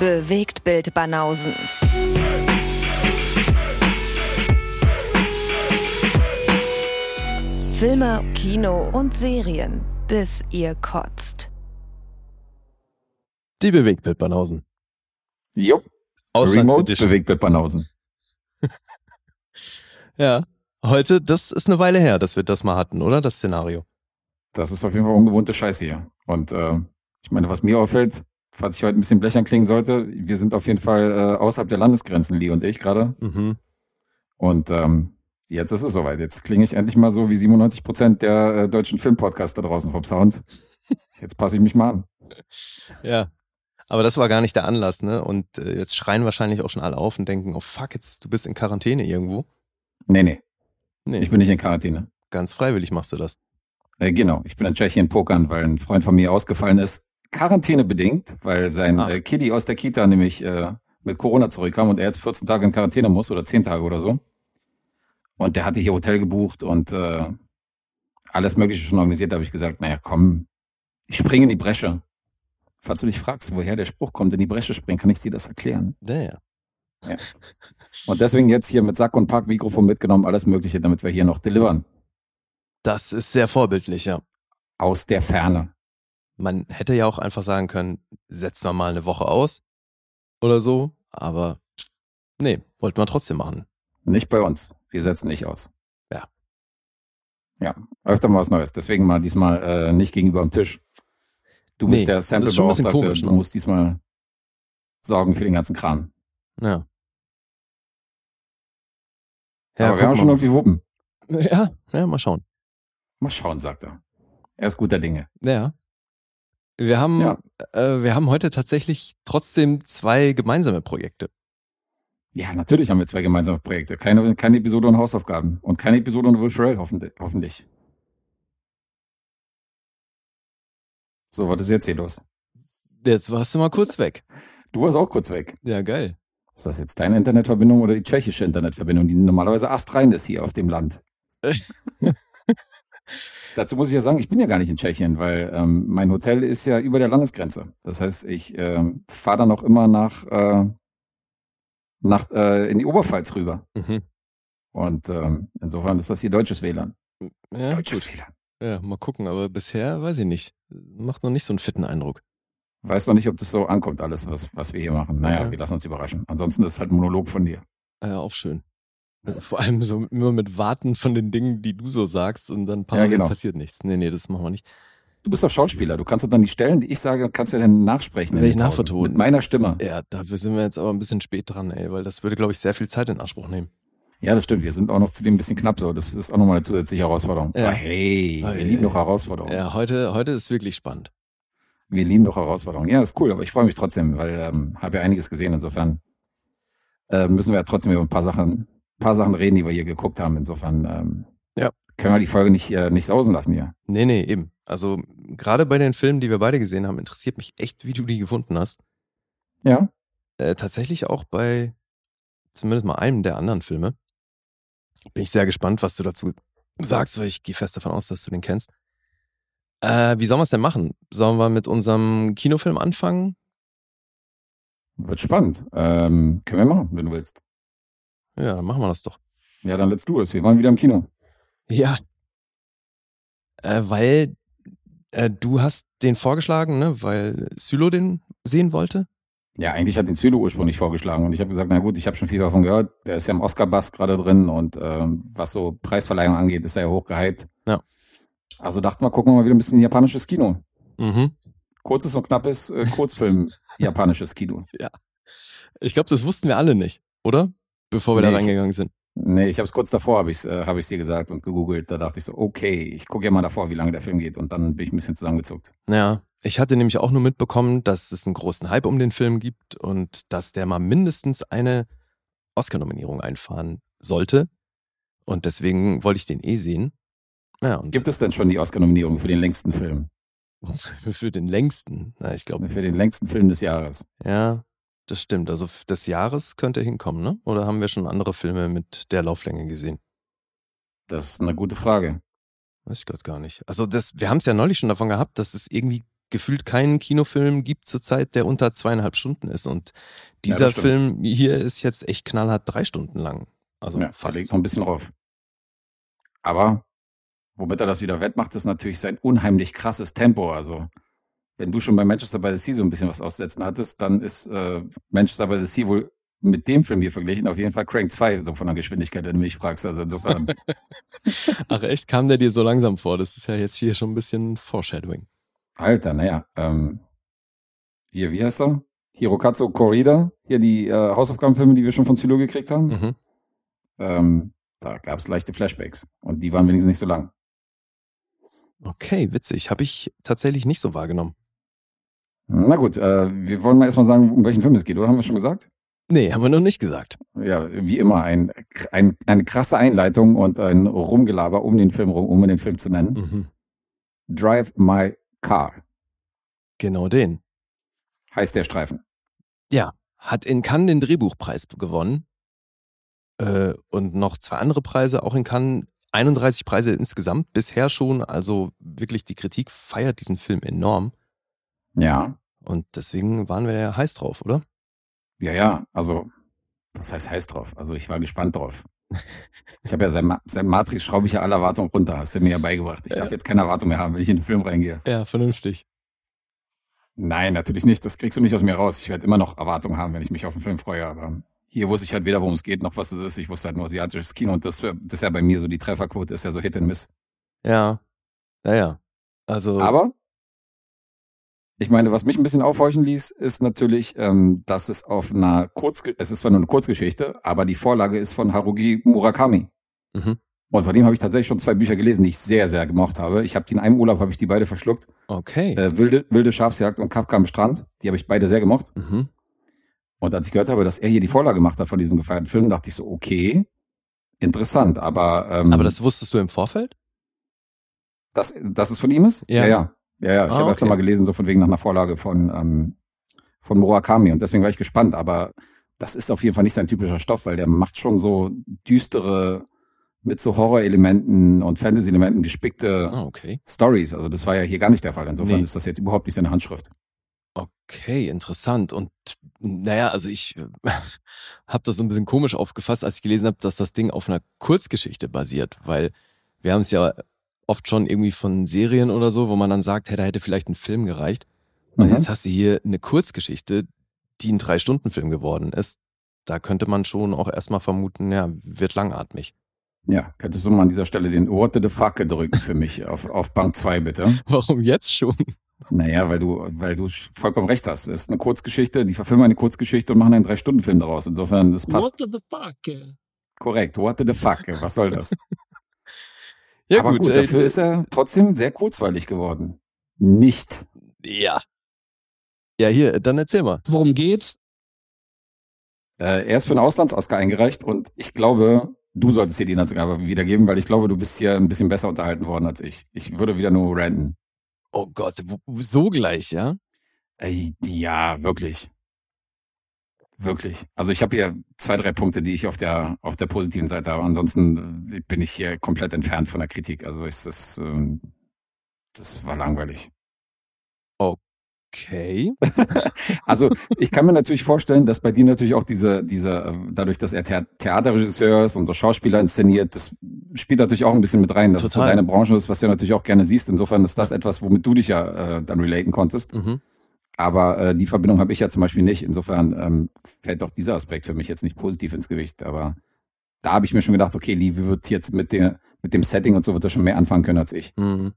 Bewegt Bild Banausen. Filme, Kino und Serien, bis ihr kotzt. Die Bewegtbild Banausen. Jupp. Remote Bewegtbild Banausen. ja. Heute, das ist eine Weile her, dass wir das mal hatten, oder? Das Szenario. Das ist auf jeden Fall ungewohnte Scheiße hier. Und äh, ich meine, was mir auffällt, falls ich heute ein bisschen blechern klingen sollte, wir sind auf jeden Fall äh, außerhalb der Landesgrenzen, Lee und ich gerade. Mhm. Und ähm, jetzt ist es soweit. Jetzt klinge ich endlich mal so wie 97 Prozent der äh, deutschen Filmpodcasts da draußen vom Sound. Jetzt passe ich mich mal an. Ja. Aber das war gar nicht der Anlass, ne? Und äh, jetzt schreien wahrscheinlich auch schon alle auf und denken, oh fuck, jetzt du bist in Quarantäne irgendwo. Nee, nee. nee. Ich bin nicht in Quarantäne. Ganz freiwillig machst du das. Äh, genau, ich bin in Tschechien pokern, weil ein Freund von mir ausgefallen ist. Quarantäne bedingt, weil sein äh, Kiddy aus der Kita nämlich äh, mit Corona zurückkam und er jetzt 14 Tage in Quarantäne muss oder 10 Tage oder so. Und der hatte hier Hotel gebucht und äh, alles Mögliche schon organisiert. Da habe ich gesagt, naja, komm, ich springe in die Bresche. Falls du dich fragst, woher der Spruch kommt, in die Bresche springen, kann ich dir das erklären. Ja, ja. ja. Und deswegen jetzt hier mit Sack und Pack Mikrofon mitgenommen, alles Mögliche, damit wir hier noch delivern. Das ist sehr vorbildlich, ja. Aus der Ferne. Man hätte ja auch einfach sagen können, setzen wir mal eine Woche aus oder so, aber nee, wollten wir trotzdem machen. Nicht bei uns. Wir setzen nicht aus. Ja. Ja, öfter mal was Neues. Deswegen mal diesmal äh, nicht gegenüber am Tisch. Du bist der Sample-Beauftragte. Du ne? musst diesmal sorgen für den ganzen Kram. Ja. ja Aber wir haben schon irgendwie Wuppen. Ja, ja, mal schauen. Mal schauen, sagt er. Er ist guter Dinge. Ja. Wir haben, ja. Äh, wir haben heute tatsächlich trotzdem zwei gemeinsame Projekte. Ja, natürlich haben wir zwei gemeinsame Projekte. Keine, keine Episode und Hausaufgaben. Und keine Episode und Will Ferrell, hoffentlich. So, was ist jetzt hier los? Jetzt warst du mal kurz weg. Du warst auch kurz weg. Ja, geil. Ist das jetzt deine Internetverbindung oder die tschechische Internetverbindung, die normalerweise astrein ist hier auf dem Land? Dazu muss ich ja sagen, ich bin ja gar nicht in Tschechien, weil ähm, mein Hotel ist ja über der Landesgrenze. Das heißt, ich ähm, fahre dann auch immer nach, äh, nach äh, in die Oberpfalz rüber. Mhm. Und ähm, insofern ist das hier deutsches WLAN. Ja, deutsches gut. WLAN. Ja, mal gucken, aber bisher weiß ich nicht. Macht noch nicht so einen fitten Eindruck. Weiß noch nicht, ob das so ankommt, alles, was, was wir hier machen. Naja, okay. wir lassen uns überraschen. Ansonsten ist es halt ein Monolog von dir. Ja, auch schön. Vor allem so immer mit Warten von den Dingen, die du so sagst und dann ja, genau. passiert nichts. Nee, nee, das machen wir nicht. Du bist doch Schauspieler. Du kannst doch dann die Stellen, die ich sage, kannst du ja dann nachsprechen. Will ich nachvertonen. Mit meiner Stimme. Ja, dafür sind wir jetzt aber ein bisschen spät dran, ey, weil das würde, glaube ich, sehr viel Zeit in Anspruch nehmen. Ja, das stimmt. Wir sind auch noch zu dem ein bisschen knapp so. Das ist auch nochmal eine zusätzliche Herausforderung. Ja. Aber hey, wir lieben doch Herausforderungen. Ja, heute, heute ist wirklich spannend. Wir lieben doch Herausforderungen. Ja, ist cool, aber ich freue mich trotzdem, weil ähm, habe ja einiges gesehen. Insofern äh, müssen wir ja trotzdem über ein paar Sachen paar Sachen reden, die wir hier geguckt haben. Insofern ähm, ja. können wir die Folge nicht, äh, nicht sausen lassen hier. Nee, nee, eben. Also gerade bei den Filmen, die wir beide gesehen haben, interessiert mich echt, wie du die gefunden hast. Ja. Äh, tatsächlich auch bei zumindest mal einem der anderen Filme. Bin ich sehr gespannt, was du dazu sagst, weil ich gehe fest davon aus, dass du den kennst. Äh, wie sollen wir es denn machen? Sollen wir mit unserem Kinofilm anfangen? Wird spannend. Ähm, können wir machen, wenn du willst. Ja, dann machen wir das doch. Ja, dann let's do it. Wir waren wieder im Kino. Ja. Äh, weil äh, du hast den vorgeschlagen, ne? Weil Sylo den sehen wollte. Ja, eigentlich hat den Sylo ursprünglich vorgeschlagen und ich habe gesagt, na gut, ich habe schon viel davon gehört. Der ist ja im Oscar-Bass gerade drin und ähm, was so Preisverleihung angeht, ist er ja hochgehypt. Ja. Also dachten wir, gucken wir mal wieder ein bisschen japanisches Kino. Mhm. Kurzes und knappes äh, Kurzfilm japanisches Kino. Ja. Ich glaube, das wussten wir alle nicht, oder? Bevor wir nee, da reingegangen sind. Nee, ich habe es kurz davor, habe ich es äh, hab dir gesagt und gegoogelt. Da dachte ich so, okay, ich gucke ja mal davor, wie lange der Film geht. Und dann bin ich ein bisschen zusammengezuckt. Ja, ich hatte nämlich auch nur mitbekommen, dass es einen großen Hype um den Film gibt und dass der mal mindestens eine Oscar-Nominierung einfahren sollte. Und deswegen wollte ich den eh sehen. Ja, gibt es denn schon die Oscar-Nominierung für den längsten Film? für den längsten? Na, ich glaube. Für den längsten Film des Jahres. Ja, das stimmt. Also des Jahres könnte hinkommen, ne? Oder haben wir schon andere Filme mit der Lauflänge gesehen? Das ist eine gute Frage. Weiß ich gerade gar nicht. Also das, wir haben es ja neulich schon davon gehabt, dass es irgendwie gefühlt keinen Kinofilm gibt zurzeit, der unter zweieinhalb Stunden ist. Und dieser Ja. Film hier ist jetzt echt knallhart drei Stunden lang. Also ja, fast. verlegt noch ein bisschen drauf. Aber womit er das wieder wettmacht, ist natürlich sein unheimlich krasses Tempo. Also wenn du schon bei Manchester by the Sea so ein bisschen was aussetzen hattest, dann ist äh, Manchester by the Sea wohl mit dem Film hier verglichen auf jeden Fall Crank 2, so von der Geschwindigkeit, wenn du mich fragst. Also insofern, Ach echt, kam der dir so langsam vor? Das ist ja jetzt hier schon ein bisschen Foreshadowing. Alter, naja, ähm, hier, wie heißt er? Hirokazu Korida, hier die äh, Hausaufgabenfilme, die wir schon von Zulu gekriegt haben. Mhm. Ähm, da gab es leichte Flashbacks und die waren wenigstens nicht so lang. Okay, witzig. Habe ich tatsächlich nicht so wahrgenommen. Na gut, äh, wir wollen mal erstmal sagen, um welchen Film es geht, oder? Haben wir schon gesagt? Nee, haben wir noch nicht gesagt. Ja, wie immer, ein, ein, eine krasse Einleitung und ein Rumgelaber um den Film rum, um den Film zu nennen. Mhm. Drive My Car Genau den. heißt der Streifen. Ja, hat in Cannes den Drehbuchpreis gewonnen. Äh, und noch zwei andere Preise, auch in Cannes. 31 Preise insgesamt bisher schon. Also wirklich, die Kritik feiert diesen Film enorm. Ja, Und deswegen waren wir ja heiß drauf, oder? ja, ja, also, was heißt heiß drauf? Also ich war gespannt drauf. Ich habe ja seit, Ma seit Matrix schraube ich ja alle Erwartungen runter, hast du mir ja beigebracht. Ich Ja. darf jetzt keine Erwartung mehr haben, wenn ich in den Film reingehe. Ja, vernünftig. Nein, natürlich nicht. Das kriegst du nicht aus mir raus. Ich werde immer noch Erwartungen haben, wenn ich mich auf den Film freue. Aber hier wusste ich halt weder, worum es geht, noch was es ist. Ich wusste halt nur asiatisches Kino. Und das, das ist ja bei mir so, die Trefferquote ist ja so Hit and Miss. Ja. Ja, ja. Also. Aber ich meine, was mich ein bisschen aufhorchen ließ, ist natürlich, ähm, dass es auf einer Kurzge es ist zwar nur eine Kurzgeschichte, aber die Vorlage ist von Haruki Murakami. Mhm. Und von dem habe ich tatsächlich schon zwei Bücher gelesen, die ich sehr, sehr gemocht habe. Ich habe die in einem Urlaub, habe ich die beide verschluckt. Okay. Äh, Wilde, Wilde Schafsjagd und Kafka am Strand, die habe ich beide sehr gemocht. Mhm. Und als ich gehört habe, dass er hier die Vorlage gemacht hat von diesem gefeierten Film, dachte ich so, okay, interessant, aber, ähm, Aber das wusstest du im Vorfeld? das, das ist von ihm ist? Ja. Ja, ja. Ja, ja. Ich Ah, habe öfter okay. mal gelesen, so von wegen nach einer Vorlage von, ähm, von Murakami und deswegen war ich gespannt, aber das ist auf jeden Fall nicht sein typischer Stoff, weil der macht schon so düstere, mit so Horrorelementen und Fantasy-Elementen gespickte Ah, okay. Stories. Also das war ja hier gar nicht der Fall. Insofern Nee. ist das jetzt überhaupt nicht seine Handschrift. Okay, interessant. Und naja, also ich habe das so ein bisschen komisch aufgefasst, als ich gelesen habe, dass das Ding auf einer Kurzgeschichte basiert, weil wir haben es ja oft schon irgendwie von Serien oder so, wo man dann sagt, hey, da hätte vielleicht ein Film gereicht. Und Mhm. jetzt hast du hier eine Kurzgeschichte, die ein Drei-Stunden-Film geworden ist. Da könnte man schon auch erstmal vermuten, ja, wird langatmig. Ja, könntest du mal an dieser Stelle den What the fuck drücken für mich auf, auf Bank 2 bitte? Warum jetzt schon? Naja, weil du, weil du vollkommen recht hast. Es ist eine Kurzgeschichte, die verfilmen eine Kurzgeschichte und machen einen Drei-Stunden-Film daraus. Insofern, das passt What the fuck? korrekt. What the fuck? Was soll das? Ja, Aber gut, äh, dafür ist er trotzdem sehr kurzweilig geworden. Nicht. Ja. Ja, hier, dann erzähl mal. Worum geht's? Äh, er ist für einen Auslands-Oscar eingereicht und ich glaube, du solltest hier die Inhaltsangabe wiedergeben, weil ich glaube, du bist hier ein bisschen besser unterhalten worden als ich. Ich würde wieder nur ranten. Oh Gott, so gleich, ja? Ey, ja, wirklich. Wirklich. Also ich habe hier zwei, drei Punkte, die ich auf der auf der positiven Seite habe. Ansonsten äh, bin ich hier komplett entfernt von der Kritik. Also ist das, ähm, das war langweilig. Okay. Also ich kann mir natürlich vorstellen, dass bei dir natürlich auch diese, diese, äh, dadurch, dass er Thea- Theaterregisseur ist und so Schauspieler inszeniert, das spielt natürlich auch ein bisschen mit rein, dass es so Total. deine Branche ist, was du natürlich auch gerne siehst. Insofern ist das etwas, womit du dich ja äh, dann relaten konntest. Mhm. Aber äh, die Verbindung habe ich ja zum Beispiel nicht. Insofern ähm, fällt auch dieser Aspekt für mich jetzt nicht positiv ins Gewicht. Aber da habe ich mir schon gedacht, okay, Lee wird jetzt mit der mit dem Setting und so wird er schon mehr anfangen können als ich. Mhm.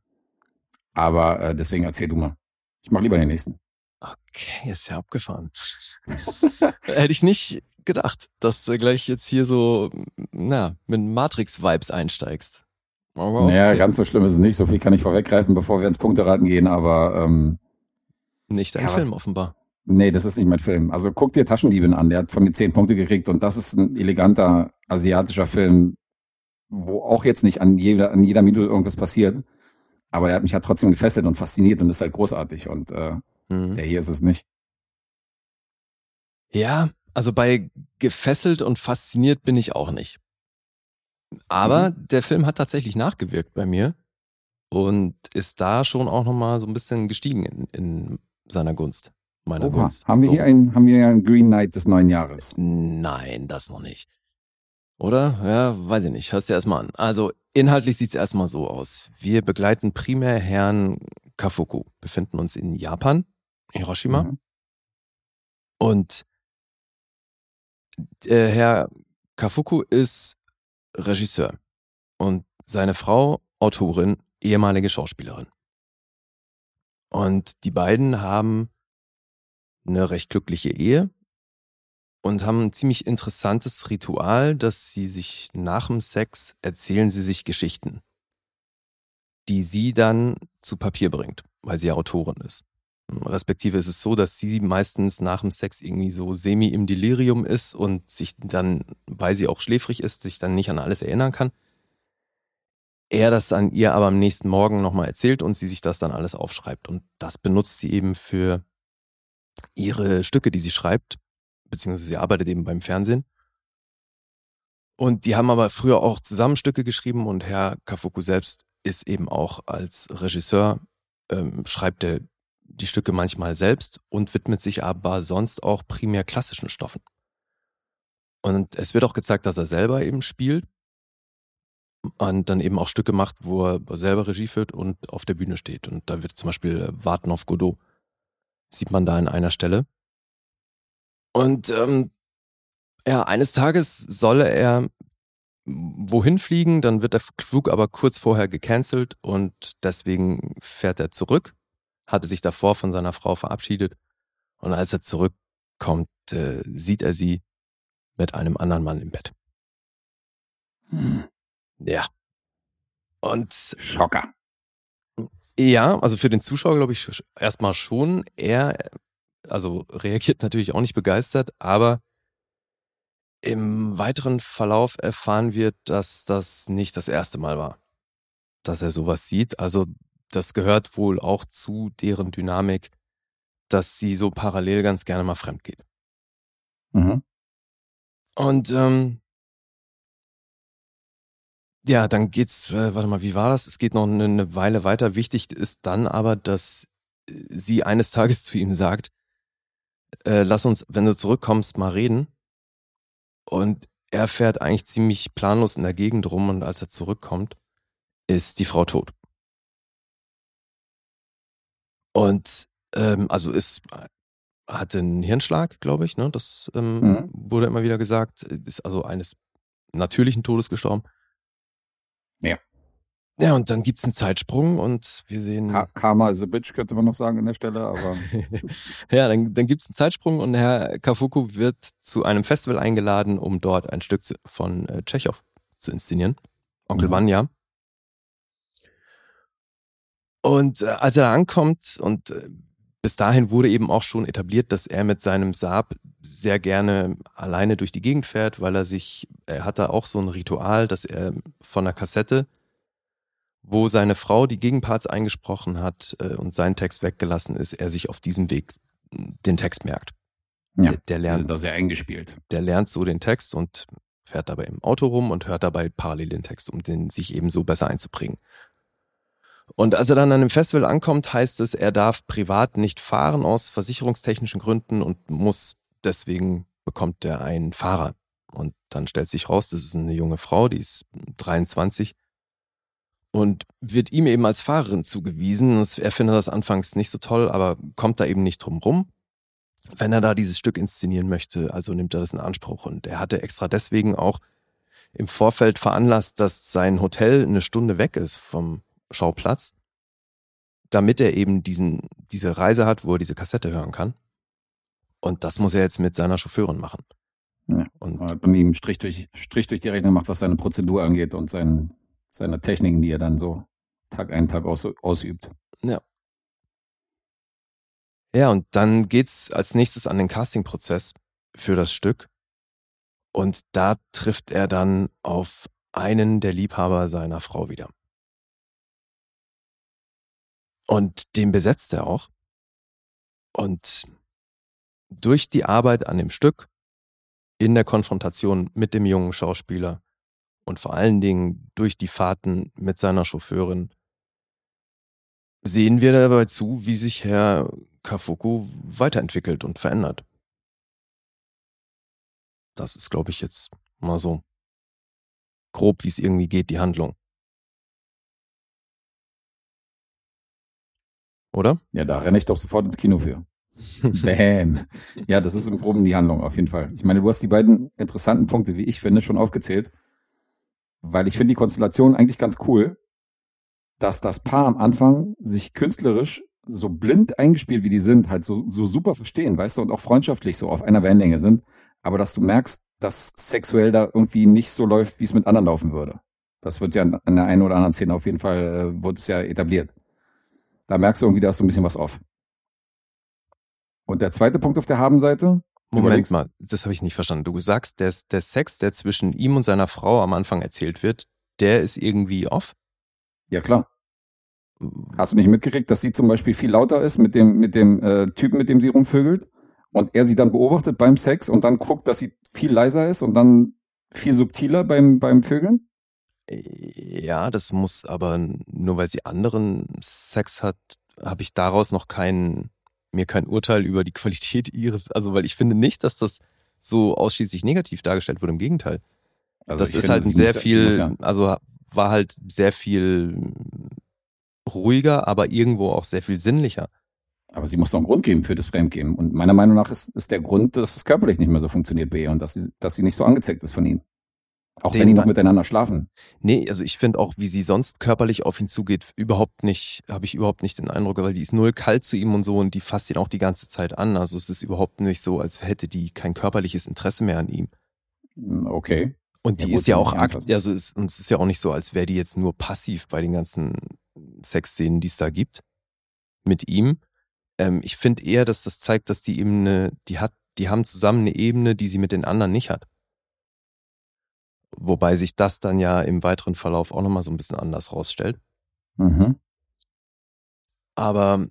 Aber äh, deswegen erzähl du mal. Ich mache lieber den nächsten. Okay, ist ja abgefahren. Hätte ich nicht gedacht, dass du gleich jetzt hier so, na, mit Matrix-Vibes einsteigst. Aber Naja, okay. ganz so schlimm ist es nicht. So viel kann ich vorweggreifen, bevor wir ins Punkteraten gehen. Aber ähm, Nicht dein Ja, was- Film offenbar. nee, das ist nicht mein Film. Also guck dir Taschendieben an. Der hat von mir zehn Punkte gekriegt und das ist ein eleganter asiatischer Film, wo auch jetzt nicht an jeder, an jeder Minute irgendwas passiert. Aber der hat mich halt trotzdem gefesselt und fasziniert und ist halt großartig. Und äh, Mhm. der hier ist es nicht. Ja, also bei gefesselt und fasziniert bin ich auch nicht. Aber Mhm. der Film hat tatsächlich nachgewirkt bei mir. und ist da schon auch nochmal so ein bisschen gestiegen in, in seiner Gunst. Meiner Oha, Gunst. haben wir so. hier einen, haben wir hier einen Green Knight des neuen Jahres? Nein, das noch nicht. Oder? Ja, weiß ich nicht. Hörst dir erstmal an. Also, inhaltlich sieht es erstmal so aus. Wir begleiten primär Herrn Kafuku, befinden uns in Japan, Hiroshima. Mhm. Und äh, Herr Kafuku ist Regisseur und seine Frau Autorin, ehemalige Schauspielerin. Und die beiden haben eine recht glückliche Ehe und haben ein ziemlich interessantes Ritual, dass sie sich nach dem Sex erzählen sie sich Geschichten, die sie dann zu Papier bringt, weil sie ja Autorin ist. Respektive ist es so, dass sie meistens nach dem Sex irgendwie so semi im Delirium ist und sich dann, weil sie auch schläfrig ist, sich dann nicht an alles erinnern kann. Er das an ihr aber am nächsten Morgen nochmal erzählt und sie sich das dann alles aufschreibt. Und das benutzt sie eben für ihre Stücke, die sie schreibt, beziehungsweise sie arbeitet eben beim Fernsehen. Und die haben aber früher auch zusammen Stücke geschrieben und Herr Kafuku selbst ist eben auch als Regisseur, ähm, schreibt er die Stücke manchmal selbst und widmet sich aber sonst auch primär klassischen Stoffen. Und es wird auch gezeigt, dass er selber eben spielt und dann eben auch Stücke macht, wo er selber Regie führt und auf der Bühne steht. Und da wird zum Beispiel äh, Warten auf Godot, sieht man da an einer Stelle. Und ähm, ja, eines Tages solle er wohin fliegen, dann wird der Flug aber kurz vorher gecancelt und deswegen fährt er zurück, hatte sich davor von seiner Frau verabschiedet und als er zurückkommt, äh, sieht er sie mit einem anderen Mann im Bett. Hm. Ja. Und Schocker. ja, also für den Zuschauer glaube ich erstmal schon. Er, also reagiert natürlich auch nicht begeistert, aber im weiteren Verlauf erfahren wir, dass das nicht das erste Mal war, dass er sowas sieht. Also das gehört wohl auch zu deren Dynamik, dass sie so parallel ganz gerne mal fremd geht. Mhm. Und ähm, ja, dann geht's, äh, warte mal, wie war das? Es geht noch eine, eine Weile weiter. Wichtig ist dann aber, dass äh, sie eines Tages zu ihm sagt, äh, lass uns, wenn du zurückkommst, mal reden. Und er fährt eigentlich ziemlich planlos in der Gegend rum und als er zurückkommt, ist die Frau tot. Und ähm, also ist hatte einen Hirnschlag, glaube ich, ne? Das ähm, Mhm. wurde immer wieder gesagt. Ist also eines natürlichen Todes gestorben. Ja. Ja, und dann gibt's einen Zeitsprung und wir sehen. Ka Karma is a bitch, könnte man noch sagen an der Stelle, aber ja, dann, dann gibt's einen Zeitsprung und Herr Kafuku wird zu einem Festival eingeladen, um dort ein Stück von äh, Tschechow zu inszenieren. Onkel Mhm. Vanya. Und äh, als er da ankommt und äh, bis dahin wurde eben auch schon etabliert, dass er mit seinem Saab sehr gerne alleine durch die Gegend fährt, weil er sich, er hat da auch so ein Ritual, dass er von der Kassette, wo seine Frau die Gegenparts eingesprochen hat äh, und sein Text weggelassen ist, er sich auf diesem Weg den Text merkt. Ja, der, der die lernt sind da sehr eingespielt. der lernt so den Text und fährt dabei im Auto rum und hört dabei parallel den Text, um den sich eben so besser einzubringen. Und als er dann an dem Festival ankommt, heißt es, er darf privat nicht fahren aus versicherungstechnischen Gründen und muss deswegen bekommt er einen Fahrer. Und dann stellt sich raus, das ist eine junge Frau, die ist 23 und wird ihm eben als Fahrerin zugewiesen. Er findet das anfangs nicht so toll, aber kommt da eben nicht drum rum wenn er da dieses Stück inszenieren möchte, also nimmt er das in Anspruch. Und er hatte extra deswegen auch im Vorfeld veranlasst, dass sein Hotel eine Stunde weg ist vom Schauplatz, damit er eben diesen, diese Reise hat, wo er diese Kassette hören kann. Und das muss er jetzt mit seiner Chauffeurin machen. Ja. Und bei ihm Strich durch, Strich durch die Rechnung macht, was seine Prozedur angeht und sein, seine Techniken, die er dann so Tag ein, Tag aus, ausübt. Ja, und dann geht's als nächstes an den Castingprozess für das Stück. Und da trifft er dann auf einen der Liebhaber seiner Frau wieder. Und den besetzt er auch. Und durch die Arbeit an dem Stück, in der Konfrontation mit dem jungen Schauspieler und vor allen Dingen durch die Fahrten mit seiner Chauffeurin sehen wir dabei zu, wie sich Herr Kafuku weiterentwickelt und verändert. Das ist, glaube ich, jetzt mal so grob, wie es irgendwie geht, die Handlung. Oder? Ja, da renne ich doch sofort ins Kino für. Bam. Ja, das ist im Groben die Handlung auf jeden Fall. Ich meine, du hast die beiden interessanten Punkte, wie ich finde, schon aufgezählt. Weil ich finde die Konstellation eigentlich ganz cool, dass das Paar am Anfang sich künstlerisch so blind eingespielt, wie die sind, halt so, so super verstehen, weißt du, und auch freundschaftlich so auf einer Wellenlänge sind. Aber dass du merkst, dass sexuell da irgendwie nicht so läuft, wie es mit anderen laufen würde. Das wird ja in der einen oder anderen Szene auf jeden Fall, äh, wird es ja etabliert. Da merkst du irgendwie, da ist so ein bisschen was off. Und der zweite Punkt auf der Habenseite. Moment mal, das habe ich nicht verstanden. Du sagst, der, der Sex, der zwischen ihm und seiner Frau am Anfang erzählt wird, der ist irgendwie off? Ja, klar. Hast du nicht mitgekriegt, dass sie zum Beispiel viel lauter ist mit dem, mit dem äh, Typen, mit dem sie rumvögelt? Und er sie dann beobachtet beim Sex und dann guckt, dass sie viel leiser ist und dann viel subtiler beim, beim Vögeln? Ja, das muss aber nur weil sie anderen Sex hat, habe ich daraus noch kein, mir kein Urteil über die Qualität ihres, also weil ich finde nicht, dass das so ausschließlich negativ dargestellt wurde, im Gegenteil. Also das ist finde, halt ein sehr viel, ja. also war halt sehr viel ruhiger, aber irgendwo auch sehr viel sinnlicher. Aber sie muss doch einen Grund geben für das Fremdgehen. Und meiner Meinung nach ist, ist der Grund, dass es körperlich nicht mehr so funktioniert bei ihr und dass sie, dass sie nicht so angezeckt ist von ihm. Auch wenn die noch miteinander schlafen. Nee, also ich finde auch, wie sie sonst körperlich auf ihn zugeht, überhaupt nicht, habe ich überhaupt nicht den Eindruck, weil die ist null kalt zu ihm und so und die fasst ihn auch die ganze Zeit an. Also es ist überhaupt nicht so, als hätte die kein körperliches Interesse mehr an ihm. Hm, okay. Und die ja, gut, ist ja auch aktiv, also ist, und es ist ja auch nicht so, als wäre die jetzt nur passiv bei den ganzen Sexszenen, die es da gibt, mit ihm. Ähm, ich finde eher, dass das zeigt, dass die eben eine, die hat, die haben zusammen eine Ebene, die sie mit den anderen nicht hat. Wobei sich das dann ja im weiteren Verlauf auch nochmal so ein bisschen anders rausstellt. Mhm. Aber,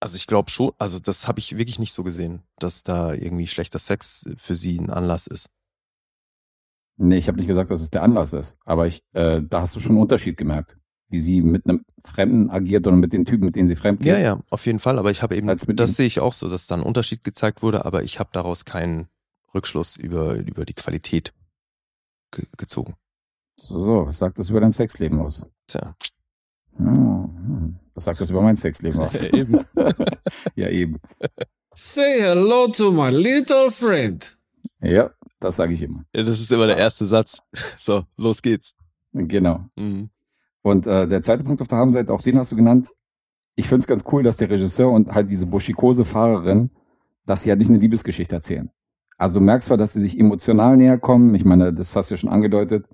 also ich glaube schon, also das habe ich wirklich nicht so gesehen, dass da irgendwie schlechter Sex für sie ein Anlass ist. Nee, ich habe nicht gesagt, dass es der Anlass ist, aber ich, äh, da hast du schon einen Unterschied gemerkt wie sie mit einem Fremden agiert oder mit den Typen, mit denen sie fremd geht. Ja, ja, auf jeden Fall. Aber ich habe eben, das sehe ich auch so, dass da ein Unterschied gezeigt wurde, aber ich habe daraus keinen Rückschluss über, über die Qualität ge gezogen. So, so, was sagt das über dein Sexleben aus? Tja. Hm, was sagt das über mein Sexleben aus? Ja, eben. ja, eben. Say hello to my little friend. Ja, das sage ich immer. Ja, das ist immer der erste Satz. So, los geht's. Genau. Mhm. Und äh, der zweite Punkt auf der Habenseite, auch den hast du genannt. Ich finde es ganz cool, dass der Regisseur und halt diese buschikose Fahrerin, dass sie halt nicht eine Liebesgeschichte erzählen. Also du merkst zwar, dass sie sich emotional näher kommen, ich meine, das hast du ja schon angedeutet,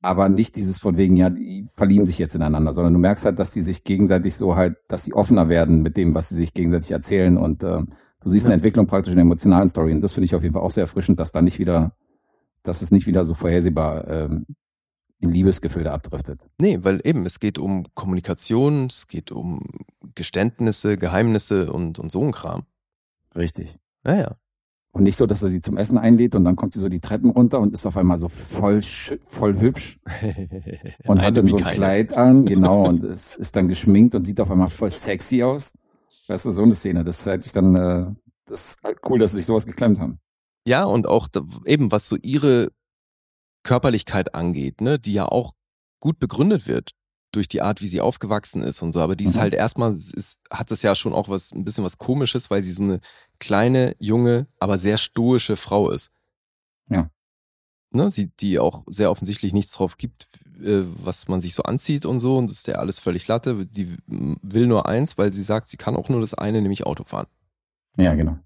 aber nicht dieses von wegen, ja, die verlieben sich jetzt ineinander, sondern du merkst halt, dass die sich gegenseitig so halt, dass sie offener werden mit dem, was sie sich gegenseitig erzählen und äh, du siehst eine Entwicklung praktisch in der emotionalen Story und das finde ich auf jeden Fall auch sehr erfrischend, dass da nicht wieder, dass es nicht wieder so vorhersehbar ähm, in Liebesgefilde abdriftet. Nee, weil eben, es geht um Kommunikation, es geht um Geständnisse, Geheimnisse und, und so ein Kram. Richtig. Ja, ja. Und nicht so, dass er sie zum Essen einlädt und dann kommt sie so die Treppen runter und ist auf einmal so voll, voll hübsch und hat dann so ein keine. Kleid an, genau, und ist, ist dann geschminkt und sieht auf einmal voll sexy aus. Weißt du, so eine Szene, das hätte ich dann, äh, das ist halt cool, dass sie sich sowas geklemmt haben. Ja, und auch eben, was so ihre Körperlichkeit angeht, ne, die ja auch gut begründet wird durch die Art, wie sie aufgewachsen ist und so. Aber die ist mhm. halt erstmal, ist, hat es ja schon auch was, ein bisschen was Komisches, weil sie so eine kleine, junge, aber sehr stoische Frau ist. Ja. Ne, sie, die auch sehr offensichtlich nichts drauf gibt, äh, was man sich so anzieht und so. Und das ist ja alles völlig Latte. Die will nur eins, weil sie sagt, sie kann auch nur das eine, nämlich Auto fahren. Ja, genau.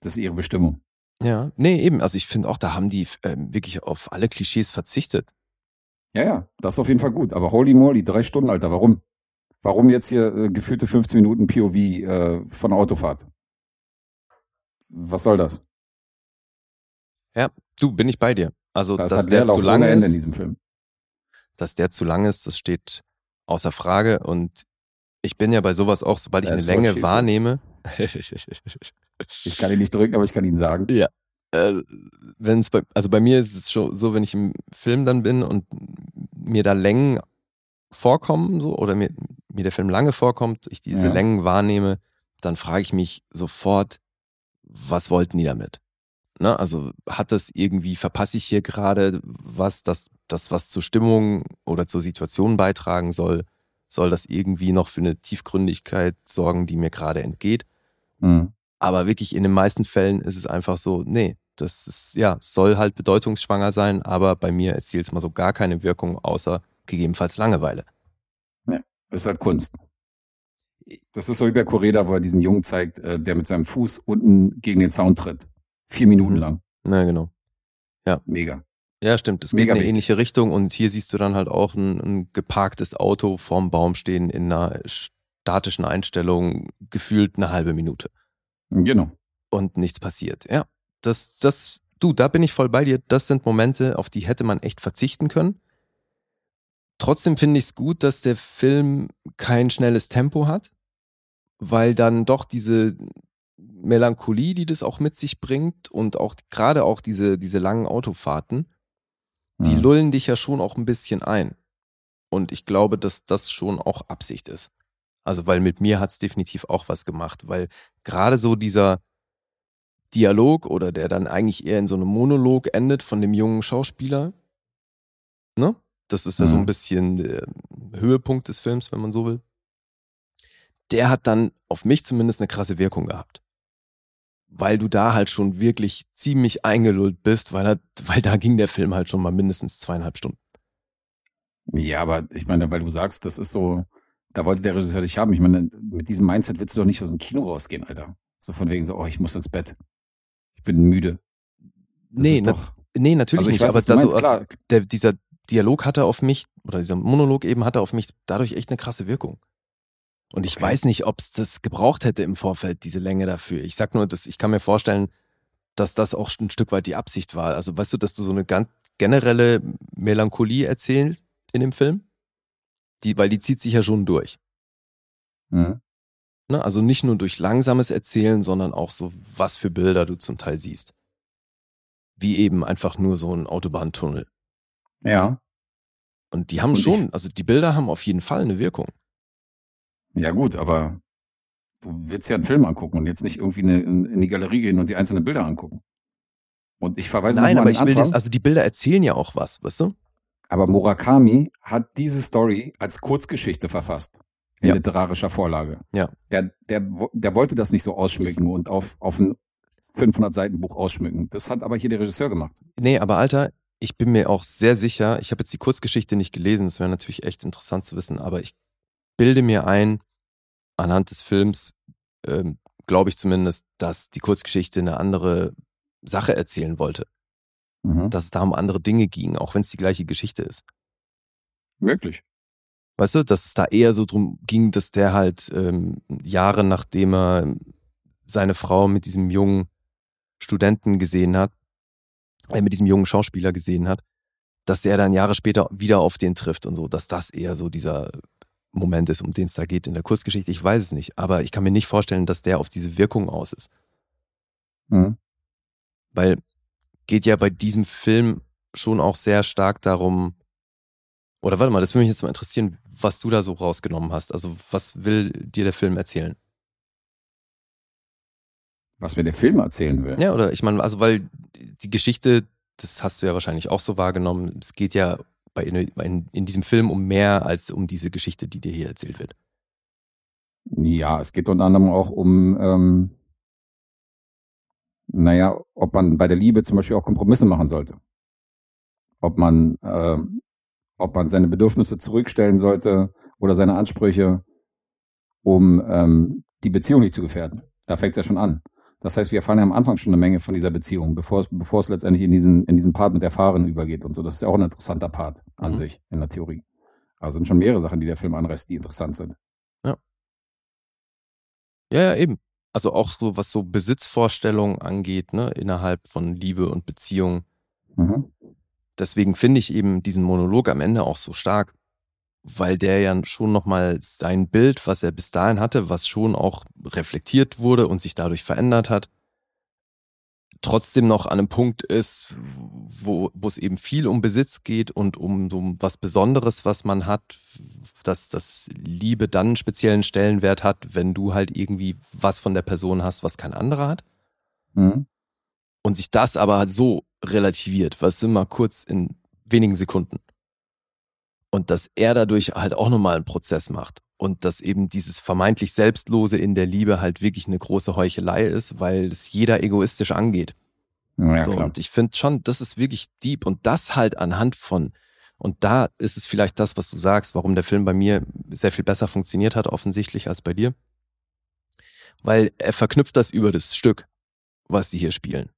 Das ist ihre Bestimmung. Ja, nee, eben. Also ich finde auch, da haben die äh, wirklich auf alle Klischees verzichtet. Ja, ja, das ist auf jeden Fall gut. Aber holy moly, drei Stunden, Alter, warum? Warum jetzt hier äh, gefühlte 15 Minuten POV äh, von Autofahrt? Was soll das? Ja, du, bin ich bei dir. Also, das dass der zu lang ist, in diesem Film. Dass der zu lang ist, das steht außer Frage. Und ich bin ja bei sowas auch, sobald ich That's eine Länge wahrnehme. Ich kann ihn nicht drücken, aber ich kann ihn sagen. Ja. Äh, wenn es bei, also bei mir ist es schon so, wenn ich im Film dann bin und mir da Längen vorkommen, so, oder mir, mir der Film lange vorkommt, ich diese Ja. Längen wahrnehme, dann frage ich mich sofort, was wollten die damit? Ne? Also hat das irgendwie, verpasse ich hier gerade was, das, das was zur Stimmung oder zur Situation beitragen soll? Soll das irgendwie noch für eine Tiefgründigkeit sorgen, die mir gerade entgeht? Mhm. Aber wirklich in den meisten Fällen ist es einfach so, nee, das ist, ja, soll halt bedeutungsschwanger sein, aber bei mir erzielt es mal so gar keine Wirkung, außer gegebenenfalls Langeweile. Das ist halt Kunst. Das ist so wie bei Correda, wo er diesen Jungen zeigt, äh, der mit seinem Fuß unten gegen den Zaun tritt. Vier Minuten Mhm. lang. Na, genau. Mega. Ja, stimmt. Es geht Mega in eine wichtig. ähnliche Richtung und hier siehst du dann halt auch ein, ein geparktes Auto vorm Baum stehen in einer statischen Einstellung, gefühlt eine halbe Minute Genau. und nichts passiert. Ja, das, das, du, da bin ich voll bei dir. Das sind Momente, auf die hätte man echt verzichten können. Trotzdem finde ich es gut, dass der Film kein schnelles Tempo hat, weil dann doch diese Melancholie, die das auch mit sich bringt und auch gerade auch diese, diese langen Autofahrten, die Mhm. lullen dich ja schon auch ein bisschen ein. Und ich glaube, dass das schon auch Absicht ist. Also, weil mit mir hat es definitiv auch was gemacht, weil gerade so dieser Dialog oder der dann eigentlich eher in so einem Monolog endet von dem jungen Schauspieler, ne? Das ist ja so ein Mhm. bisschen der Höhepunkt des Films, wenn man so will. Der hat dann auf mich zumindest eine krasse Wirkung gehabt. Weil du da halt schon wirklich ziemlich eingelullt bist, weil, er, weil da ging der Film halt schon mal mindestens zweieinhalb Stunden. Ja, aber ich meine, weil du sagst, das ist so, da wollte der Regisseur dich haben. Ich meine, mit diesem Mindset willst du doch nicht aus dem Kino rausgehen, Alter. So von wegen so, oh, ich muss ins Bett. Ich bin müde. Das Nee, na- doch, Nee, natürlich also ich nicht, weiß, aber meinst, so, klar. der, dieser Dialog hatte auf mich, oder dieser Monolog eben hatte auf mich dadurch echt eine krasse Wirkung. Und ich Okay. weiß nicht, ob es das gebraucht hätte im Vorfeld, diese Länge dafür. Ich sag nur, dass ich kann mir vorstellen, dass das auch ein Stück weit die Absicht war. Also weißt du, dass du so eine ganz generelle Melancholie erzählst in dem Film? Die, weil die zieht sich ja schon durch. Mhm. Ne? Also nicht nur durch langsames Erzählen, sondern auch so, was für Bilder du zum Teil siehst. Wie eben einfach nur so ein Autobahntunnel. Ja. Und die haben Und schon, also die Bilder haben auf jeden Fall eine Wirkung. Ja, gut, aber du willst ja einen Film angucken und jetzt nicht irgendwie eine, in, die Galerie gehen und die einzelnen Bilder angucken. Und ich verweise Nein, aber ich will das, also die Bilder erzählen ja auch was, weißt du? Aber Murakami hat diese Story als Kurzgeschichte verfasst. In Ja. literarischer Vorlage. Ja. Der, der, der wollte das nicht so ausschmücken und auf, auf ein 500 Seiten Buch ausschmücken. Das hat aber hier der Regisseur gemacht. Nee, aber Alter, ich bin mir auch sehr sicher, ich habe jetzt die Kurzgeschichte nicht gelesen, das wäre natürlich echt interessant zu wissen, aber ich bilde mir ein, anhand des Films, ähm, glaube ich zumindest, dass die Kurzgeschichte eine andere Sache erzählen wollte. Mhm. Dass es da um andere Dinge ging, auch wenn es die gleiche Geschichte ist. Wirklich. Weißt du, dass es da eher so drum ging, dass der halt ähm, Jahre nachdem er seine Frau mit diesem jungen Studenten gesehen hat, mit diesem jungen Schauspieler gesehen hat, dass er dann Jahre später wieder auf den trifft und so, dass das eher so dieser Moment ist, um den es da geht in der Kurzgeschichte. Ich weiß es nicht, aber ich kann mir nicht vorstellen, dass der auf diese Wirkung aus ist. Mhm. Weil geht ja bei diesem Film schon auch sehr stark darum, oder warte mal, das würde mich jetzt mal interessieren, was du da so rausgenommen hast. Also, was will dir der Film erzählen? Was mir der Film erzählen will. Ja, oder ich meine, also, weil die Geschichte, das hast du ja wahrscheinlich auch so wahrgenommen, es geht ja bei, in, in diesem Film um mehr als um diese Geschichte, die dir hier erzählt wird. Ja, es geht unter anderem auch um, ähm, naja, ob man bei der Liebe zum Beispiel auch Kompromisse machen sollte. Ob man, äh, ob man seine Bedürfnisse zurückstellen sollte oder seine Ansprüche, um ähm, die Beziehung nicht zu gefährden. Da fängt es ja schon an. Das heißt, wir erfahren ja am Anfang schon eine Menge von dieser Beziehung, bevor es, bevor es letztendlich in diesen, in diesen Part mit der Fahrerin übergeht und so. Das ist ja auch ein interessanter Part an Mhm. sich in der Theorie. Also sind schon mehrere Sachen, die der Film anreißt, die interessant sind. Ja, ja, eben. Also auch so, was so Besitzvorstellungen angeht, ne, innerhalb von Liebe und Beziehung. Mhm. Deswegen finde ich eben diesen Monolog am Ende auch so stark, weil der ja schon nochmal sein Bild, was er bis dahin hatte, was schon auch reflektiert wurde und sich dadurch verändert hat, trotzdem noch an einem Punkt ist, wo, wo es eben viel um Besitz geht und um, um was Besonderes, was man hat, dass das Liebe dann einen speziellen Stellenwert hat, wenn du halt irgendwie was von der Person hast, was kein anderer hat. Mhm. Und sich das aber halt so relativiert, was immer kurz in wenigen Sekunden. Und dass er dadurch halt auch nochmal einen Prozess macht und dass eben dieses vermeintlich Selbstlose in der Liebe halt wirklich eine große Heuchelei ist, weil es jeder egoistisch angeht. Ja, so, und ich finde schon, das ist wirklich deep und das halt anhand von, und da ist es vielleicht das, was du sagst, warum der Film bei mir sehr viel besser funktioniert hat, offensichtlich als bei dir. Weil er verknüpft das über das Stück, was sie hier spielen.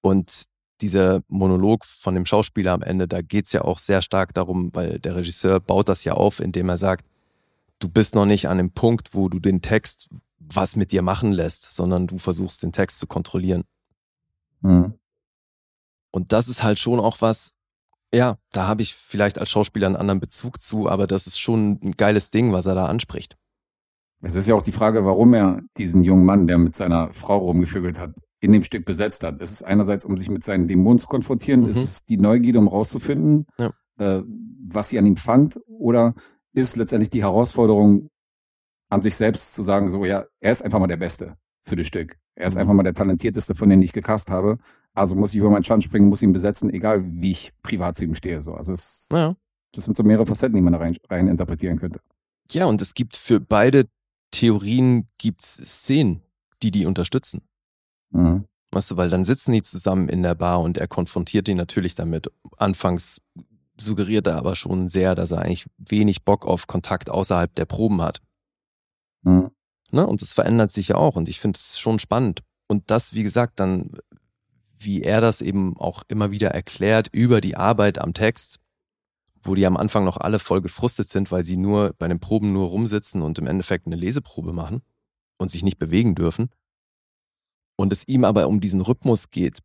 Und dieser Monolog von dem Schauspieler am Ende, da geht's ja auch sehr stark darum, weil der Regisseur baut das ja auf, indem er sagt, du bist noch nicht an dem Punkt, wo du den Text was mit dir machen lässt, sondern du versuchst den Text zu kontrollieren. Mhm. Und das ist halt schon auch was, ja, da habe ich vielleicht als Schauspieler einen anderen Bezug zu, aber das ist schon ein geiles Ding, was er da anspricht. Es ist ja auch die Frage, warum er diesen jungen Mann, der mit seiner Frau rumgevögelt hat, in dem Stück besetzt hat. Ist es einerseits, um sich mit seinen Dämonen zu konfrontieren? Mhm. Ist es die Neugierde, um rauszufinden, Ja. äh, was sie an ihm fand? Oder ist letztendlich die Herausforderung an sich selbst zu sagen, so, ja, er ist einfach mal der Beste für das Stück. Er ist Mhm. einfach mal der talentierteste von denen, die ich gecast habe. Also muss ich über meinen Schatten springen, muss ihn besetzen, egal wie ich privat zu ihm stehe. So, also es, Ja. das sind so mehrere Facetten, die man da rein, rein interpretieren könnte. Ja, und es gibt für beide Theorien gibt's Szenen, die die unterstützen. Mhm. Weißt du, weil dann sitzen die zusammen in der Bar und er konfrontiert ihn natürlich damit. Anfangs suggeriert er aber schon sehr, dass er eigentlich wenig Bock auf Kontakt außerhalb der Proben hat. Mhm. Ne? Und das verändert sich ja auch und ich finde es schon spannend. Und das, wie gesagt, dann, wie er das eben auch immer wieder erklärt über die Arbeit am Text, wo die am Anfang noch alle voll gefrustet sind, weil sie nur bei den Proben nur rumsitzen und im Endeffekt eine Leseprobe machen und sich nicht bewegen dürfen. Und es ihm aber um diesen Rhythmus geht,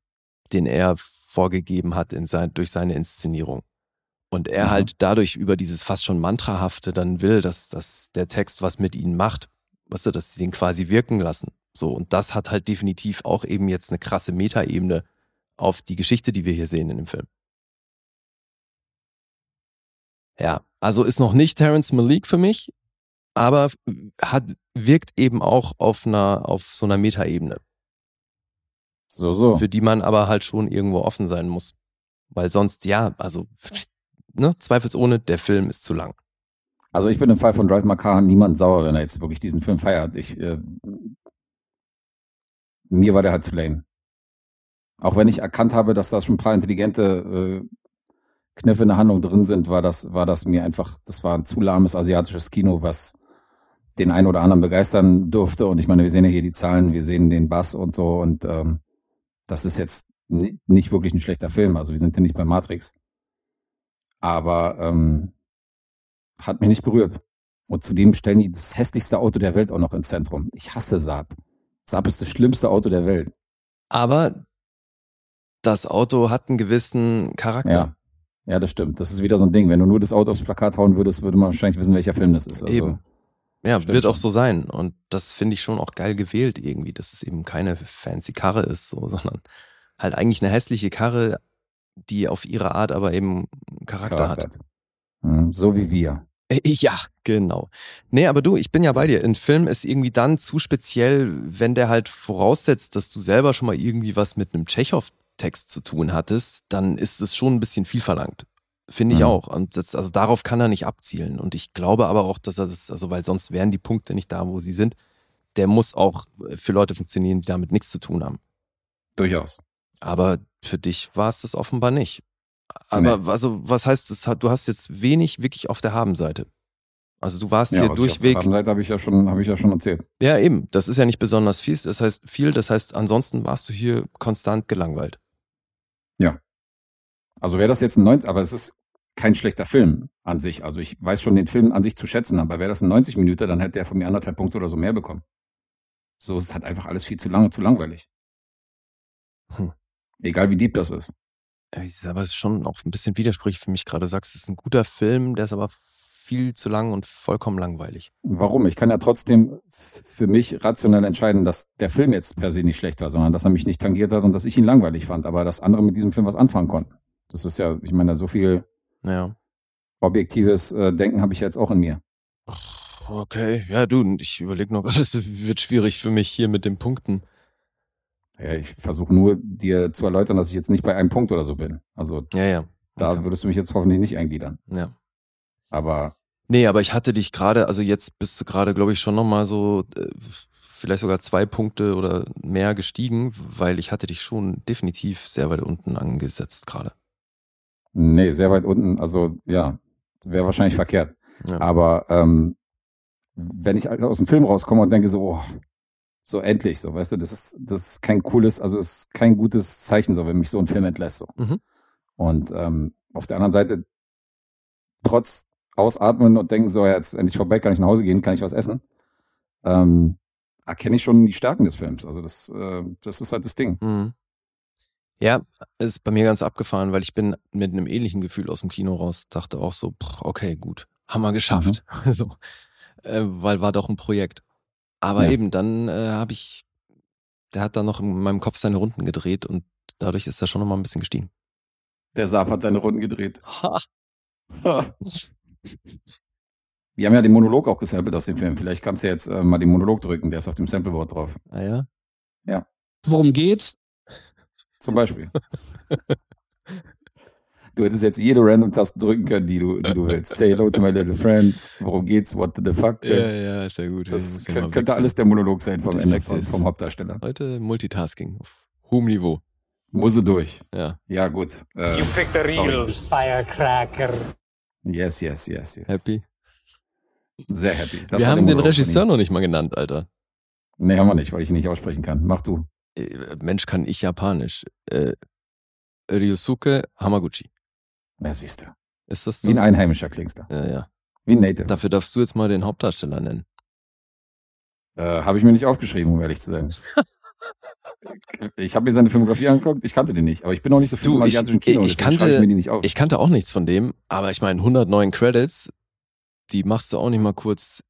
den er vorgegeben hat in sein, durch seine Inszenierung. Und er Mhm. halt dadurch über dieses fast schon Mantrahafte dann will, dass, dass der Text was mit ihnen macht. Weißt du, dass sie ihn quasi wirken lassen. So, und das hat halt definitiv auch eben jetzt eine krasse Metaebene auf die Geschichte, die wir hier sehen in dem Film. Ja, also ist noch nicht Terence Malik für mich, aber hat, wirkt eben auch auf einer, auf so einer Metaebene, So, so. für die man aber halt schon irgendwo offen sein muss. Weil sonst, ja, also, ne, zweifelsohne, der Film ist zu lang. Also ich bin im Fall von Drive My Car niemand sauer, wenn er jetzt wirklich diesen Film feiert. Ich, äh, mir war der halt zu lame. Auch wenn ich erkannt habe, dass da schon ein paar intelligente äh, Kniffe in der Handlung drin sind, war das, war das mir einfach, das war ein zu lahmes asiatisches Kino, was den einen oder anderen begeistern durfte. Und ich meine, wir sehen ja hier die Zahlen, wir sehen den Bass und so. Und ähm, das ist jetzt ni- nicht wirklich ein schlechter Film. Also wir sind ja nicht bei Matrix. Aber ähm, hat mich nicht berührt. Und zudem stellen die das hässlichste Auto der Welt auch noch ins Zentrum. Ich hasse Saab. Saab ist das schlimmste Auto der Welt. Aber das Auto hat einen gewissen Charakter. Ja. Ja, das stimmt. Das ist wieder so ein Ding. Wenn du nur das Auto aufs Plakat hauen würdest, würde man wahrscheinlich wissen, welcher Film das ist. Also, Eben. Ja, Stimmt wird auch schon. so sein. Und das finde ich schon auch geil gewählt irgendwie, dass es eben keine fancy Karre ist, so, sondern halt eigentlich eine hässliche Karre, die auf ihre Art aber eben Charakter, Charakter hat. hat. Hm, So wie wir. Äh, Ja, genau. Nee, aber du, ich bin ja bei dir. Ein Film ist irgendwie dann zu speziell, wenn der halt voraussetzt, dass du selber schon mal irgendwie was mit einem Tschechow-Text zu tun hattest, dann ist es schon ein bisschen viel verlangt. Finde ich Mhm. auch. Und das, also darauf kann er nicht abzielen. Und ich glaube aber auch, dass er das, also weil sonst wären die Punkte nicht da, wo sie sind. Der muss auch für Leute funktionieren, die damit nichts zu tun haben. Durchaus. Aber für dich war es das offenbar nicht. Aber also, was heißt das? Du hast jetzt wenig wirklich auf der Habenseite. Also du warst hier was ich auf der durchweg. Habenseite habe ich ja schon, habe ich ja schon erzählt. Ja, eben. Das ist ja nicht besonders viel. Das heißt viel. Das heißt, ansonsten warst du hier konstant gelangweilt. Also wäre das jetzt ein 90, aber es ist kein schlechter Film an sich. Also ich weiß schon den Film an sich zu schätzen, aber wäre das ein 90 Minuten, dann hätte er von mir anderthalb Punkte oder so mehr bekommen. So ist halt einfach alles viel zu lang und zu langweilig. Hm. Egal wie deep das ist. Aber es ist schon auch ein bisschen widersprüchlich für mich gerade. Du sagst, es ist ein guter Film, der ist aber viel zu lang und vollkommen langweilig. Warum? Ich kann ja trotzdem für mich rationell entscheiden, dass der Film jetzt per se nicht schlecht war, sondern dass er mich nicht tangiert hat und dass ich ihn langweilig fand, aber dass andere mit diesem Film was anfangen konnten. Das ist ja, ich meine, so viel Ja. objektives äh, Denken habe ich jetzt auch in mir. Okay, ja, du, ich überlege noch, es wird schwierig für mich hier mit den Punkten. Ja, ich versuche nur dir zu erläutern, dass ich jetzt nicht bei einem Punkt oder so bin. Also Ja, ja. da Okay. würdest du mich jetzt hoffentlich nicht eingliedern. Ja. Aber Nee, aber ich hatte dich gerade, also jetzt bist du gerade, glaube ich, schon nochmal so, äh, vielleicht sogar zwei Punkte oder mehr gestiegen, weil ich hatte dich schon definitiv sehr weit unten angesetzt gerade. Nee, sehr weit unten. Also ja, wäre wahrscheinlich verkehrt. Ja. Aber ähm, wenn ich aus dem Film rauskomme und denke so, oh, so endlich, so, weißt du, das ist, das ist kein cooles, also es ist kein gutes Zeichen, so, wenn mich so ein Film entlässt. So. Mhm. Und ähm, auf der anderen Seite, trotz Ausatmen und denken, so, ja, jetzt ist endlich vorbei, kann ich nach Hause gehen, kann ich was essen, ähm, erkenne ich schon die Stärken des Films. Also das, äh, das ist halt das Ding. Mhm. Ja, ist bei mir ganz abgefahren, weil ich bin mit einem ähnlichen Gefühl aus dem Kino raus, dachte auch so, okay, gut, haben wir geschafft. so, äh, weil war doch ein Projekt. Aber Ja. eben, dann äh, habe ich, der hat dann noch in meinem Kopf seine Runden gedreht und dadurch ist er schon nochmal ein bisschen gestiegen. Der Saab hat seine Runden gedreht. Ha. Wir haben ja den Monolog auch gesampelt aus dem Film. Vielleicht kannst du jetzt äh, mal den Monolog drücken, der ist auf dem Sampleboard drauf. Ah ja? Worum geht's? Zum Beispiel. du hättest jetzt jede Random-Taste drücken können, die du, die du willst. Say hello to my little friend. Worum geht's? What the fuck? ja, ist ja gut. das ja könnte, könnte alles der Monolog sein vom Ende vom, vom Hauptdarsteller. Heute Multitasking auf hohem Niveau. Muss durch. Ja, Ja, gut. Äh, You picked a sorry. real firecracker. Yes, yes, yes, yes. happy. Sehr happy. Das Wir haben den Monolog Regisseur noch nicht mal genannt, Alter. Nee, haben wir nicht, weil ich ihn nicht aussprechen kann. Mach du. Äh, Mensch, kann ich Japanisch. Äh, Ryosuke Hamaguchi. Ja, siehst du. Ist das das? Wie ein Einheimischer klingst du. ja, ja. Wie ein Native. Dafür darfst du jetzt mal den Hauptdarsteller nennen. Äh, habe ich mir nicht aufgeschrieben, um ehrlich zu sein. ich habe mir seine Filmografie angeguckt, ich kannte den nicht, aber ich bin auch nicht so Du, im ich- asiatischen Kino, ich deswegen schreibe ich kannte- mir die nicht auf. Ich kannte auch nichts von dem, aber ich meine, 109 Credits, die machst du auch nicht mal kurz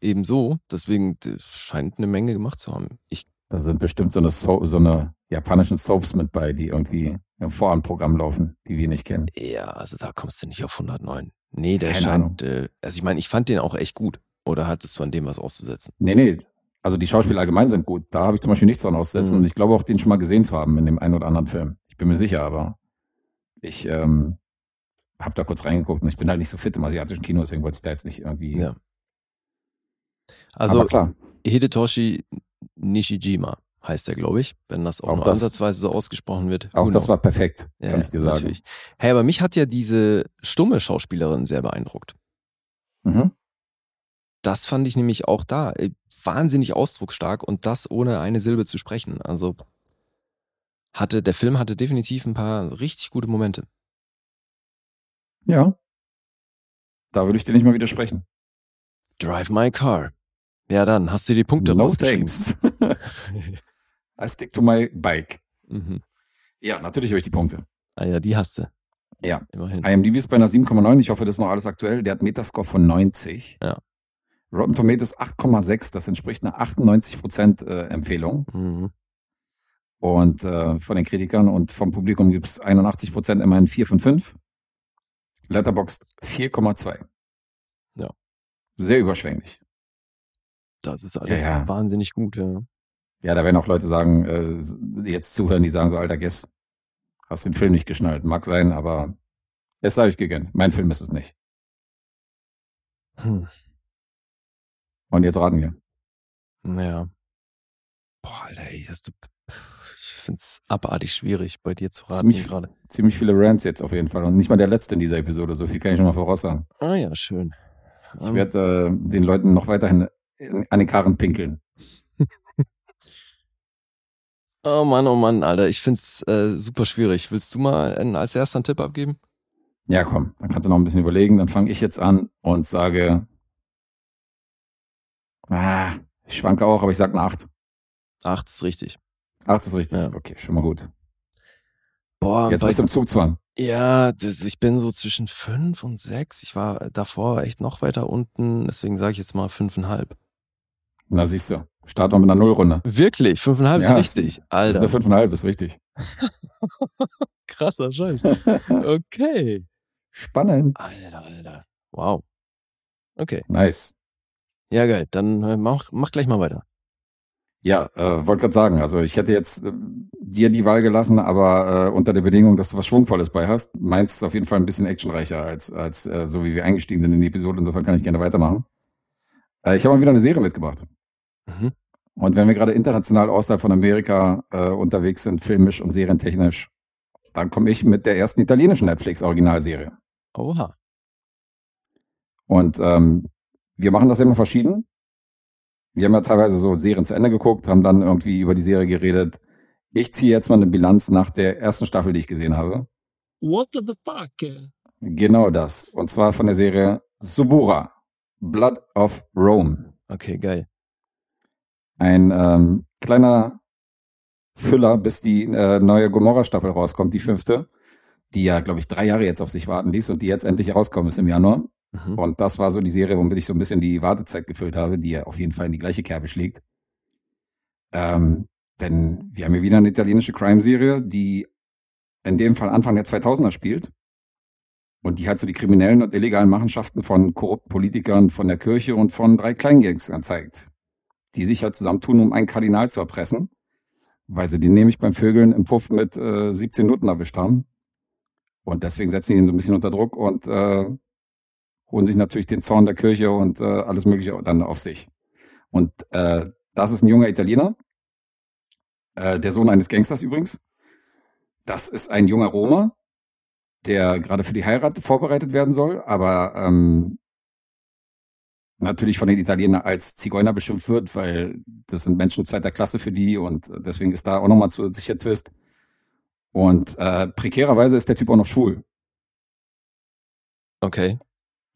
eben so. Deswegen scheint eine Menge gemacht zu haben. Ich, da sind bestimmt so eine, so so eine japanischen Soaps mit bei, die irgendwie im Vorabendprogramm laufen, die wir nicht kennen. ja, also da kommst du nicht auf 109. Nee, der Keine scheint, äh, also ich meine, ich fand den auch echt gut. Oder hattest du an dem was auszusetzen? Nee, nee, also die Schauspieler allgemein sind gut. Da habe ich zum Beispiel nichts dran auszusetzen Mhm. und ich glaube auch, den schon mal gesehen zu haben in dem einen oder anderen Film. Ich bin mir sicher, aber ich ähm, habe da kurz reingeguckt und ich bin halt nicht so fit im asiatischen Kino, deswegen wollte ich da jetzt nicht irgendwie. Ja. Also Hidetoshi Nishijima heißt er, glaube ich, wenn das auch, Auch nur das- ansatzweise so ausgesprochen wird. auch das war perfekt, Ja, kann ich dir sagen. natürlich. Hey, aber mich hat ja diese stumme Schauspielerin sehr beeindruckt. Mhm. Das fand ich nämlich auch da äh, wahnsinnig ausdrucksstark und das ohne eine Silbe zu sprechen. Also hatte der Film hatte definitiv ein paar richtig gute Momente. Ja. Da würde ich dir nicht mal widersprechen. Drive my car. Ja, dann hast du die Punkte no rausgeschrieben. thanks. I stick to my bike. mhm. Ja, natürlich habe ich die Punkte. Ah ja, die hast du. Ja. Immerhin. IMDb ist bei einer 7,9. Ich hoffe, das ist noch alles aktuell. Der hat Metascore von 90. Ja. Rotten Tomatoes 8,6. Das entspricht einer 98% äh, Empfehlung. Mhm. Und äh, von den Kritikern und vom Publikum gibt es 81% immerhin 4 von 5. Letterboxd 4,2. Ja. Sehr überschwänglich. Das ist alles Ja, ja. wahnsinnig gut, ja. Ja, da werden auch Leute sagen, äh, jetzt zuhören, die sagen so, alter Guess, hast den Film nicht geschnallt. Mag sein, aber es sei euch gegönnt. Mein Film ist es nicht. Hm. Und jetzt raten wir. Ja. Boah, Alter, ey, das, ich find's abartig schwierig, bei dir zu raten Ziemlich- gerade. Ziemlich viele Rants jetzt auf jeden Fall. Und nicht mal der letzte in dieser Episode. So viel kann ich schon mal voraussagen. Ah ja, schön. Ich werde äh, den Leuten noch weiterhin an den Karren pinkeln. Oh Mann, oh Mann, Alter, ich find's äh, super schwierig. Willst du mal einen, als erster einen Tipp abgeben? Ja, komm, dann kannst du noch ein bisschen überlegen. Dann fange ich jetzt an und sage, ah, ich schwanke auch, aber ich sag eine 8. Acht ist richtig. 8 ist richtig. Ja. Okay, schon mal gut. Boah, Jetzt bist du im Zugzwang. Ja, das, ich bin so zwischen fünf und sechs. Ich war davor echt noch weiter unten, deswegen sage ich jetzt mal fünfeinhalb. Na, siehst du. Start mal mit einer Nullrunde. Wirklich, fünfeinhalb Ja, ist richtig. Das ist Alter, eine fünfeinhalb, ist richtig. krasser Scheiß. Okay. Spannend. Alter, Alter. Wow. Okay. Nice. Ja, geil. Dann äh, mach, mach gleich mal weiter. Ja, äh, wollte gerade sagen, also ich hätte jetzt äh, dir die Wahl gelassen, aber äh, unter der Bedingung, dass du was Schwungvolles bei hast. Meins ist auf jeden Fall ein bisschen actionreicher als, als äh, so wie wir eingestiegen sind in die Episode. Insofern kann ich gerne weitermachen. Äh, ich habe mal wieder eine Serie mitgebracht. Mhm. Und wenn wir gerade international außerhalb von Amerika äh, unterwegs sind, filmisch und serientechnisch, dann komme ich mit der ersten italienischen Netflix-Originalserie. Oha. Und ähm, wir machen das immer verschieden. Wir haben ja teilweise so Serien zu Ende geguckt, haben dann irgendwie über die Serie geredet. Ich ziehe jetzt mal eine Bilanz nach der ersten Staffel, die ich gesehen habe. What the fuck? Genau das. Und zwar von der Serie Subura, Blood of Rome. Okay, geil. Ein ähm, kleiner Füller, bis die äh, neue Gomorra-Staffel rauskommt, die fünfte, die ja, glaube ich, drei Jahre jetzt auf sich warten ließ und die jetzt endlich rauskommen ist im Januar. Mhm. Und das war so die Serie, womit ich so ein bisschen die Wartezeit gefüllt habe, die ja auf jeden Fall in die gleiche Kerbe schlägt. Ähm, denn wir haben hier wieder eine italienische Crime-Serie, die in dem Fall Anfang der 2000er spielt. Und die halt so die kriminellen und illegalen Machenschaften von korrupten Politikern, von der Kirche und von drei Kleingangs zeigt. Die sich halt zusammentun, um einen Kardinal zu erpressen. Weil sie den nämlich beim Vögeln im Puff mit äh, 17 Nutten erwischt haben. Und deswegen setzen die ihn so ein bisschen unter Druck und äh, holen sich natürlich den Zorn der Kirche und äh, alles Mögliche dann auf sich. Und äh, das ist ein junger Italiener, äh, der Sohn eines Gangsters übrigens. Das ist ein junger Roma, der gerade für die Heirat vorbereitet werden soll, aber ähm, natürlich von den Italienern als Zigeuner beschimpft wird, weil das sind Menschen zweiter Klasse für die und deswegen ist da auch nochmal zusätzlicher Twist. Und äh, prekärerweise ist der Typ auch noch schwul. Okay.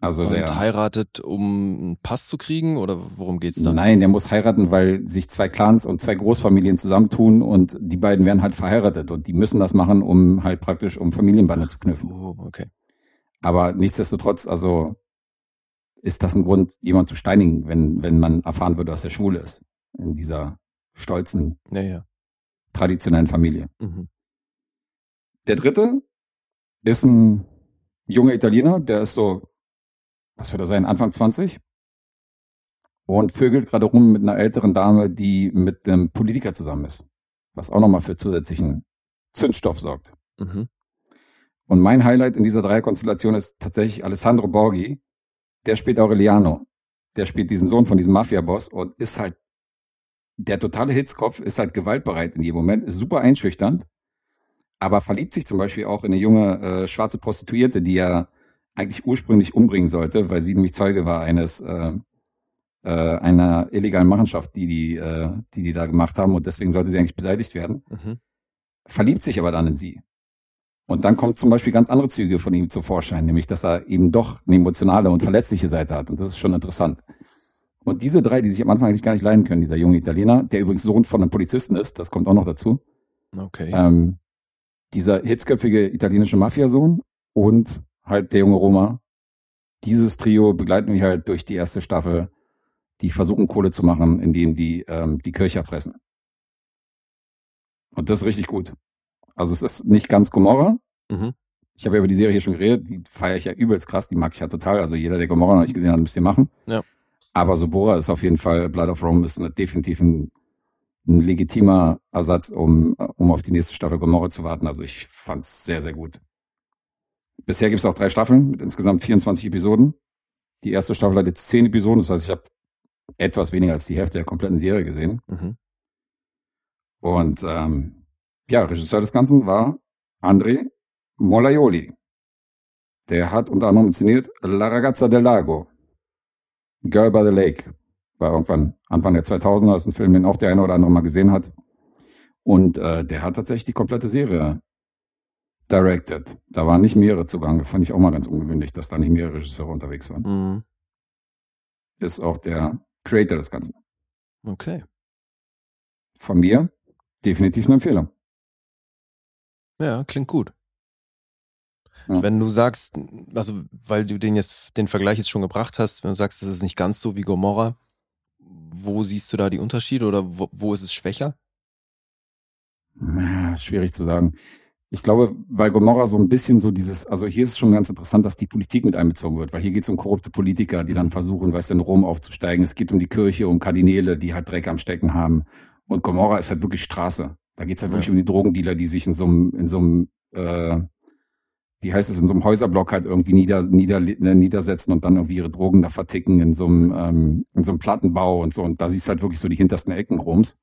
Also Und der heiratet, um einen Pass zu kriegen oder worum geht's dann? Nein, der muss heiraten, weil sich zwei Clans und zwei Großfamilien zusammentun und die beiden werden halt verheiratet und die müssen das machen, um halt praktisch um Familienbande zu knüpfen. So, okay. Aber nichtsdestotrotz, also ist das ein Grund, jemanden zu steinigen, wenn, wenn man erfahren würde, dass er schwul ist. In dieser stolzen, Ja, ja. traditionellen Familie. Mhm. Der dritte ist ein junger Italiener, der ist so, was wird er sein, Anfang 20? Und vögelt gerade rum mit einer älteren Dame, die mit einem Politiker zusammen ist. Was auch nochmal für zusätzlichen Zündstoff sorgt. Mhm. Und mein Highlight in dieser Dreierkonstellation ist tatsächlich Alessandro Borghi. Der spielt Aureliano. Der spielt diesen Sohn von diesem Mafia-Boss und ist halt der totale Hitzkopf, ist halt gewaltbereit in jedem Moment, ist super einschüchternd, aber verliebt sich zum Beispiel auch in eine junge äh, schwarze Prostituierte, die er eigentlich ursprünglich umbringen sollte, weil sie nämlich Zeuge war eines äh, äh, einer illegalen Machenschaft, die die, äh, die die da gemacht haben und deswegen sollte sie eigentlich beseitigt werden Mhm. verliebt sich aber dann in sie. Und dann kommt zum Beispiel ganz andere Züge von ihm zum Vorschein, nämlich dass er eben doch eine emotionale und verletzliche Seite hat. Und das ist schon interessant. Und diese drei, die sich am Anfang eigentlich gar nicht leiden können, dieser junge Italiener, der übrigens Sohn von einem Polizisten ist, das kommt auch noch dazu, Okay. ähm, dieser hitzköpfige italienische Mafiasohn und halt der junge Roma. Dieses Trio begleiten wir halt durch die erste Staffel, die versuchen Kohle zu machen, indem die ähm, die Kirche erpressen. Und das ist richtig gut. Also es ist nicht ganz Gomorra. Mhm. Ich habe ja über die Serie hier schon geredet, die feiere ich ja übelst krass, die mag ich ja total. Also jeder, der Gomorra noch nicht gesehen hat, ein bisschen machen. Ja. Aber Sobora ist auf jeden Fall, Blood of Rome ist definitiv ein, ein legitimer Ersatz, um, um auf die nächste Staffel Gomorra zu warten. Also ich fand's sehr, sehr gut. Bisher gibt es auch drei Staffeln mit insgesamt 24 Episoden. Die erste Staffel hat jetzt zehn Episoden, das heißt, ich habe etwas weniger als die Hälfte der kompletten Serie gesehen. Mhm. Und ähm, ja, Regisseur des Ganzen war André Molaioli. Der hat unter anderem inszeniert La Ragazza del Lago, Girl by the Lake. War irgendwann Anfang der 2000er, ist ein Film, den auch der eine oder andere mal gesehen hat. Und äh, der hat tatsächlich die komplette Serie directed. Da waren nicht mehrere zugange. Fand ich auch mal ganz ungewöhnlich, dass da nicht mehrere Regisseure unterwegs waren. Mhm. Ist auch der Creator des Ganzen. Okay. Von mir definitiv eine Empfehlung. Ja, klingt gut. Ja. Wenn du sagst, also weil du den jetzt den Vergleich jetzt schon gebracht hast, wenn du sagst, es ist nicht ganz so wie Gomorra, wo siehst du da die Unterschiede oder wo, wo ist es schwächer? Schwierig zu sagen. Ich glaube, weil Gomorra so ein bisschen so dieses, also hier ist es schon ganz interessant, dass die Politik mit einbezogen wird, weil hier geht es um korrupte Politiker, die dann versuchen, weißt du, in Rom aufzusteigen. Es geht um die Kirche, um Kardinäle, die halt Dreck am Stecken haben. Und Gomorra ist halt wirklich Straße. Da geht es halt Ja. wirklich um die Drogendealer, die sich in so einem, in so einem, äh, wie heißt es, in so einem Häuserblock halt irgendwie nieder, nieder, äh, niedersetzen und dann irgendwie ihre Drogen da verticken in so einem, ähm, in so einem Plattenbau und so. Und da siehst du halt wirklich so die hintersten Ecken Roms.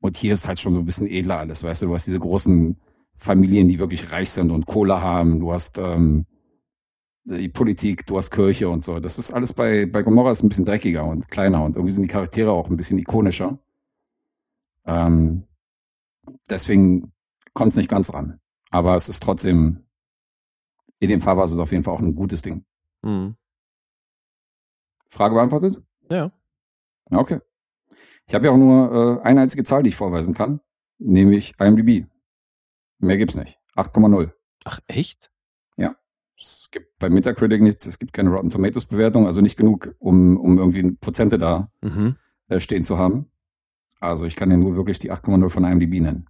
Und hier ist halt schon so ein bisschen edler alles, weißt du, du hast diese großen Familien, die wirklich reich sind und Kohle haben, du hast ähm, die Politik, du hast Kirche und so. Das ist alles bei, bei Gomorra ist ein bisschen dreckiger und kleiner und irgendwie sind die Charaktere auch ein bisschen ikonischer. Ähm, deswegen kommt es nicht ganz ran. Aber es ist trotzdem, in dem Fall war es auf jeden Fall auch ein gutes Ding. Mhm. Frage beantwortet? Ja. Okay. Ich habe ja auch nur äh, eine einzige Zahl, die ich vorweisen kann, nämlich IMDb. Mehr gibt's nicht. 8,0. Ach, echt? Es gibt bei Metacritic nichts, es gibt keine Rotten Tomatoes Bewertung, also nicht genug, um, um irgendwie Prozente da Mhm. äh, stehen zu haben. Also ich kann ja nur wirklich die 8,0 von IMDb nennen.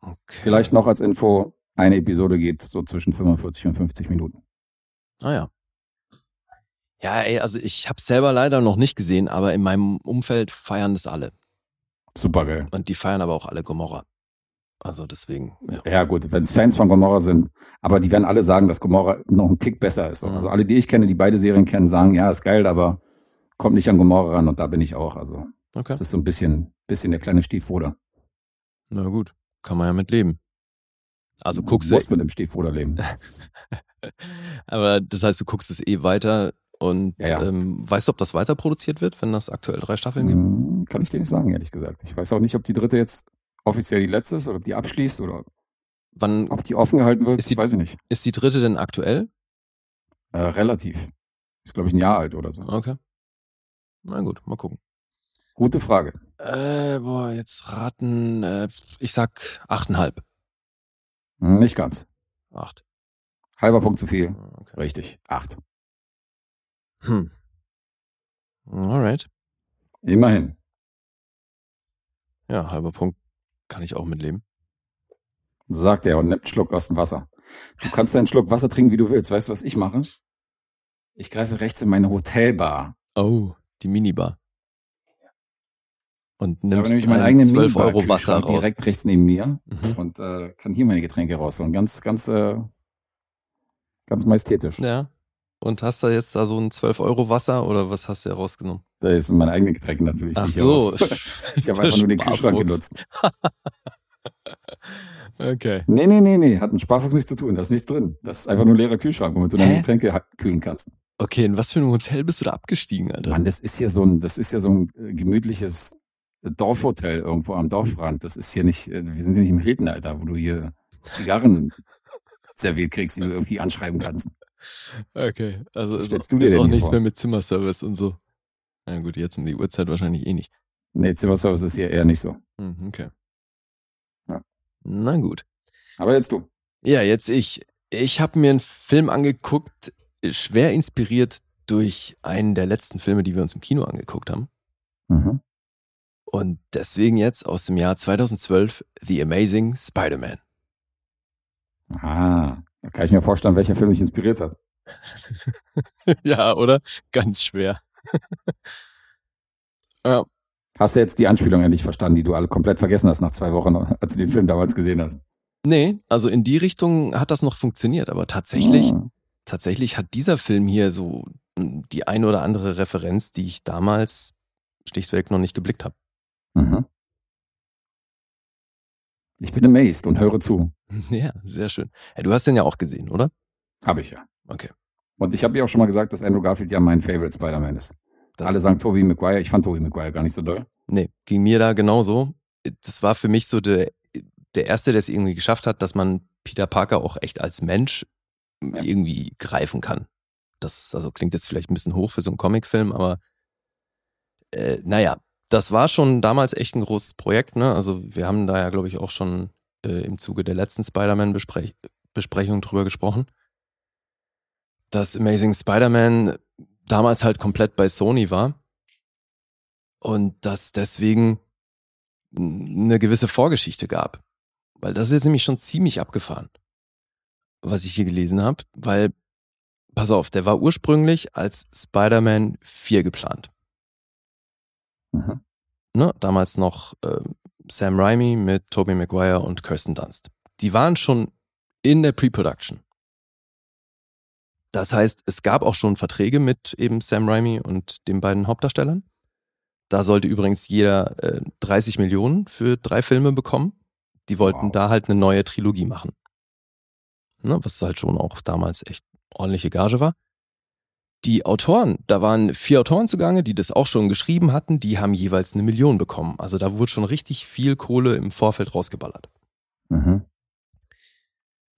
Okay. Vielleicht noch als Info, eine Episode geht so zwischen 45 und 50 Minuten. Ah ja. Ja, ey, also ich habe selber leider noch nicht gesehen, aber in meinem Umfeld feiern das alle. Super geil. Und die feiern aber auch alle Gomorra. Also deswegen, ja. Ja gut, wenn es Fans von Gomorra sind, aber die werden alle sagen, dass Gomorra noch ein Tick besser ist. Mhm. Also alle, die ich kenne, die beide Serien kennen, sagen, ja, ist geil, aber kommt nicht an Gomorra ran und da bin ich auch. Also Okay. das ist so ein bisschen, bisschen der kleine Stiefbruder. Na gut, kann man ja mit leben. Also guckst du du. musst mit dem Stiefbruder leben. aber das heißt, du guckst es eh weiter und Ja, ja. Ähm, weißt du, ob das weiter produziert wird, wenn das aktuell drei Staffeln gibt? Hm, Kann ich dir nicht sagen, ehrlich gesagt. Ich weiß auch nicht, ob die dritte jetzt offiziell die letzte ist oder ob die abschließt oder Wann ob die offen gehalten wird, Ist die- weiß ich nicht. ist die dritte denn aktuell? Äh, relativ. Ist, glaube ich, ein Jahr alt oder so. Okay. Na gut, mal gucken. Gute Frage. Äh, boah, jetzt raten, äh, ich sag achteinhalb. Hm, Nicht ganz. Acht. Halber Punkt zu viel. Okay. Richtig. Acht. Hm. Alright. Immerhin. Ja, halber Punkt kann ich auch mitleben. Sagt er und nimmt einen Schluck aus dem Wasser. Du kannst deinen Schluck Wasser trinken, wie du willst. Weißt du, was ich mache? Ich greife rechts in meine Hotelbar. Oh, die Minibar. Und Ich habe nimmst nämlich meinen einen eigenen 12 Euro Wasser raus. direkt rechts neben mir Mhm. und äh, kann hier meine Getränke rausholen. Ganz, ganz, äh, ganz majestätisch. Ja. Und hast du jetzt da so ein 12 Euro Wasser oder was hast du rausgenommen? Da sind meine eigenen Getränke natürlich. Ach so. Ich habe einfach nur den Kühlschrank genutzt. Okay. Nee, nee, nee, nee. Hat mit Sparfuchs nichts zu tun. Da ist nichts drin. Das ist einfach nur ein leerer Kühlschrank, womit du deine? Getränke ha- kühlen kannst. Okay, in was für einem Hotel bist du da abgestiegen, Alter? Mann, das ist hier so ein, das ist ja so ein äh, gemütliches Dorfhotel irgendwo am Dorfrand. Das ist hier nicht, äh, wir sind hier nicht im Hilton, Alter, wo du hier Zigarren serviert kriegst, die du irgendwie anschreiben kannst. Okay, also ist, ist auch nichts vor? mehr mit Zimmerservice und so. Na gut, jetzt um die Uhrzeit wahrscheinlich eh nicht. Nee, Zimmerservice ist hier eher nicht so. Hm, okay. Ja. Na gut. Aber jetzt du. Ja, jetzt ich. Ich habe mir einen Film angeguckt, schwer inspiriert durch einen der letzten Filme, die wir uns im Kino angeguckt haben. Mhm. Und deswegen jetzt aus dem Jahr 2012 The Amazing Spider-Man. Ah, da kann ich mir vorstellen, welcher Film mich inspiriert hat. ja, oder? Ganz schwer. ja, Hast du jetzt die Anspielung endlich verstanden, die du alle komplett vergessen hast nach zwei Wochen, als du den Film damals gesehen hast? nee, also in die Richtung hat das noch funktioniert, aber tatsächlich, Ah. tatsächlich hat dieser Film hier so mm, die eine oder andere Referenz, die ich damals schlichtweg noch nicht geblickt habe. Mhm. Ich bin amazed und höre zu. Ja, sehr schön. Ja, du hast den ja auch gesehen, oder? Habe ich ja. Okay. Und ich habe ja auch schon mal gesagt, dass Andrew Garfield ja mein Favorite Spider-Man ist. Das, Alle sagen Tobey Maguire. Ich fand Tobey Maguire gar nicht so doll. Nee, ging mir da genauso. Das war für mich so der, der Erste, der es irgendwie geschafft hat, dass man Peter Parker auch echt als Mensch Ja. irgendwie greifen kann. Das also klingt jetzt vielleicht ein bisschen hoch für so einen Comicfilm, aber äh, naja, das war schon damals echt ein großes Projekt. Ne? Also wir haben da ja, glaube ich, auch schon äh, im Zuge der letzten Spider-Man-Besprechung drüber gesprochen, dass Amazing Spider-Man damals halt komplett bei Sony war und dass deswegen eine gewisse Vorgeschichte gab. Weil das ist jetzt nämlich schon ziemlich abgefahren, was ich hier gelesen habe, weil, pass auf, der war ursprünglich als Spider-Man 4 geplant. Mhm. Ne, damals noch äh, Sam Raimi mit Tobey Maguire und Kirsten Dunst. Die waren schon in der Pre-Production. Das heißt, es gab auch schon Verträge mit eben Sam Raimi und den beiden Hauptdarstellern. Da sollte übrigens jeder äh, 30 Millionen für drei Filme bekommen. Die wollten wow. da halt eine neue Trilogie machen. Ne, was halt schon auch damals echt ordentliche Gage war. Die Autoren, da waren vier Autoren zugange, die das auch schon geschrieben hatten, die haben jeweils eine Million bekommen. Also da wurde schon richtig viel Kohle im Vorfeld rausgeballert. Mhm.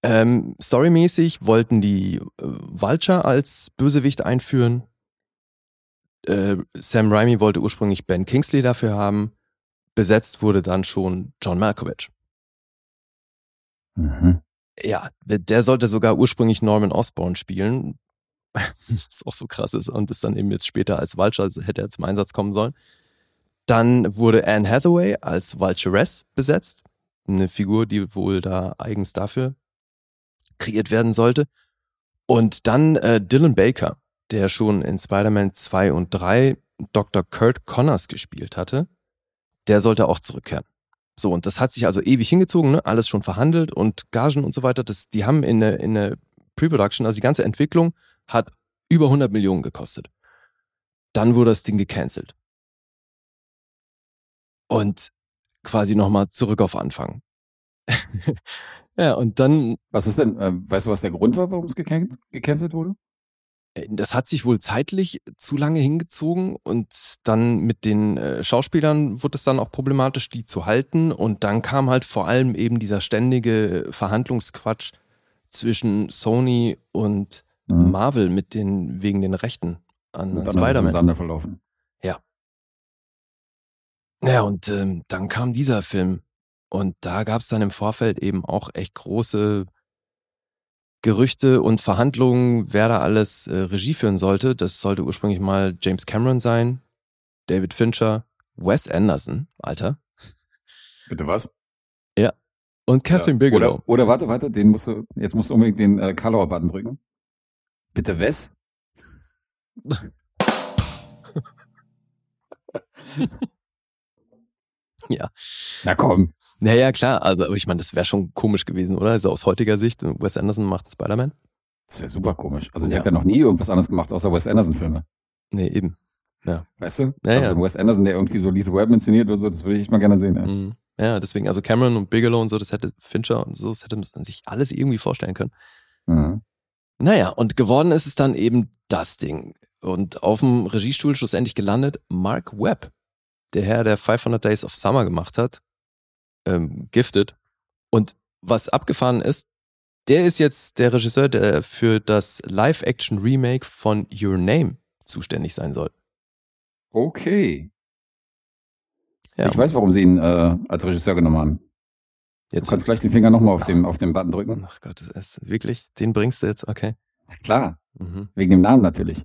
Ähm, storymäßig wollten die äh, Vulture als Bösewicht einführen. Äh, Sam Raimi wollte ursprünglich Ben Kingsley dafür haben. Besetzt wurde dann schon John Malkovich. Mhm. Ja, der sollte sogar ursprünglich Norman Osborn spielen, was auch so krass ist und ist dann eben jetzt später als Vulture, also hätte er zum Einsatz kommen sollen. Dann wurde Anne Hathaway als Vulturess besetzt, eine Figur, die wohl da eigens dafür kreiert werden sollte. Und dann äh, Dylan Baker, der schon in Spider-Man 2 und 3 Dr. Kurt Connors gespielt hatte, der sollte auch zurückkehren. So, und das hat sich also ewig hingezogen, ne? alles schon verhandelt und Gagen und so weiter. Das, die haben in der in eine Pre-Production, also die ganze Entwicklung hat über 100 Millionen gekostet. Dann wurde das Ding gecancelt. Und quasi nochmal zurück auf Anfang. ja, und dann. Was ist denn, äh, weißt du, was der Grund war, warum es gecancelt wurde? Äh, das hat sich wohl zeitlich zu lange hingezogen und dann mit den äh, Schauspielern wurde es dann auch problematisch, die zu halten. Und dann kam halt vor allem eben dieser ständige Verhandlungsquatsch zwischen Sony und mhm. Marvel mit den, wegen den Rechten an Spider-Man. Sande verlaufen. Ja. Ja, und ähm, dann kam dieser Film. Und da gab es dann im Vorfeld eben auch echt große Gerüchte und Verhandlungen, wer da alles äh, Regie führen sollte. Das sollte ursprünglich mal James Cameron sein, David Fincher, Wes Anderson, Alter. Bitte was? Ja. Und Catherine ja. Bigelow. Oder, oder, warte, warte, den musst du, jetzt musst du unbedingt den äh, Color-Button drücken. Bitte Wes? ja. Na komm. Naja, klar, also aber ich meine, das wäre schon komisch gewesen, oder? Also aus heutiger Sicht, Wes Anderson macht Spider-Man. Das wäre super komisch. Also der ja. hat ja noch nie irgendwas anderes gemacht, außer Wes Anderson-Filme. Nee, eben. Ja. Weißt du? Ja, also ja. Wes Anderson, der irgendwie so Lethal Web inszeniert oder so, das würde ich mal gerne sehen. Ja. Mhm. ja, deswegen, also Cameron und Bigelow und so, das hätte Fincher und so, das hätte man sich alles irgendwie vorstellen können. Mhm. Naja, und geworden ist es dann eben das Ding. Und auf dem Regiestuhl schlussendlich gelandet Mark Webb, der Herr, der 500 Days of Summer gemacht hat, ähm, Gifted. Und was abgefahren ist, der ist jetzt der Regisseur, der für das Live-Action-Remake von Your Name zuständig sein soll. Okay. Ja. Ich weiß, warum sie ihn äh, als Regisseur genommen haben. Jetzt du kannst gleich den Finger nochmal auf, dem, auf den Button drücken. Ach Gott, das ist wirklich, den bringst du jetzt, okay. Klar, mhm. wegen dem Namen natürlich.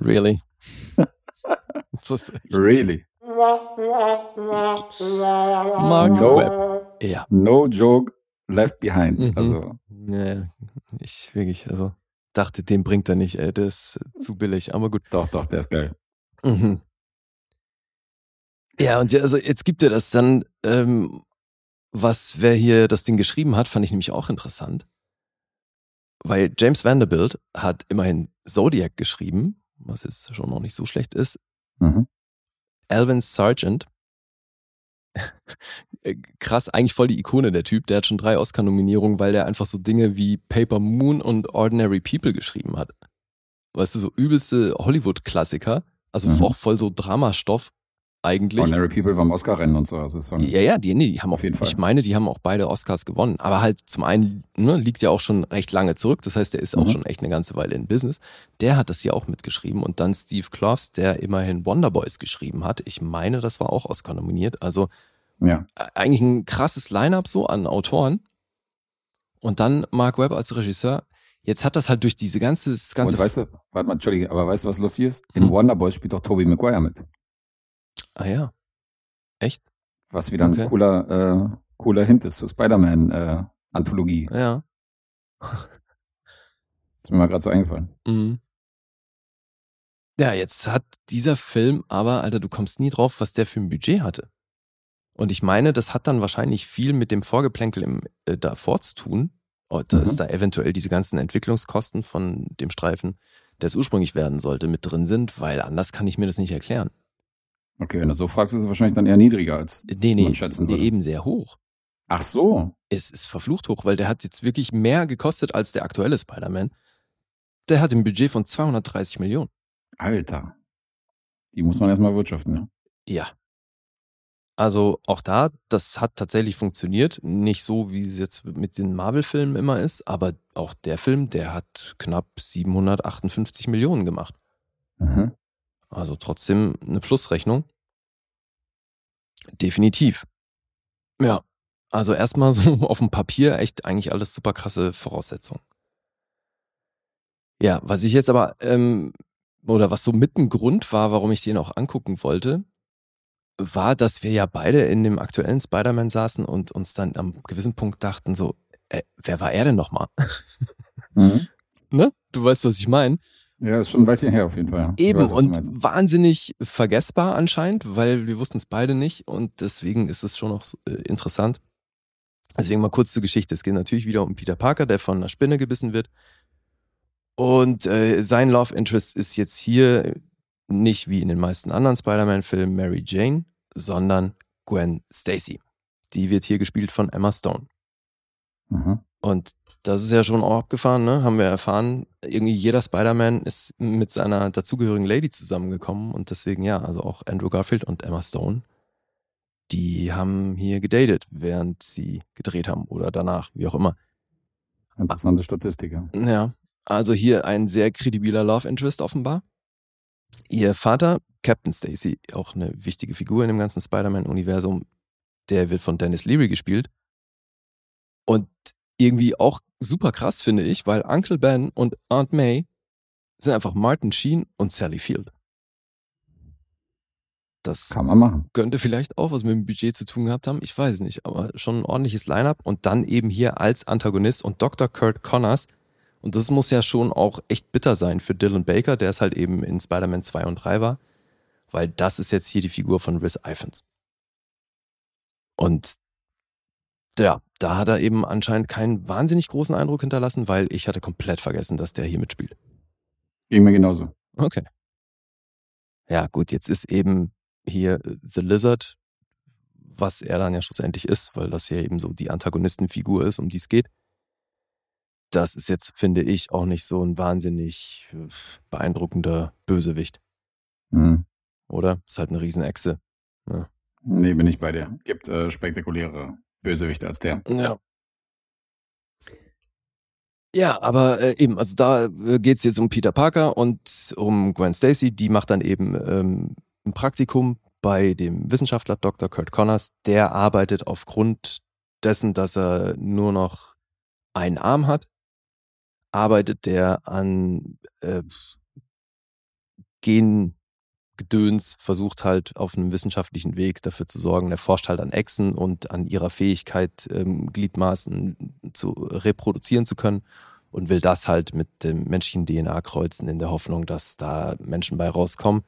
Really? really? Mark no, Webb. Ja. No joke left behind. Mhm. Also. Ja, ich wirklich, also dachte, den bringt er nicht, ey, der ist zu billig, aber gut. Doch, doch, der ist geil. Mhm. Ja, und also jetzt gibt er das dann, ähm, was wer hier das Ding geschrieben hat, fand ich nämlich auch interessant. Weil James Vanderbilt hat immerhin Zodiac geschrieben, was jetzt schon noch nicht so schlecht ist. Mhm. Alvin Sargent, krass, eigentlich voll die Ikone der Typ, der hat schon drei Oscar-Nominierungen, weil der einfach so Dinge wie Paper Moon und Ordinary People geschrieben hat. Weißt du, so übelste Hollywood-Klassiker, also mhm. auch voll so Dramastoff eigentlich. Ordinary People war im Oscar-Rennen und so. Also ist schon Ja, ja, die, nee, die haben Auf auf jeden Fall. Ich meine, die haben auch beide Oscars gewonnen. Aber halt zum einen ne, liegt ja auch schon recht lange zurück. Das heißt, der ist auch Mhm. schon echt eine ganze Weile in Business. Der hat das hier auch mitgeschrieben. Und dann Steve Kloves, der immerhin Wonder Boys geschrieben hat. Ich meine, das war auch Oscar nominiert. Also ja. eigentlich ein krasses Line-up so an Autoren. Und dann Mark Webb als Regisseur. Jetzt hat das halt durch diese ganze, das ganze Und weißt du, warte mal, Entschuldige, aber weißt du, was lustig ist? In Hm. Wonderboy spielt auch Tobey Maguire mit. Ah ja. Echt? Was wieder ein Okay. cooler, äh, cooler Hint ist zur Spider-Man-Anthologie. Ja. ist mir mal gerade so eingefallen. Mhm. Ja, jetzt hat dieser Film aber, Alter, du kommst nie drauf, was der für ein Budget hatte. Und ich meine, das hat dann wahrscheinlich viel mit dem Vorgeplänkel im, äh, davor zu tun. Oh, dass Mhm. da eventuell diese ganzen Entwicklungskosten von dem Streifen, der es ursprünglich werden sollte, mit drin sind, weil anders kann ich mir das nicht erklären. Okay, wenn du so fragst, ist es wahrscheinlich dann eher niedriger als. Nee, nee, Man schätzen nee würde. eben sehr hoch. Ach so. Es ist verflucht hoch, weil der hat jetzt wirklich mehr gekostet als der aktuelle Spider-Man. Der hat ein Budget von 230 Millionen. Alter. Die muss man erstmal wirtschaften, ne? Ja. Also auch da, das hat tatsächlich funktioniert. Nicht so, wie es jetzt mit den Marvel-Filmen immer ist, aber auch der Film, der hat knapp 758 Millionen gemacht. Mhm. Also trotzdem eine Plusrechnung. Definitiv. Ja. Also erstmal so auf dem Papier echt eigentlich alles super krasse Voraussetzungen. Ja, was ich jetzt aber, ähm, oder was so mit ein Grund war, warum ich den auch angucken wollte, war, dass wir ja beide in dem aktuellen Spider-Man saßen und uns dann am gewissen Punkt dachten so, äh, wer war er denn nochmal? Mhm. ne? Du weißt, was ich meine. Ja, ist schon ein Weilchen her auf jeden Fall. Ja. Eben weiß, und wahnsinnig vergessbar anscheinend, weil wir wussten es beide nicht und deswegen ist es schon noch so, äh, interessant. Deswegen mal kurz zur Geschichte. Es geht natürlich wieder um Peter Parker, der von einer Spinne gebissen wird. Und äh, sein Love Interest ist jetzt hier nicht wie in den meisten anderen Spider-Man-Filmen Mary Jane, sondern Gwen Stacy. Die wird hier gespielt von Emma Stone. Mhm. Und das ist ja schon auch abgefahren, ne? Haben wir erfahren. Irgendwie jeder Spider-Man ist mit seiner dazugehörigen Lady zusammengekommen und deswegen ja, also auch Andrew Garfield und Emma Stone, die haben hier gedatet, während sie gedreht haben oder danach, wie auch immer. Interessante Statistik. Ja. Ja, also hier ein sehr kredibiler Love Interest offenbar. Ihr Vater, Captain Stacy, auch eine wichtige Figur in dem ganzen Spider-Man-Universum, der wird von Dennis Leary gespielt. Und irgendwie auch super krass, finde ich, weil Uncle Ben und Aunt May sind einfach Martin Sheen und Sally Field. Das Kann man machen. könnte vielleicht auch was mit dem Budget zu tun gehabt haben. Ich weiß nicht, aber schon ein ordentliches Line-up. Und dann eben hier als Antagonist und Dr. Kurt Connors. Und das muss ja schon auch echt bitter sein für Dylan Baker, der es halt eben in Spider-Man 2 und 3 war. Weil das ist jetzt hier die Figur von Rhys Ifans. Und ja, da hat er eben anscheinend keinen wahnsinnig großen Eindruck hinterlassen, weil ich hatte komplett vergessen, dass der hier mitspielt. Ging mir genauso. Okay. Ja, gut, jetzt ist eben hier The Lizard, was er dann ja schlussendlich ist, weil das ja eben so die Antagonistenfigur ist, um die es geht. Das ist jetzt, finde ich, auch nicht so ein wahnsinnig äh, beeindruckender Bösewicht, Mhm. oder? Ist halt eine Riesenechse. Nee, bin ich bei dir. Gibt äh, spektakuläre Bösewichte als der. Ja. Ja, aber äh, eben, also da äh, geht's jetzt um Peter Parker und um Gwen Stacy. Die macht dann eben ähm, ein Praktikum bei dem Wissenschaftler Dr. Kurt Connors. Der arbeitet aufgrund dessen, dass er nur noch einen Arm hat, arbeitet der an äh, Gengedöns, versucht halt auf einem wissenschaftlichen Weg dafür zu sorgen. Der forscht halt an Echsen und an ihrer Fähigkeit, ähm, Gliedmaßen zu reproduzieren zu können und will das halt mit dem menschlichen DNA kreuzen in der Hoffnung, dass da Menschen bei rauskommen,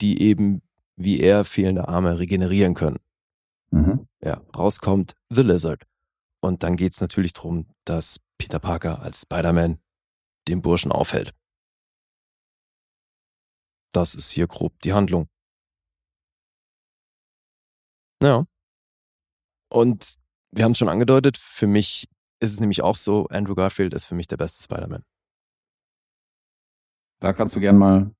die eben wie er fehlende Arme regenerieren können. Mhm. Ja, rauskommt The Lizard. Und dann geht's natürlich darum, dass Peter Parker als Spider-Man den Burschen aufhält. Das ist hier grob die Handlung. Ja. Und wir haben es schon angedeutet, für mich ist es nämlich auch so, Andrew Garfield ist für mich der beste Spider-Man. Da kannst du gern mal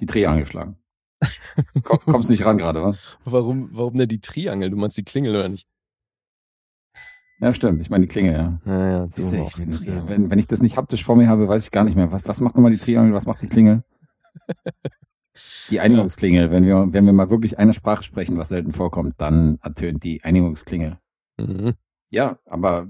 die Dreh angeschlagen. Komm, kommst nicht ran gerade, oder? Warum, warum denn die Triangel? Du meinst die Klingel oder nicht? Ja, stimmt. Ich meine die Klinge, ja. Ja, ja, Siehst du, ich bin, auch. wenn, wenn ich das nicht haptisch vor mir habe, weiß ich gar nicht mehr. Was, was macht nochmal die Triangel, was macht die Klingel? Die Einigungsklingel. Wenn wir, wenn wir mal wirklich eine Sprache sprechen, was selten vorkommt, dann ertönt die Einigungsklingel. Mhm. Ja, aber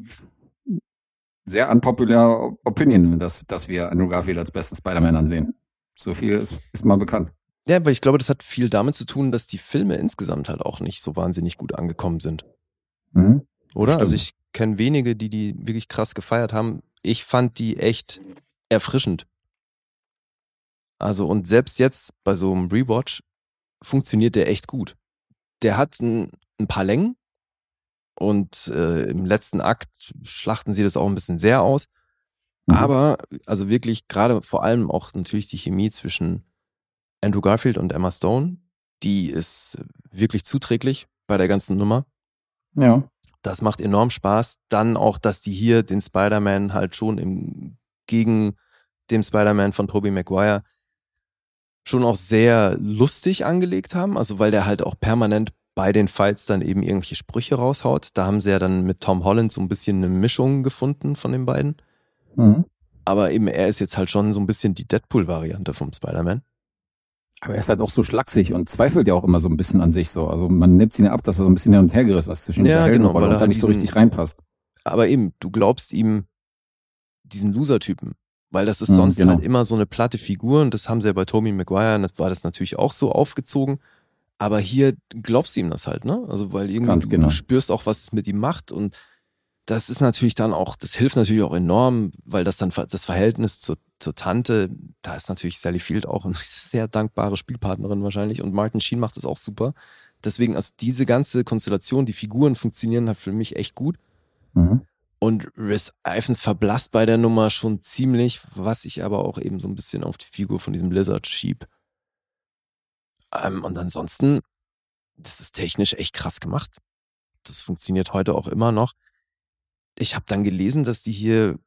sehr unpopular Opinion, dass, dass wir Andrew Garfield als besten Spider-Man ansehen. So viel ist, ist mal bekannt. Ja, aber ich glaube, das hat viel damit zu tun, dass die Filme insgesamt halt auch nicht so wahnsinnig gut angekommen sind. Mhm. Oder? Stimmt. Also ich kenne wenige, die die wirklich krass gefeiert haben. Ich fand die echt erfrischend. Also und selbst jetzt bei so einem Rewatch funktioniert der echt gut. Der hat ein, ein paar Längen und äh, im letzten Akt schlachten sie das auch ein bisschen sehr aus. Mhm. Aber also wirklich gerade vor allem auch natürlich die Chemie zwischen Andrew Garfield und Emma Stone, die ist wirklich zuträglich bei der ganzen Nummer. Ja. Das macht enorm Spaß. Dann auch, dass die hier den Spider-Man halt schon im, gegen dem Spider-Man von Tobey Maguire schon auch sehr lustig angelegt haben. Also weil der halt auch permanent bei den Fights dann eben irgendwelche Sprüche raushaut. Da haben sie ja dann mit Tom Holland so ein bisschen eine Mischung gefunden von den beiden. Mhm. Aber eben er ist jetzt halt schon so ein bisschen die Deadpool-Variante vom Spider-Man. Aber er ist halt auch so schlaksig und zweifelt ja auch immer so ein bisschen an sich so. Also man nimmt ihn ja ab, dass er so ein bisschen hin und her gerissen ist zwischen Ja, dieser genau, Heldenrolle weil er und da halt nicht so diesen- richtig reinpasst. Aber eben, du glaubst ihm diesen Loser-Typen. Weil das ist Mhm, sonst genau. halt immer so eine platte Figur und das haben sie ja bei Tommy Maguire, das war das natürlich auch so aufgezogen. Aber hier glaubst du ihm das halt, ne? Also weil irgendwie Ganz genau. du spürst auch, was es mit ihm macht und das ist natürlich dann auch, das hilft natürlich auch enorm, weil das dann das Verhältnis zur, zur Tante, da ist natürlich Sally Field auch eine sehr dankbare Spielpartnerin wahrscheinlich und Martin Sheen macht das auch super. Deswegen, also diese ganze Konstellation, die Figuren funktionieren halt für mich echt gut. Mhm. Und Rhys Ifans verblasst bei der Nummer schon ziemlich, was ich aber auch eben so ein bisschen auf die Figur von diesem Lizard schieb. Ähm, und ansonsten, das ist technisch echt krass gemacht. Das funktioniert heute auch immer noch. Ich habe dann gelesen, dass die hier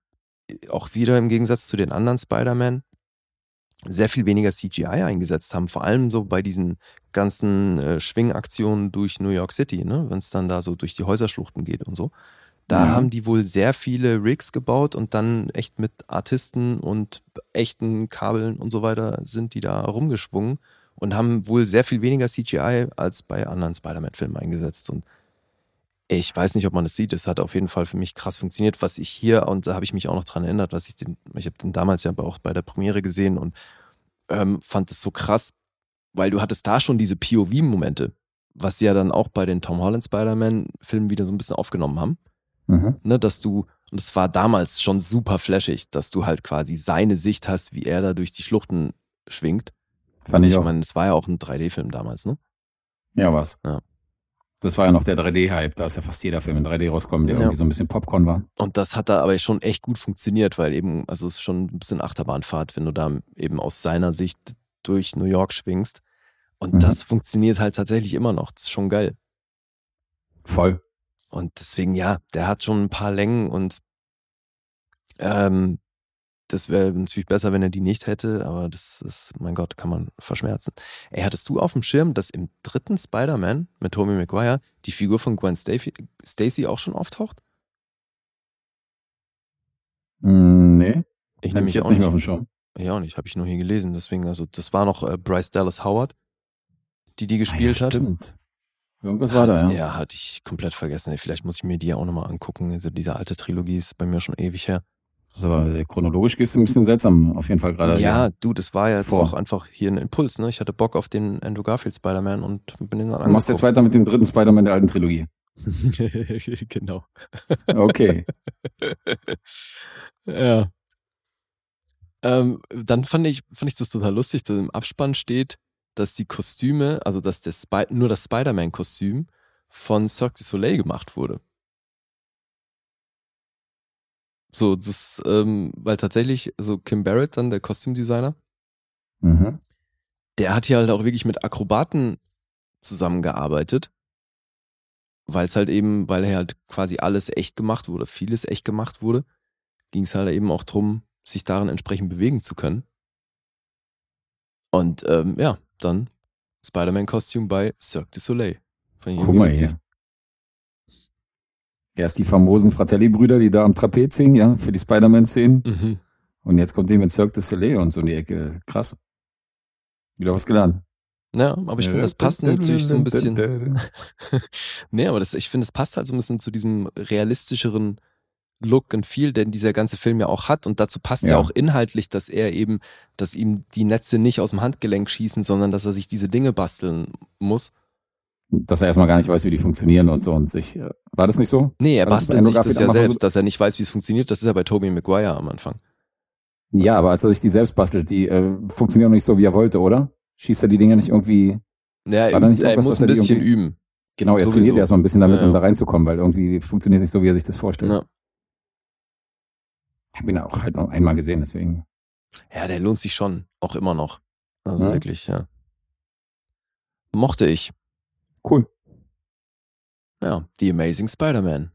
auch wieder im Gegensatz zu den anderen Spider-Man sehr viel weniger CGI eingesetzt haben. Vor allem so bei diesen ganzen äh, Schwingaktionen durch New York City, ne? wenn es dann da so durch die Häuserschluchten geht und so. Da Ja. haben die wohl sehr viele Rigs gebaut und dann echt mit Artisten und echten Kabeln und so weiter sind die da rumgeschwungen und haben wohl sehr viel weniger CGI als bei anderen Spider-Man-Filmen eingesetzt. Und ich weiß nicht, ob man es sieht. Es hat auf jeden Fall für mich krass funktioniert. Was ich hier, und da habe ich mich auch noch dran erinnert, was ich den, ich habe den damals ja auch bei der Premiere gesehen und ähm, fand es so krass, weil du hattest da schon diese POV-Momente, was sie ja dann auch bei den Tom Holland Spider-Man-Filmen wieder so ein bisschen aufgenommen haben Mhm. ne, dass du, und es war damals schon super flashig, dass du halt quasi seine Sicht hast, wie er da durch die Schluchten schwingt. Fand ich auch. meine, es war ja auch ein 3D-Film damals, ne? Ja, was. Ja. Das war ja noch der 3D-Hype. Da ist ja fast jeder Film in 3D rausgekommen, der Ja. irgendwie so ein bisschen Popcorn war. Und das hat da aber schon echt gut funktioniert, weil eben, also es ist schon ein bisschen Achterbahnfahrt, wenn du da eben aus seiner Sicht durch New York schwingst. Und Mhm. das funktioniert halt tatsächlich immer noch. Das ist schon geil. Voll. Und deswegen, ja, der hat schon ein paar Längen und ähm, das wäre natürlich besser, wenn er die nicht hätte, aber das ist, mein Gott, kann man verschmerzen. Ey, hattest du auf dem Schirm, dass im dritten Spider-Man mit Tobey Maguire die Figur von Gwen Stacy, auch schon auftaucht? Mm, nee, Ich nehme ich mich jetzt auch nicht mehr auf dem Schirm. Ja, auch nicht, habe ich nur hier gelesen. Deswegen, also das war noch äh, Bryce Dallas Howard, die die gespielt ah, ja, hat. Stimmt. Irgendwas war da, ja. Ja, hatte ich komplett vergessen. Vielleicht muss ich mir die ja auch nochmal angucken. Also diese alte Trilogie ist bei mir schon ewig her. Das ist aber äh, chronologisch gehst du ein bisschen seltsam, auf jeden Fall gerade. ja, du, das war ja jetzt Vor. auch einfach hier ein Impuls, ne? Ich hatte Bock auf den Andrew Garfield Spider-Man und bin den dann Du machst jetzt weiter mit dem dritten Spider-Man der alten Trilogie. genau. Okay. ja. Ähm, dann fand ich, fand ich das total lustig, dass im Abspann steht, dass die Kostüme, also dass der Spy nur das Spider-Man-Kostüm von Cirque du Soleil gemacht wurde. So, das, ähm, weil tatsächlich, so Kim Barrett, dann der Kostümdesigner, Mhm. der hat hier halt auch wirklich mit Akrobaten zusammengearbeitet. Weil es halt eben, weil er halt quasi alles echt gemacht wurde, vieles echt gemacht wurde, ging es halt eben auch drum, sich darin entsprechend bewegen zu können. Und ähm, ja, dann Spider-Man-Kostüm bei Cirque du Soleil. Guck mal hier. Erst die famosen Fratelli-Brüder, die da am Trapez singen, ja, für die Spider-Man-Szenen. Mhm. Und jetzt kommt dem mit Cirque du Soleil und so in die Ecke. Krass. Wieder was gelernt. Ja, aber ich finde, das passt natürlich so ein bisschen. nee, aber das, ich finde, es passt halt so ein bisschen zu diesem realistischeren Look und Feel, den dieser ganze Film ja auch hat. Und dazu passt ja. Ja. auch inhaltlich, dass er eben, dass ihm die Netze nicht aus dem Handgelenk schießen, sondern dass er sich diese Dinge basteln muss. Dass er erstmal gar nicht weiß, wie die funktionieren und so und sich. äh, War das nicht so? Nee, er bastelt sich das ja einfach so- selbst, dass er nicht weiß, wie es funktioniert. Das ist ja bei Tobey Maguire am Anfang. Ja, aber als er sich die selbst bastelt, die äh, funktionieren nicht so, wie er wollte, oder? Schießt er die Dinger nicht irgendwie. Ja, da nicht er muss ein er bisschen üben. Genau, er Sowieso. trainiert erstmal ein bisschen damit, Ja, um ja. da reinzukommen, weil irgendwie funktioniert es nicht so, wie er sich das vorstellt. Ja. Ich habe ihn auch halt noch einmal gesehen, deswegen. Ja, der lohnt sich schon, auch immer noch. Also Ja. wirklich, ja. Mochte ich. Cool. Ja, The Amazing Spider-Man.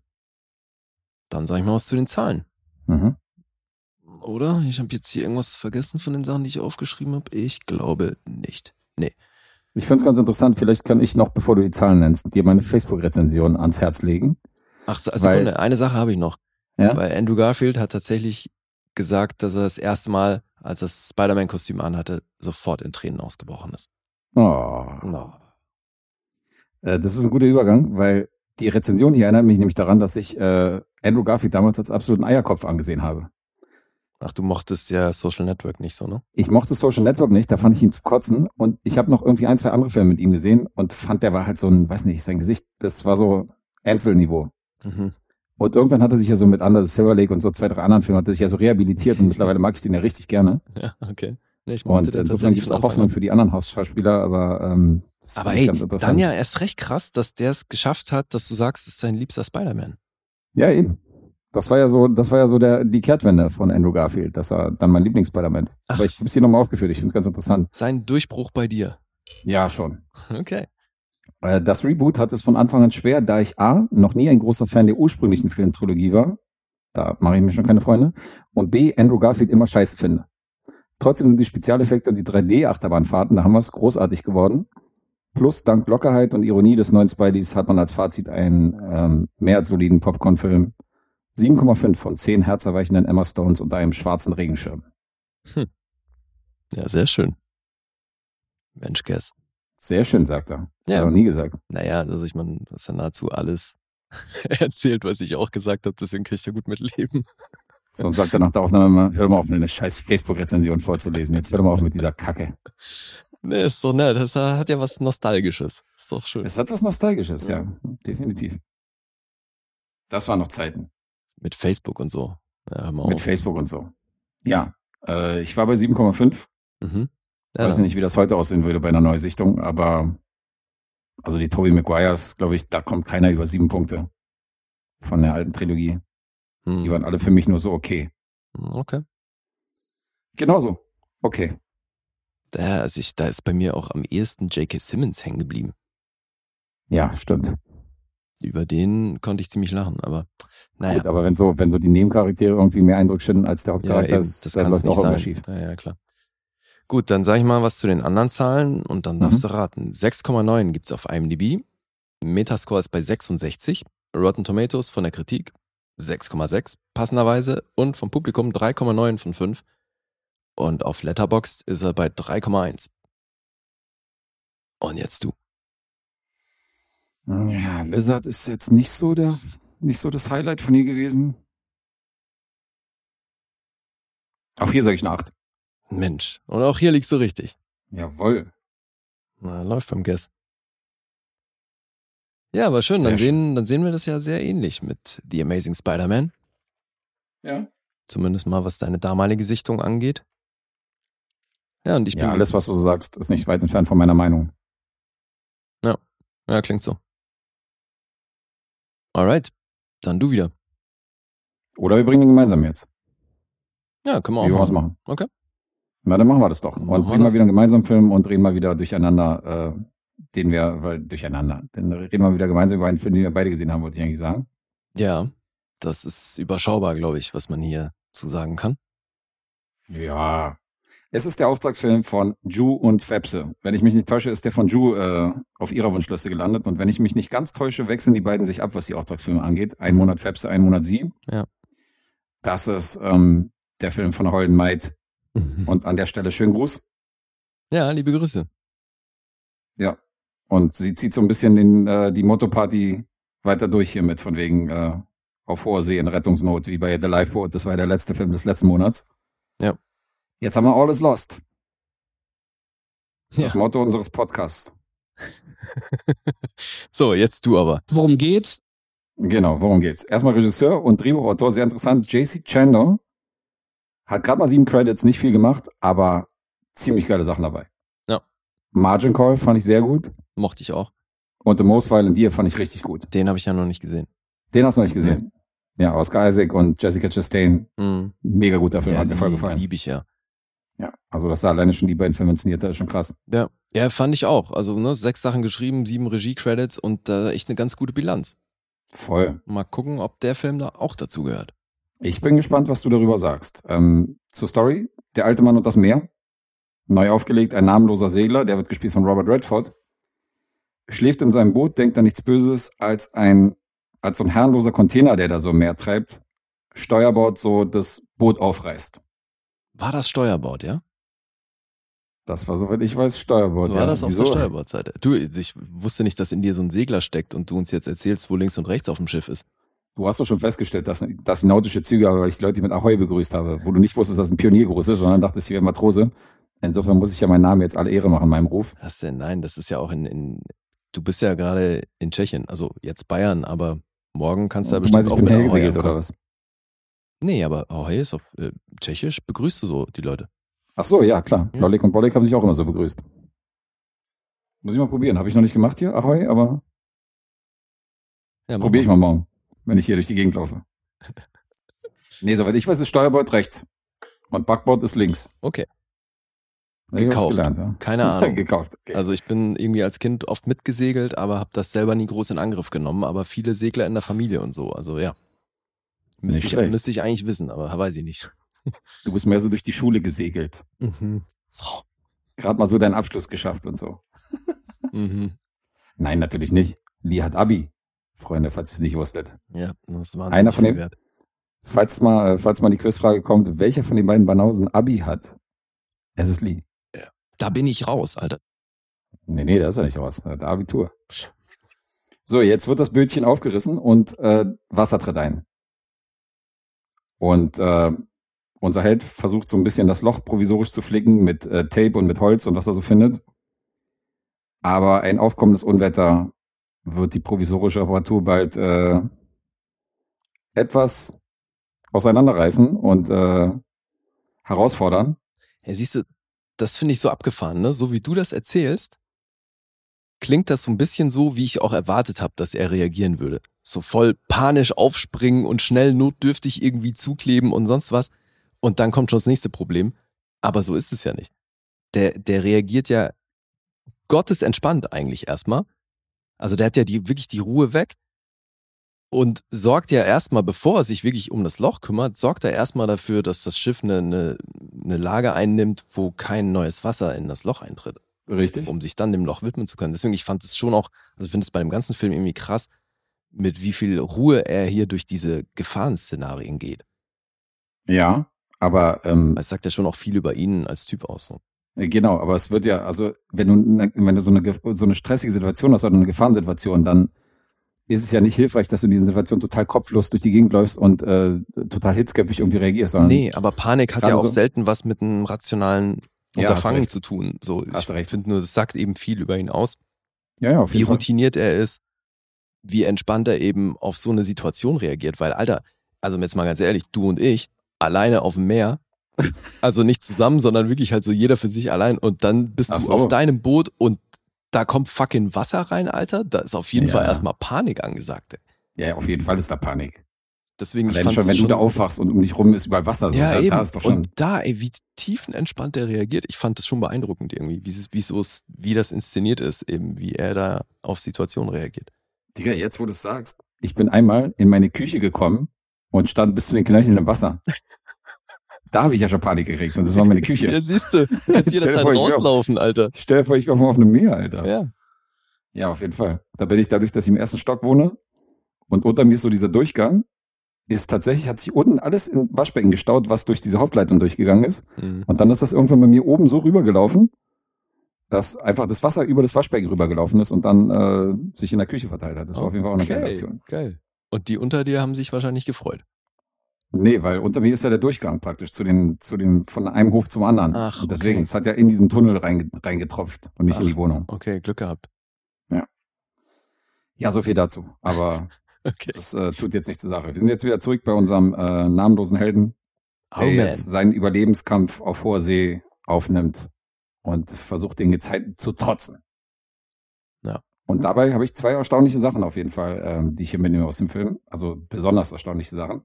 Dann sag ich mal was zu den Zahlen. Mhm. Oder? Ich habe jetzt hier irgendwas vergessen von den Sachen, die ich aufgeschrieben habe. Ich glaube nicht. Ich finde es ganz interessant. Vielleicht kann ich noch, bevor du die Zahlen nennst, dir meine Facebook-Rezension ans Herz legen. Ach, so, Weil- Sekunde, eine Sache habe ich noch. Ja? Weil Andrew Garfield hat tatsächlich gesagt, dass er das erste Mal, als er das Spider-Man-Kostüm anhatte, sofort in Tränen ausgebrochen ist. Oh. Äh, das ist ein guter Übergang, weil die Rezension hier erinnert mich nämlich daran, dass ich äh, Andrew Garfield damals als absoluten Eierkopf angesehen habe. Ach, du mochtest ja Social Network nicht so, ne? Ich mochte Social Network nicht, da fand ich ihn zu kotzen. Und ich habe noch irgendwie ein, zwei andere Filme mit ihm gesehen und fand, der war halt so ein, weiß nicht, sein Gesicht, das war so Ansel-Niveau. Mhm. Und irgendwann hat er sich ja so mit Under the Silver Lake und so zwei, drei anderen Filmen, hat er sich ja so rehabilitiert und mittlerweile mag ich den ja richtig gerne. Ja, okay. Nee, Und insofern gibt es auch Hoffnung für die anderen Hausschauspieler, aber ähm, das Aber finde ich ey, ganz interessant. dann ja erst recht krass, dass der es geschafft hat, dass du sagst, es ist sein liebster Spider-Man. Ja, eben. Das war ja so, das war ja so der, die Kehrtwende von Andrew Garfield, dass er dann mein Lieblings-Spider-Man. Aber ich habe es hier nochmal aufgeführt, ich finde es ganz interessant. Sein Durchbruch bei dir. Ja, schon. Okay. Äh, Das Reboot hat es von Anfang an schwer, da ich A, noch nie ein großer Fan der ursprünglichen Filmtrilogie war. Da mache ich mir schon keine Freunde. Und B, Andrew Garfield immer scheiße finde. Trotzdem sind die Spezialeffekte und die 3D-Achterbahnfahrten, da haben wir es großartig geworden. Plus, dank Lockerheit und Ironie des neuen Spideys hat man als Fazit einen ähm, mehr als soliden Popcorn-Film. 7,5 von 10 herzerweichenden Emma Stones unter einem schwarzen Regenschirm. Ja, sehr schön. Mensch, Guess. Sehr schön, sagt er. Das Ja. hat noch nie gesagt. Naja, also ich meine, das ist ja nahezu alles erzählt, was ich auch gesagt habe, deswegen kann ich da gut mitleben. Sonst sagt er nach der Aufnahme immer, hör mal auf, eine scheiß Facebook-Rezension vorzulesen. Jetzt hör mal auf mit dieser Kacke. Nee, ist doch nett. Das hat ja was Nostalgisches. Ist doch schön. Es hat was Nostalgisches, ja. Definitiv. Das waren noch Zeiten. Mit Facebook und so. Ja, Mit auf. Facebook und so. Ja. Äh, ich war bei 7,5. Mhm. Ich weiß nicht, wie das heute aussehen würde bei einer Neusichtung, aber also die Tobey Maguires, glaube ich, da kommt keiner über sieben Punkte von der alten Trilogie. Hm. Die waren alle für mich nur so okay. Okay. Genauso. Okay. Da, also ich, da ist bei mir auch am ehesten J.K. Simmons hängen geblieben. Ja, stimmt. Über den konnte ich ziemlich lachen, aber naja. Gut, aber wenn so, wenn so die Nebencharaktere irgendwie mehr Eindruck schinden als der ja, Hauptcharakter, eben, ist, das dann läuft auch immer sein. schief. Ja, ja, klar. Gut, dann sage ich mal was zu den anderen Zahlen und dann darfst Mhm. du raten. 6,9 gibt's auf IMDb. Metascore ist bei 66. Rotten Tomatoes von der Kritik 6,6 passenderweise und vom Publikum 3,9 von 5. Und auf Letterboxd ist er bei 3,1. Und jetzt du. Ja, Lizard ist jetzt nicht so der, nicht so das Highlight von ihr gewesen. Auch hier sage ich eine 8. Mensch. Und auch hier liegst du richtig. Jawohl. Na, läuft beim Guess. Ja, aber schön. Dann schön. sehen, dann sehen wir das ja sehr ähnlich mit The Amazing Spider-Man. Ja. Zumindest mal, was deine damalige Sichtung angeht. Ja, und ich bin. Ja, alles, was du so sagst, ist nicht weit entfernt von meiner Meinung. Ja, klingt so. Alright. Dann du wieder. Oder wir bringen den gemeinsam jetzt. Ja, können wir Wie auch wollen wir machen. machen? Okay. Na, dann machen wir das doch. Machen Und reden mal wieder einen gemeinsamen Film und reden mal wieder durcheinander, äh, den wir, weil durcheinander. Dann reden wir wieder gemeinsam über einen Film, den wir beide gesehen haben, wollte ich eigentlich sagen. Ja, das ist überschaubar, glaube ich, was man hier zu sagen kann. Ja. Es ist der Auftragsfilm von Ju und Fepse. Wenn ich mich nicht täusche, ist der von Ju äh, auf ihrer Wunschliste gelandet. Und wenn ich mich nicht ganz täusche, wechseln die beiden sich ab, was die Auftragsfilme angeht. Ein Monat Fepse, ein Monat sie. Ja. Das ist ähm, der Film von Holden Maid. Mhm. Und an der Stelle schönen Gruß. Ja, liebe Grüße. Ja. Und sie zieht so ein bisschen den, äh, die Motto-Party weiter durch hier mit, von wegen äh, auf hoher See in Rettungsnot, wie bei The Lifeboat. Das war ja der letzte Film des letzten Monats. Ja. Jetzt haben wir All is Lost. Das Ja. Motto unseres Podcasts. So, jetzt du aber. Worum geht's? Genau, worum geht's? Erstmal Regisseur und Drehbuchautor, sehr interessant. JC Chandler hat gerade mal sieben Credits, nicht viel gemacht, aber ziemlich geile Sachen dabei. Ja. Margin Call fand ich sehr gut Mochte ich auch. und The Most Violent Year fand ich richtig gut. Den habe ich ja noch nicht gesehen. Den hast du noch nicht gesehen. Ja, Oscar Isaac und Jessica Chastain, Mhm. mega guter Film, Ja, hat mir voll gefallen. Liebe ich ja. Ja, also dass er alleine schon die beiden Filme inszeniert hat, ist schon krass. Ja. Ja, fand ich auch. Also, ne, sechs Sachen geschrieben, sieben Regie-Credits und äh, echt eine ganz gute Bilanz. Voll. Mal gucken, ob der Film da auch dazu gehört. Ich bin gespannt, was du darüber sagst. Ähm, zur Story, der alte Mann und das Meer. Neu aufgelegt, ein namenloser Segler, der wird gespielt von Robert Redford. Schläft in seinem Boot, denkt an nichts Böses, als ein, als so ein herrenloser Container, der da so im Meer treibt, Steuerbord so das Boot aufreißt. War das Steuerbord, ja? Das war, soweit ich weiß, Steuerbord. War ja. das auf der Steuerbordseite? Du, ich wusste nicht, dass in dir so ein Segler steckt und du uns jetzt erzählst, wo links und rechts auf dem Schiff ist. Du hast doch schon festgestellt, dass, dass nautische Züge, aber weil ich Leute mit Ahoi begrüßt habe, wo du nicht wusstest, dass ein Pioniergruß ist, sondern dachtest, ich wäre Matrose. Insofern muss ich ja meinen Namen jetzt alle Ehre machen, meinem Ruf. Was denn? Nein, das ist ja auch in, in du bist ja gerade in Tschechien, also jetzt Bayern, aber morgen kannst du da Du bestimmt meinst, ich auch bin mit oder was? Nee, aber Ahoi ist auf äh, Tschechisch, begrüßt du so die Leute. Ach so, ja, klar. Ja. Lollik und Bollik haben sich auch immer so begrüßt. Muss ich mal probieren. Habe ich noch nicht gemacht hier, Ahoi, aber Ja, probiere ich mal morgen, wenn ich hier durch die Gegend laufe. nee, soweit ich weiß, ist Steuerbord rechts. Und Backbord ist links. Okay. Hab's Gekauft. gelernt, ja. Keine Ahnung. Gekauft. Okay. Also ich bin irgendwie als Kind oft mitgesegelt, aber habe das selber nie groß in Angriff genommen. Aber viele Segler in der Familie und so. Also ja. Müsste ich, müsste ich eigentlich wissen, aber weiß ich nicht. Du bist mehr so durch die Schule gesegelt. Mhm. Gerade mal so deinen Abschluss geschafft und so. Mhm. Nein, natürlich nicht. Lee hat Abi. Freunde, falls ihr es nicht wusstet. Ja, das war Einer von den- wert. Falls mal, äh, falls mal die Quizfrage kommt, welcher von den beiden Banausen Abi hat? Es ist Lee. Da bin ich raus, Alter. Nee, nee, da ist er nicht raus. Hat Abitur. So, jetzt wird das Bötchen aufgerissen und äh, Wasser tritt ein. Und äh, unser Held versucht so ein bisschen das Loch provisorisch zu flicken mit äh, Tape und mit Holz und was er so findet. Aber ein aufkommendes Unwetter wird die provisorische Apparatur bald äh, etwas auseinanderreißen und äh, herausfordern. Ja, siehst du, das finde ich so abgefahren, ne? So wie du das erzählst, klingt das so ein bisschen so, wie ich auch erwartet habe, dass er reagieren würde. So voll panisch aufspringen und schnell notdürftig irgendwie zukleben und sonst was. Und dann kommt schon das nächste Problem. Aber so ist es ja nicht. Der, der reagiert ja gottesentspannt eigentlich erstmal. Also der hat ja die, wirklich die Ruhe weg und sorgt ja erstmal, bevor er sich wirklich um das Loch kümmert, sorgt er erstmal dafür, dass das Schiff eine, eine, eine Lage einnimmt, wo kein neues Wasser in das Loch eintritt, Richtig? um sich dann dem Loch widmen zu können. Deswegen, ich fand es schon auch, also ich finde es bei dem ganzen Film irgendwie krass, mit wie viel Ruhe er hier durch diese Gefahrenszenarien geht. Ja, aber ähm, Es sagt ja schon auch viel über ihn als Typ aus. So. Äh, Genau, aber es wird ja, also wenn du, ne- wenn du so eine, so eine stressige Situation hast oder eine Gefahrensituation, dann ist es ja nicht hilfreich, dass du in dieser Situation total kopflos durch die Gegend läufst und äh, total hitzköpfig irgendwie reagierst, sondern Nee, aber Panik hat ja auch so- selten was mit einem rationalen Ja, Unterfangen zu tun. So, Hast ich recht. finde nur, das sagt eben viel über ihn aus. ja, ja, auf wie jeden Fall. routiniert er ist, wie entspannt er eben auf so eine Situation reagiert. Weil, Alter, also jetzt mal ganz ehrlich, du und ich, alleine auf dem Meer, also nicht zusammen, sondern wirklich halt so jeder für sich allein und dann bist Ach du so. auf deinem Boot und da kommt fucking Wasser rein, Alter. Da ist auf jeden Ja. Fall erstmal Panik angesagt. ey. Ja, auf jeden Fall ist da Panik. Deswegen, ich Allein schon, es wenn schon, du da aufwachst und um dich rum ist überall Wasser, so, ja, da, eben. da ist doch schon. Und da, ey, wie tiefenentspannt er reagiert, ich fand das schon beeindruckend irgendwie, wie, es, wie, es, wie das inszeniert ist, eben, wie er da auf Situationen reagiert. Digga, jetzt wo du sagst, ich bin einmal in meine Küche gekommen und stand bis zu den Knöcheln im Wasser. Da habe ich ja schon Panik gekriegt und das war meine Küche. Ja, siehst du, du kannst jederzeit rauslaufen, Alter. Stell dir vor, ich war auf einem Meer, Alter. Ja. Ja, auf jeden Fall. Da bin ich dadurch, dass ich im ersten Stock wohne und unter mir ist so dieser Durchgang, ist tatsächlich, hat sich unten alles in Waschbecken gestaut, was durch diese Hauptleitung durchgegangen ist. Mhm. Und dann ist das irgendwann bei mir oben so rübergelaufen, dass einfach das Wasser über das Waschbecken rübergelaufen ist und dann äh, sich in der Küche verteilt hat. Das war auf jeden Fall auch eine geile Okay, Aktion. Geil. Und die unter dir haben sich wahrscheinlich gefreut. Nee, weil unter mir ist ja der Durchgang praktisch zu den, zu den, von einem Hof zum anderen. Ach, und deswegen, okay. es hat ja in diesen Tunnel reinge- reingetropft und nicht in Ach. die Wohnung. Okay, Glück gehabt. Ja, so viel dazu. Aber Okay. das äh, tut jetzt nicht zur Sache. Wir sind jetzt wieder zurück bei unserem äh, namenlosen Helden, Oh der man. jetzt seinen Überlebenskampf auf hoher See aufnimmt und versucht, den Gezeiten zu trotzen. Ja. Und dabei habe ich zwei erstaunliche Sachen auf jeden Fall, ähm, die ich hier mitnehme aus dem Film. Also besonders erstaunliche Sachen.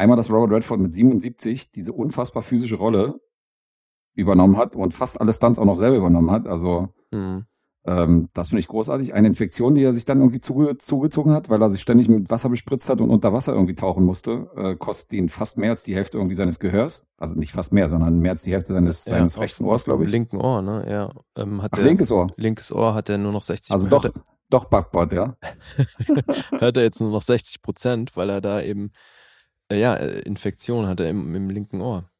Einmal, dass Robert Redford mit 77 diese unfassbar physische Rolle übernommen hat und fast alle Stunts auch noch selber übernommen hat. Also Mhm. ähm, das finde ich großartig. Eine Infektion, die er sich dann irgendwie zuge zugezogen hat, weil er sich ständig mit Wasser bespritzt hat und unter Wasser irgendwie tauchen musste, äh, kostet ihn fast mehr als die Hälfte irgendwie seines Gehörs. Also nicht fast mehr, sondern mehr als die Hälfte seines, seines auf- rechten Ohrs, glaube ich. linken Ohr, ne? Ja. Ähm, Ach, der, linkes Ohr. linkes Ohr hat er nur noch 60 Also doch, doch Backbord, ja. hört er jetzt nur noch 60 Prozent, weil er da eben, ja, äh, Infektion hatte im, im linken Ohr.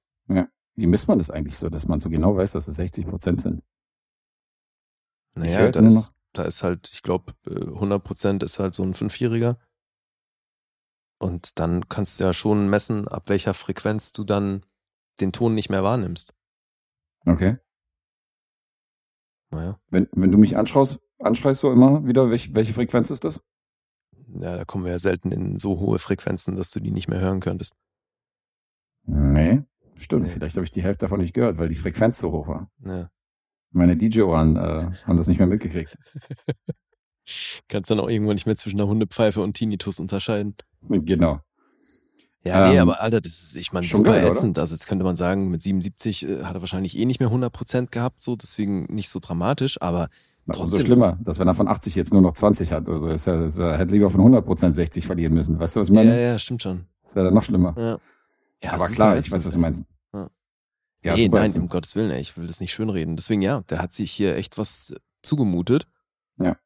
Wie misst man das eigentlich so, dass man so genau weiß, dass es 60 Prozent sind? Naja, da ist, da ist halt, ich glaube, 100 Prozent ist halt so ein Fünfjähriger. Und dann kannst du ja schon messen, ab welcher Frequenz du dann den Ton nicht mehr wahrnimmst. Okay. Naja, Wenn, wenn du mich anschreist, anschreist du immer wieder, welche, welche Frequenz ist das? Ja, da kommen wir ja selten in so hohe Frequenzen, dass du die nicht mehr hören könntest. Nee. Stimmt, Nee. vielleicht habe ich die Hälfte davon nicht gehört, weil die Frequenz so hoch war. Ja. Meine DJ-Ohren äh, haben das nicht mehr mitgekriegt. Kannst dann auch irgendwann nicht mehr zwischen einer Hundepfeife und Tinnitus unterscheiden. Genau. Ja, nee, Ähm, aber Alter, das ist, ich meine, super geil, oder? ätzend. Also jetzt könnte man sagen, mit 77 äh, hat er wahrscheinlich eh nicht mehr 100% gehabt, so, deswegen nicht so dramatisch, aber Na, umso schlimmer, dass wenn er von 80 jetzt nur noch 20 hat. Also ist er, ist er hätte lieber von 100% 60 verlieren müssen. Weißt du, was ich meine? ja, ja, stimmt schon. Das wäre dann noch schlimmer. Ja, ja Aber klar, ich weiß, was du meinst. Ja. Ja, nee, nein, um Gottes Willen, ey, ich will das nicht schönreden. Deswegen ja, der hat sich hier echt was zugemutet. Ja.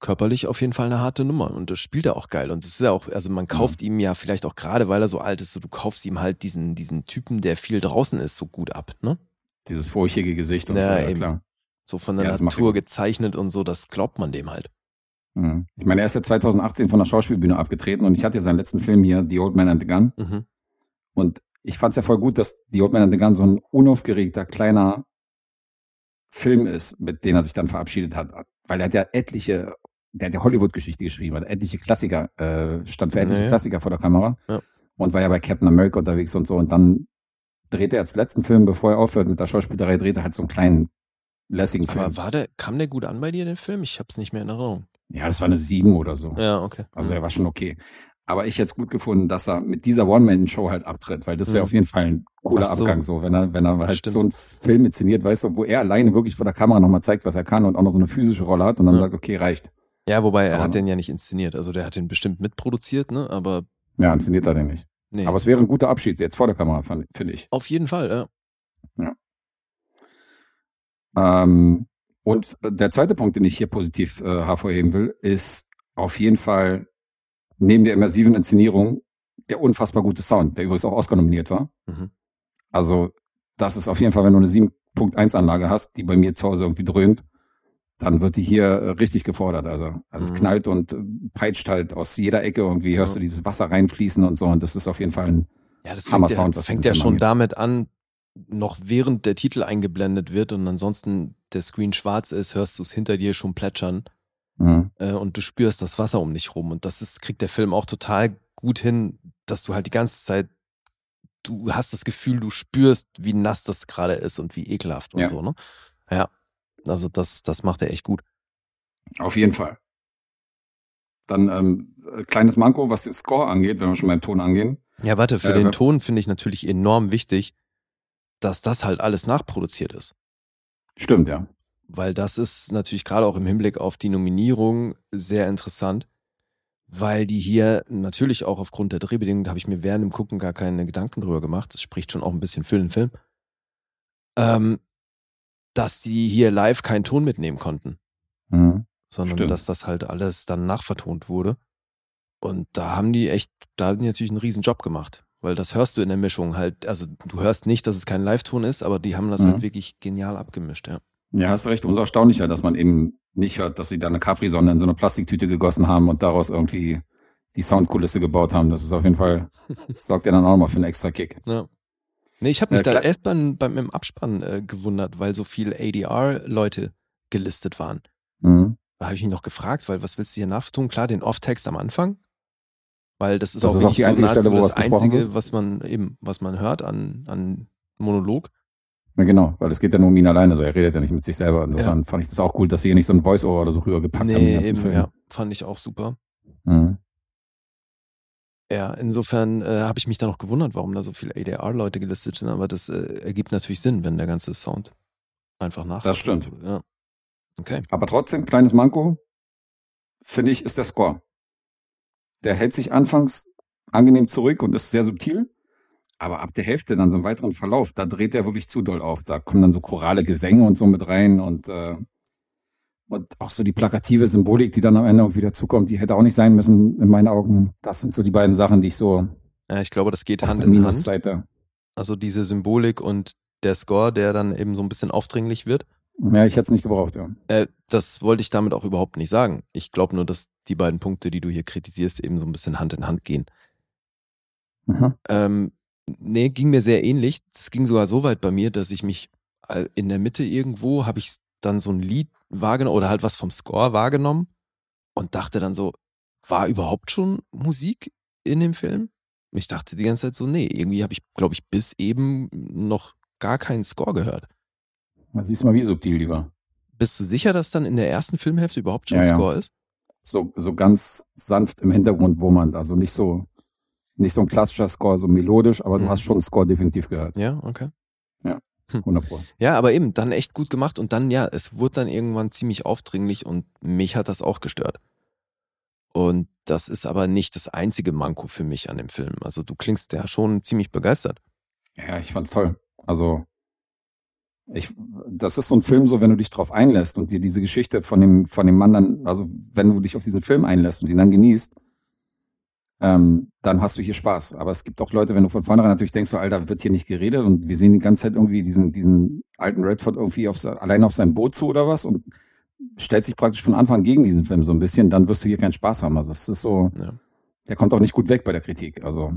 Körperlich auf jeden Fall eine harte Nummer und das spielt er auch geil. Und das ist ja auch, also man kauft ihm ja vielleicht auch gerade, weil er so alt ist, so du kaufst ihm halt diesen, diesen Typen, der viel draußen ist, so gut ab, ne? Dieses furchtige Gesicht und Ja, so, ja eben. klar. So von der Ja, Natur gezeichnet und so, das glaubt man dem halt. Mhm. Ich meine, er ist ja 2018 von der Schauspielbühne abgetreten und ich hatte ja seinen letzten Film hier, The Old Man and the Gun. Mhm. Und ich fand es ja voll gut, dass The Old Man and the Gun so ein unaufgeregter, kleiner Film ist, mit dem er sich dann verabschiedet hat. Weil er hat ja etliche, der hat ja Hollywood-Geschichte geschrieben, hat etliche Klassiker, äh, stand für etliche Ja, ja. Klassiker vor der Kamera. Ja. Und war ja bei Captain America unterwegs und so. Und dann dreht er als letzten Film, bevor er aufhört mit der Schauspielerei, dreht er halt so einen kleinen, lässigen Film. Aber war der, kam der gut an bei dir, den Film? Ich hab's nicht mehr in Erinnerung. ja, das war eine sieben oder so. Ja, okay. Also er war schon okay. Aber ich hätte es gut gefunden, dass er mit dieser One-Man-Show halt abtritt, weil das wäre Mhm. auf jeden Fall ein cooler so. Abgang, so, wenn er, wenn er halt Stimmt. so einen Film inszeniert, weißt du, wo er alleine wirklich vor der Kamera nochmal zeigt, was er kann und auch noch so eine physische Rolle hat und dann Ja. sagt, okay, reicht. Ja, wobei er Aber- hat den ja nicht inszeniert. Also der hat den bestimmt mitproduziert, ne? Aber Ja, inszeniert er den nicht. nee. Aber es wäre ein guter Abschied jetzt vor der Kamera, finde ich. auf jeden Fall, ja. Ähm, und der zweite Punkt, den ich hier positiv äh, hervorheben will, ist auf jeden Fall neben der immersiven Inszenierung der unfassbar gute Sound, der übrigens auch Oscar nominiert war. Mhm. Also das ist auf jeden Fall, wenn du eine 7.1 Anlage hast, die bei mir zu Hause irgendwie dröhnt, dann wird die hier äh, richtig gefordert. Also, also Mhm. es knallt und äh, peitscht halt aus jeder Ecke irgendwie, hörst Ja. du dieses Wasser reinfließen und so und das ist auf jeden Fall ein, Ja, das Hammer fängt, ja, Sound, was fängt ja schon damit an, noch während der Titel eingeblendet wird und ansonsten der Screen schwarz ist, hörst du es hinter dir schon plätschern mh, äh, und du spürst das Wasser um dich rum. Und das ist, kriegt der Film auch total gut hin, dass du halt die ganze Zeit, du hast das Gefühl, du spürst, wie nass das gerade ist und wie ekelhaft und Ja. so, ne? Ja. Also das, das macht er echt gut. auf jeden Fall. Dann ähm, äh, kleines Manko, was den Score angeht, wenn wir schon beim Ton angehen. Ja, warte, für Äh, den Ton finde ich natürlich enorm wichtig, dass das halt alles nachproduziert ist. Stimmt, ja. Weil das ist natürlich gerade auch im Hinblick auf die Nominierung sehr interessant, weil die hier natürlich auch aufgrund der Drehbedingungen, da habe ich mir während dem Gucken gar keine Gedanken drüber gemacht. Das spricht schon auch ein bisschen für den Film. Ähm, dass die hier live keinen Ton mitnehmen konnten, Mhm. sondern Stimmt. dass das halt alles dann nachvertont wurde. Und da haben die echt, da haben die natürlich einen riesen Job gemacht. Weil das hörst du in der Mischung halt, also du hörst nicht, dass es kein Live-Ton ist, aber die haben das Mhm. halt wirklich genial abgemischt, ja. Ja, hast recht. Umso erstaunlicher, dass man eben nicht hört, dass sie da eine Capri-Sonne in so eine Plastiktüte gegossen haben und daraus irgendwie die Soundkulisse gebaut haben. Das ist auf jeden Fall, sorgt ja dann auch nochmal für einen extra Kick. Ja. Nee, ich habe mich Ja, da erst beim, beim im Abspann äh, gewundert, weil so viele ADR-Leute gelistet waren. Mhm. Da habe ich mich noch gefragt, weil was willst du hier nachtun? Klar, den Off-Text am Anfang, weil das ist Das auch, ist auch die einzige nahezu Stelle, wo das einzige, wird. was man eben, was man hört an, an Monolog. Ja, genau, weil es geht ja nur um ihn alleine, so er redet ja nicht mit sich selber. Insofern fand ich das auch cool, dass sie hier nicht so ein Voice-Over oder so rübergepackt haben, den Nee, ganzen eben, Film. ja, fand ich auch super. Mhm. Ja, insofern äh, habe ich mich da noch gewundert, warum da so viele ADR-Leute gelistet sind, aber das äh, ergibt natürlich Sinn, wenn der ganze Sound einfach nach. Das stimmt. Ja. Okay. Aber trotzdem, kleines Manko, finde ich, ist der Score. Der hält sich anfangs angenehm zurück und ist sehr subtil. Aber ab der Hälfte dann so im weiteren Verlauf, da dreht er wirklich zu doll auf. Da kommen dann so chorale Gesänge und so mit rein und, äh, und auch so die plakative Symbolik, die dann am Ende irgendwie dazukommt, die hätte auch nicht sein müssen, in meinen Augen. Das sind so die beiden Sachen, die ich so Ja, ich glaube, das geht Hand der in Hand. Minusseite. Also diese Symbolik und der Score, der dann eben so ein bisschen aufdringlich wird. Ja, ich hätte es nicht gebraucht, ja. Äh, das wollte ich damit auch überhaupt nicht sagen. Ich glaube nur, dass die beiden Punkte, die du hier kritisierst, eben so ein bisschen Hand in Hand gehen. Mhm. Ähm, nee, ging mir sehr ähnlich. Es ging sogar so weit bei mir, dass ich mich äh, in der Mitte irgendwo habe ich dann so ein Lied wahrgenommen oder halt was vom Score wahrgenommen und dachte dann so, war überhaupt schon Musik in dem Film? Ich dachte die ganze Zeit so, nee, irgendwie habe ich, glaube ich, bis eben noch gar keinen Score gehört. Da siehst du mal, wie subtil die war. Bist du sicher, dass dann in der ersten Filmhälfte überhaupt schon Ja, ja. Score ist? so, so ganz sanft im Hintergrund wummern. Also nicht so, nicht so ein klassischer Score, so melodisch, aber du Mhm. hast schon einen Score definitiv gehört. Ja, okay. 100 Pro. Ja, aber eben, dann echt gut gemacht und dann, ja, es wurde dann irgendwann ziemlich aufdringlich und mich hat das auch gestört. Und das ist aber nicht das einzige Manko für mich an dem Film. Also du klingst ja schon ziemlich begeistert. Ja, ich fand's toll. Also, ich, das ist so ein Film, so wenn du dich drauf einlässt und dir diese Geschichte von dem, von dem Mann dann, also wenn du dich auf diesen Film einlässt und ihn dann genießt, ähm, dann hast du hier Spaß. Aber es gibt auch Leute, wenn du von vornherein natürlich denkst, so, Alter, wird hier nicht geredet und wir sehen die ganze Zeit irgendwie diesen, diesen alten Redford irgendwie auf, allein auf seinem Boot zu oder was und stellt sich praktisch von Anfang gegen diesen Film so ein bisschen, dann wirst du hier keinen Spaß haben. Also es ist so, Ja. der kommt auch nicht gut weg bei der Kritik. Also,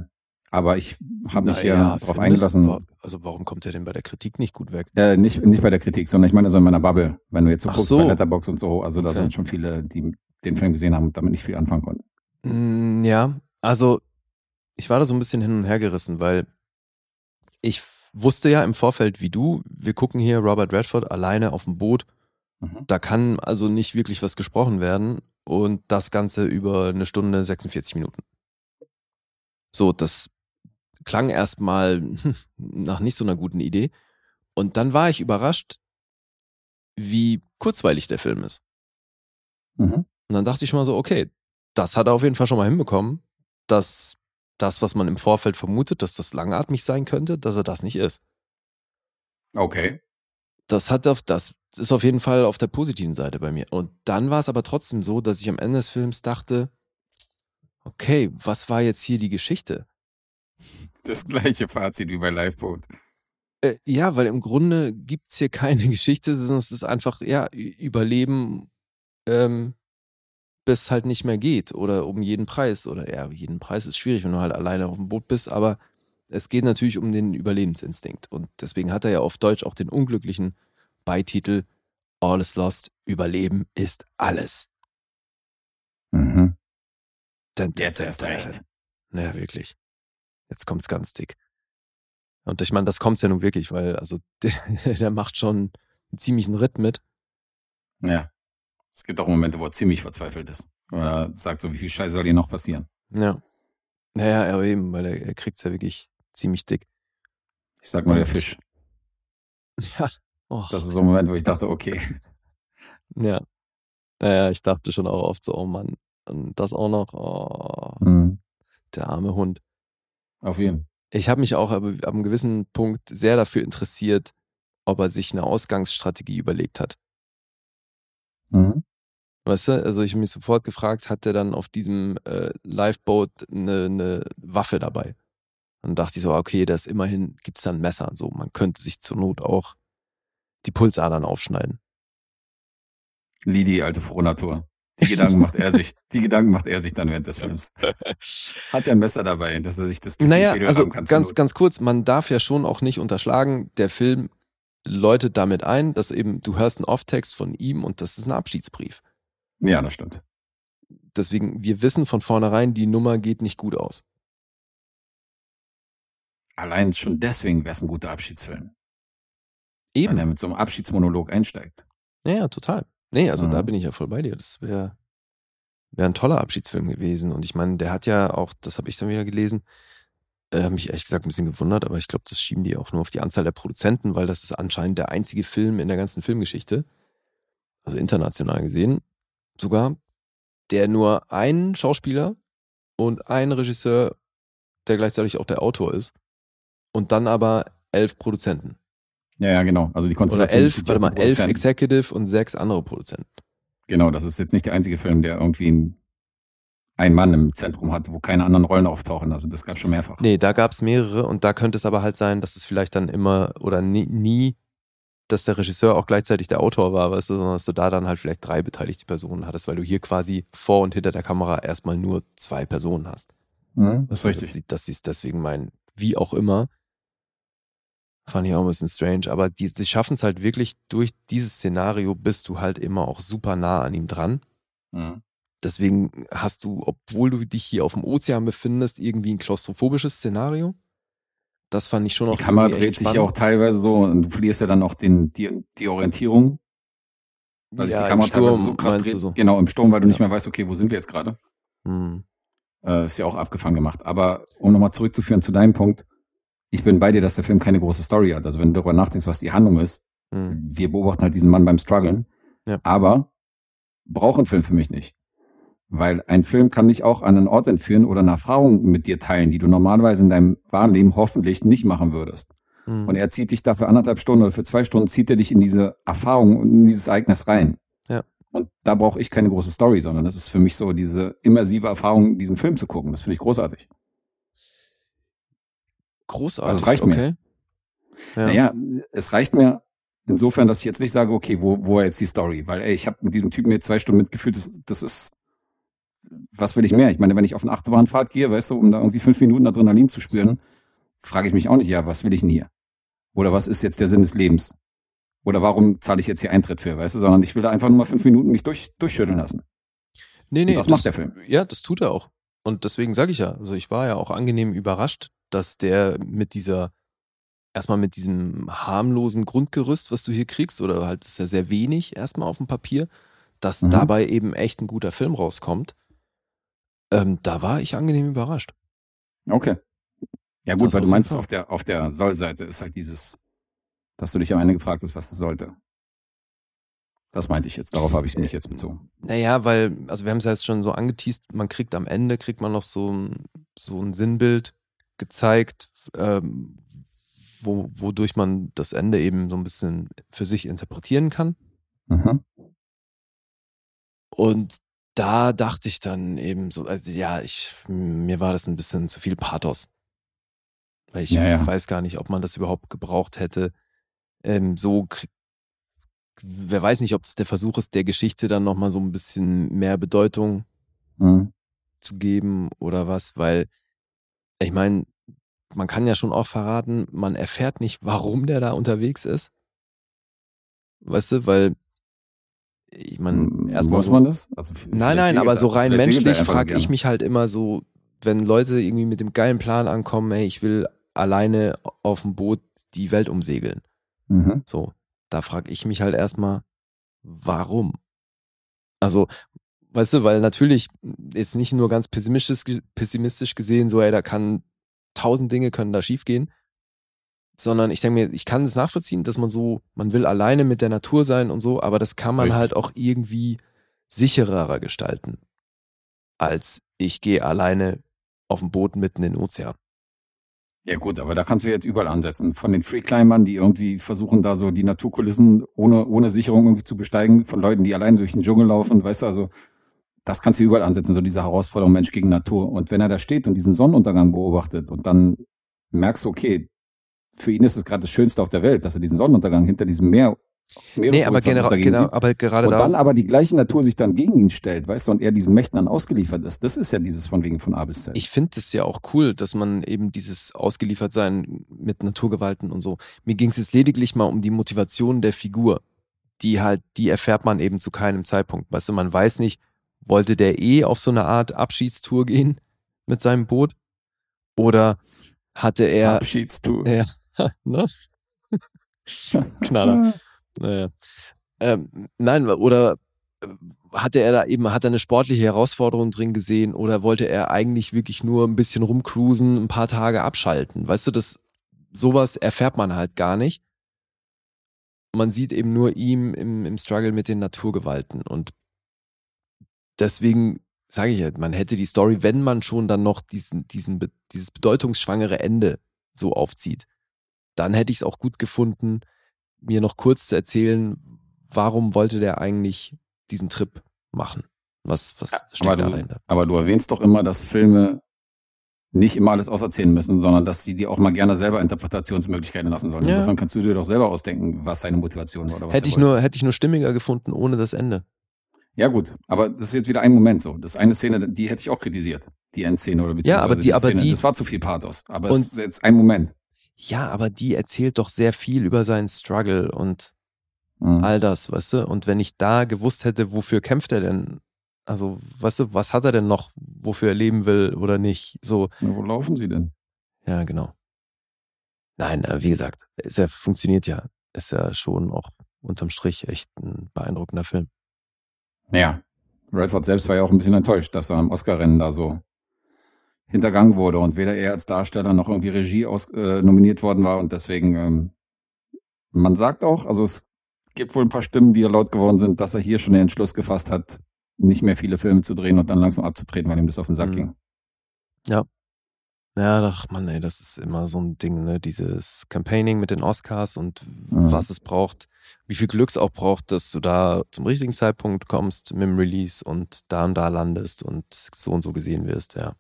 aber ich habe mich Na hier ja, findest eingelassen. Also warum kommt er denn bei der Kritik nicht gut weg? Äh, nicht, nicht bei der Kritik, sondern ich meine so in meiner Bubble. Wenn du jetzt so Ach guckst so. bei Letterbox und so, also da Okay. sind schon viele, die den Film gesehen haben und damit nicht viel anfangen konnten. Mm, Ja, also ich war da so ein bisschen hin und her gerissen, weil ich wusste ja im Vorfeld wie du, wir gucken hier Robert Redford alleine auf dem Boot. Mhm. Da kann also nicht wirklich was gesprochen werden und das Ganze über eine Stunde 46 Minuten. So, das klang erstmal nach nicht so einer guten Idee. Und dann war ich überrascht, wie kurzweilig der Film ist. Mhm. Und dann dachte ich schon mal so, okay, das hat er auf jeden Fall schon mal hinbekommen, dass das, was man im Vorfeld vermutet, dass das langatmig sein könnte, dass er das nicht ist. Okay. Das hat auf, das ist auf jeden Fall auf der positiven Seite bei mir. Und dann war es aber trotzdem so, dass ich am Ende des Films dachte, okay, was war jetzt hier die Geschichte? Das gleiche Fazit wie bei Liveboat. Äh, ja, weil im Grunde gibt es hier keine Geschichte, sondern es ist einfach, ja, Überleben, ähm, bis es halt nicht mehr geht oder um jeden Preis. Oder ja, jeden Preis ist schwierig, wenn du halt alleine auf dem Boot bist, aber es geht natürlich um den Überlebensinstinkt. Und deswegen hat er ja auf Deutsch auch den unglücklichen Beititel All is Lost, Überleben ist alles. Mhm. Denn, Jetzt erst recht. Naja, wirklich. Jetzt kommt's ganz dick. Und ich meine, das kommt's ja nun wirklich, weil, also, der, der macht schon einen ziemlichen Ritt mit. Ja. Es gibt auch Momente, wo er ziemlich verzweifelt ist. Oder sagt so, wie viel Scheiße soll hier noch passieren? Ja. Naja, aber eben, weil er, er kriegt's ja wirklich ziemlich dick. Ich sag mal, der Und- Fisch. Ja. Oh, Das ist so ein Moment, wo ich dachte, okay. ja. Naja, ich dachte schon auch oft so, oh Mann, Und das auch noch, oh, Mhm. der arme Hund. Auf jeden. Ich habe mich auch ab, ab einem gewissen Punkt sehr dafür interessiert, ob er sich eine Ausgangsstrategie überlegt hat. Mhm. Weißt du, also ich habe mich sofort gefragt, hat er dann auf diesem äh, Lifeboat eine, eine Waffe dabei? Dann dachte ich so, okay, da ist immerhin, gibt es da ein Messer. So, man könnte sich zur Not auch die Pulsadern aufschneiden. Lidi, alte Frohnatur. Die Gedanken macht er sich. Die Gedanken macht er sich dann während des Films. Hat er ein Messer dabei, dass er sich das durch den Naja, Schädel also rammen kann ganz, ganz kurz, man darf ja schon auch nicht unterschlagen, der Film läutet damit ein, dass eben, du hörst einen Off-Text von ihm und das ist ein Abschiedsbrief. Ja, das stimmt. Deswegen, wir wissen von vornherein, die Nummer geht nicht gut aus. Allein schon deswegen wäre es ein guter Abschiedsfilm. Wenn er Eben. mit so einem Abschiedsmonolog einsteigt. Ja, ja, total. Nee, also Mhm. da bin ich ja voll bei dir. Das wäre wär ein toller Abschiedsfilm gewesen. Und ich meine, der hat ja auch, das habe ich dann wieder gelesen, äh, mich ehrlich gesagt ein bisschen gewundert, aber ich glaube, das schieben die auch nur auf die Anzahl der Produzenten, weil das ist anscheinend der einzige Film in der ganzen Filmgeschichte, also international gesehen, sogar, der nur einen Schauspieler und einen Regisseur, der gleichzeitig auch der Autor ist, und dann aber elf Produzenten. Ja, ja, genau. Also die Oder Konstellation elf, bezieht sich warte mal, elf. Executive und sechs andere Produzenten. Genau, das ist jetzt nicht der einzige Film, der irgendwie einen, einen Mann im Zentrum hat, wo keine anderen Rollen auftauchen. Also das gab schon mehrfach. Nee, da gab es mehrere und da könnte es aber halt sein, dass es vielleicht dann immer oder nie, nie, dass der Regisseur auch gleichzeitig der Autor war, weißt du, sondern dass du da dann halt vielleicht drei beteiligte Personen hattest, weil du hier quasi vor und hinter der Kamera erstmal nur zwei Personen hast. Mhm, das ist du, richtig. Dass sie es deswegen meinen, wie auch immer. Fand ich auch ein bisschen strange, aber die, die schaffen es halt wirklich durch dieses Szenario bist du halt immer auch super nah an ihm dran. Mhm. Deswegen hast du, obwohl du dich hier auf dem Ozean befindest, irgendwie ein klaustrophobisches Szenario. Das fand ich schon auch. Die Kamera dreht sich ja auch teilweise so und du verlierst ja dann auch den, die, die Orientierung, weil sich Ja, die Kamera teilweise Sturm so krass dreht. so. Genau, im Sturm, weil du nicht Ja. mehr weißt, okay, wo sind wir jetzt gerade? Hm. Äh, ist ja auch abgefangen gemacht. Aber um nochmal zurückzuführen zu deinem Punkt, ich bin bei dir, dass der Film keine große Story hat. Also wenn du darüber nachdenkst, was die Handlung ist, Hm. wir beobachten halt diesen Mann beim Struggeln. Ja. Aber braucht ein Film für mich nicht. Weil ein Film kann dich auch an einen Ort entführen oder eine Erfahrung mit dir teilen, die du normalerweise in deinem wahren Leben hoffentlich nicht machen würdest. Hm. Und er zieht dich da für anderthalb Stunden oder für zwei Stunden, zieht er dich in diese Erfahrung und in dieses Ereignis rein. Ja. Und da brauche ich keine große Story, sondern das ist für mich so diese immersive Erfahrung, diesen Film zu gucken. Das finde ich großartig. Großartig. Also es reicht mir. okay. Ja. Naja, es reicht mir insofern, dass ich jetzt nicht sage, okay, wo, wo war jetzt die Story? Weil, ey, ich habe mit diesem Typen jetzt zwei Stunden mitgefühlt, das, das ist, was will ich mehr? Ich meine, wenn ich auf eine Achterbahnfahrt gehe, weißt du, um da irgendwie fünf Minuten Adrenalin zu spüren, frage ich mich auch nicht, ja, was will ich denn hier? Oder was ist jetzt der Sinn des Lebens? Oder warum zahle ich jetzt hier Eintritt für, weißt du? Sondern ich will da einfach nur mal fünf Minuten mich durch, durchschütteln lassen. Nee, nee, Und das macht der Film. Ja, das tut er auch. Und deswegen sage ich ja, also ich war ja auch angenehm überrascht, dass der mit dieser, erstmal mit diesem harmlosen Grundgerüst, was du hier kriegst, oder halt ist ja sehr wenig erstmal auf dem Papier, dass Mhm. dabei eben echt ein guter Film rauskommt. Ähm, da war ich angenehm überrascht. Okay. Ja gut, Das weil du meinst, Fall. auf der, auf der Soll-Seite ist halt dieses, dass du dich am Ende gefragt hast, was das sollte. Das meinte ich jetzt, darauf habe ich mich jetzt bezogen. Naja, weil, also wir haben es ja jetzt schon so angeteased, man kriegt am Ende, kriegt man noch so so ein Sinnbild gezeigt, ähm, wo, wodurch man das Ende eben so ein bisschen für sich interpretieren kann. Mhm. Und da dachte ich dann eben so, also ja, ich, mir war das ein bisschen zu viel Pathos. Weil ich Ja, ja. weiß gar nicht, ob man das überhaupt gebraucht hätte. Ähm, so, wer weiß nicht, ob das der Versuch ist, der Geschichte dann nochmal so ein bisschen mehr Bedeutung Mhm. zu geben oder was, weil ich meine, man kann ja schon auch verraten, man erfährt nicht, warum der da unterwegs ist. Weißt du, weil ich meine, erstmal Muss so, man das? Also Nein, nein, aber er- so rein menschlich frage ich mich halt immer so, wenn Leute irgendwie mit dem geilen Plan ankommen, hey, ich will alleine auf dem Boot die Welt umsegeln. Mhm. So, da frage ich mich halt erstmal, warum? Also, weißt du, weil natürlich jetzt nicht nur ganz pessimistisch, pessimistisch gesehen, so, ey, da kann tausend Dinge können da schiefgehen, sondern ich denke mir, ich kann es nachvollziehen, dass man so, man will alleine mit der Natur sein und so, aber das kann man Richtig. halt auch irgendwie sicherer gestalten. als ich gehe alleine auf dem Boot mitten in den Ozean. Ja gut, aber da kannst du jetzt überall ansetzen. Von den Freeclimbern, die irgendwie versuchen, da so die Naturkulissen ohne, ohne Sicherung irgendwie zu besteigen, von Leuten, die alleine durch den Dschungel laufen, weißt du, also das kannst du überall ansetzen, so diese Herausforderung Mensch gegen Natur. Und wenn er da steht und diesen Sonnenuntergang beobachtet und dann merkst du, okay, für ihn ist es gerade das Schönste auf der Welt, dass er diesen Sonnenuntergang hinter diesem Meer Nee, aber, genau, genau, aber gerade und dann aber die gleiche Natur sich dann gegen ihn stellt, weißt du, und er diesen Mächten dann ausgeliefert ist. Das ist ja dieses von wegen von A bis Z. Ich finde es ja auch cool, dass man eben dieses Ausgeliefertsein mit Naturgewalten und so. Mir ging es jetzt lediglich mal um die Motivation der Figur. Die halt, die erfährt man eben zu keinem Zeitpunkt. Weißt du, man weiß nicht, wollte der eh auf so eine Art Abschiedstour gehen mit seinem Boot? Oder hatte er. Abschiedstour. Ja, ne? Knaller. Naja. Ähm, nein, oder äh, hatte er da eben, hat er eine sportliche Herausforderung drin gesehen oder wollte er eigentlich wirklich nur ein bisschen rumcruisen, ein paar Tage abschalten? Weißt du, das, sowas erfährt man halt gar nicht. Man sieht eben nur ihm im, im Struggle mit den Naturgewalten und deswegen sage ich halt, man hätte die Story, wenn man schon dann noch diesen, diesen, dieses bedeutungsschwangere Ende so aufzieht, dann hätte ich es auch gut gefunden, mir noch kurz zu erzählen, warum wollte der eigentlich diesen Trip machen? Was, was steckt aber da du, dahinter? Aber du erwähnst doch immer, dass Filme nicht immer alles auserzählen müssen, sondern dass sie dir auch mal gerne selber Interpretationsmöglichkeiten lassen sollen. Ja. Insofern kannst du dir doch selber ausdenken, was seine Motivation war oder was Hätte ich, wollte. nur, hätte ich nur stimmiger gefunden ohne das Ende. Ja gut, aber das ist jetzt wieder ein Moment so. Das ist eine Szene, die hätte ich auch kritisiert. Die Endszene oder beziehungsweise aber die- aber Szene. die- Das war zu viel Pathos. Aber es ist jetzt ein Moment. Ja, aber die erzählt doch sehr viel über seinen Struggle und Mhm. all das, weißt du? Und wenn ich da gewusst hätte, wofür kämpft er denn? Also, weißt du, was hat er denn noch, wofür er leben will oder nicht? So, Na, wo laufen sie denn? ja, genau. Nein, äh, wie gesagt, es ja, funktioniert ja. Ist ja schon auch unterm Strich echt ein beeindruckender Film. Naja, Redford selbst war ja auch ein bisschen enttäuscht, dass er am Oscar-Rennen da so hintergangen wurde und weder er als Darsteller noch irgendwie Regie aus, äh, nominiert worden war und deswegen, ähm, man sagt auch, also es gibt wohl ein paar Stimmen, die laut geworden sind, dass er hier schon den Entschluss gefasst hat, nicht mehr viele Filme zu drehen und dann langsam abzutreten, weil ihm das auf den Sack Mhm. ging. Ja, doch, Mann, ey, das ist immer so ein Ding, ne? Dieses Campaigning mit den Oscars und Mhm. was es braucht, wie viel Glücks auch braucht, dass du da zum richtigen Zeitpunkt kommst mit dem Release und da und da landest und so und so gesehen wirst, ja.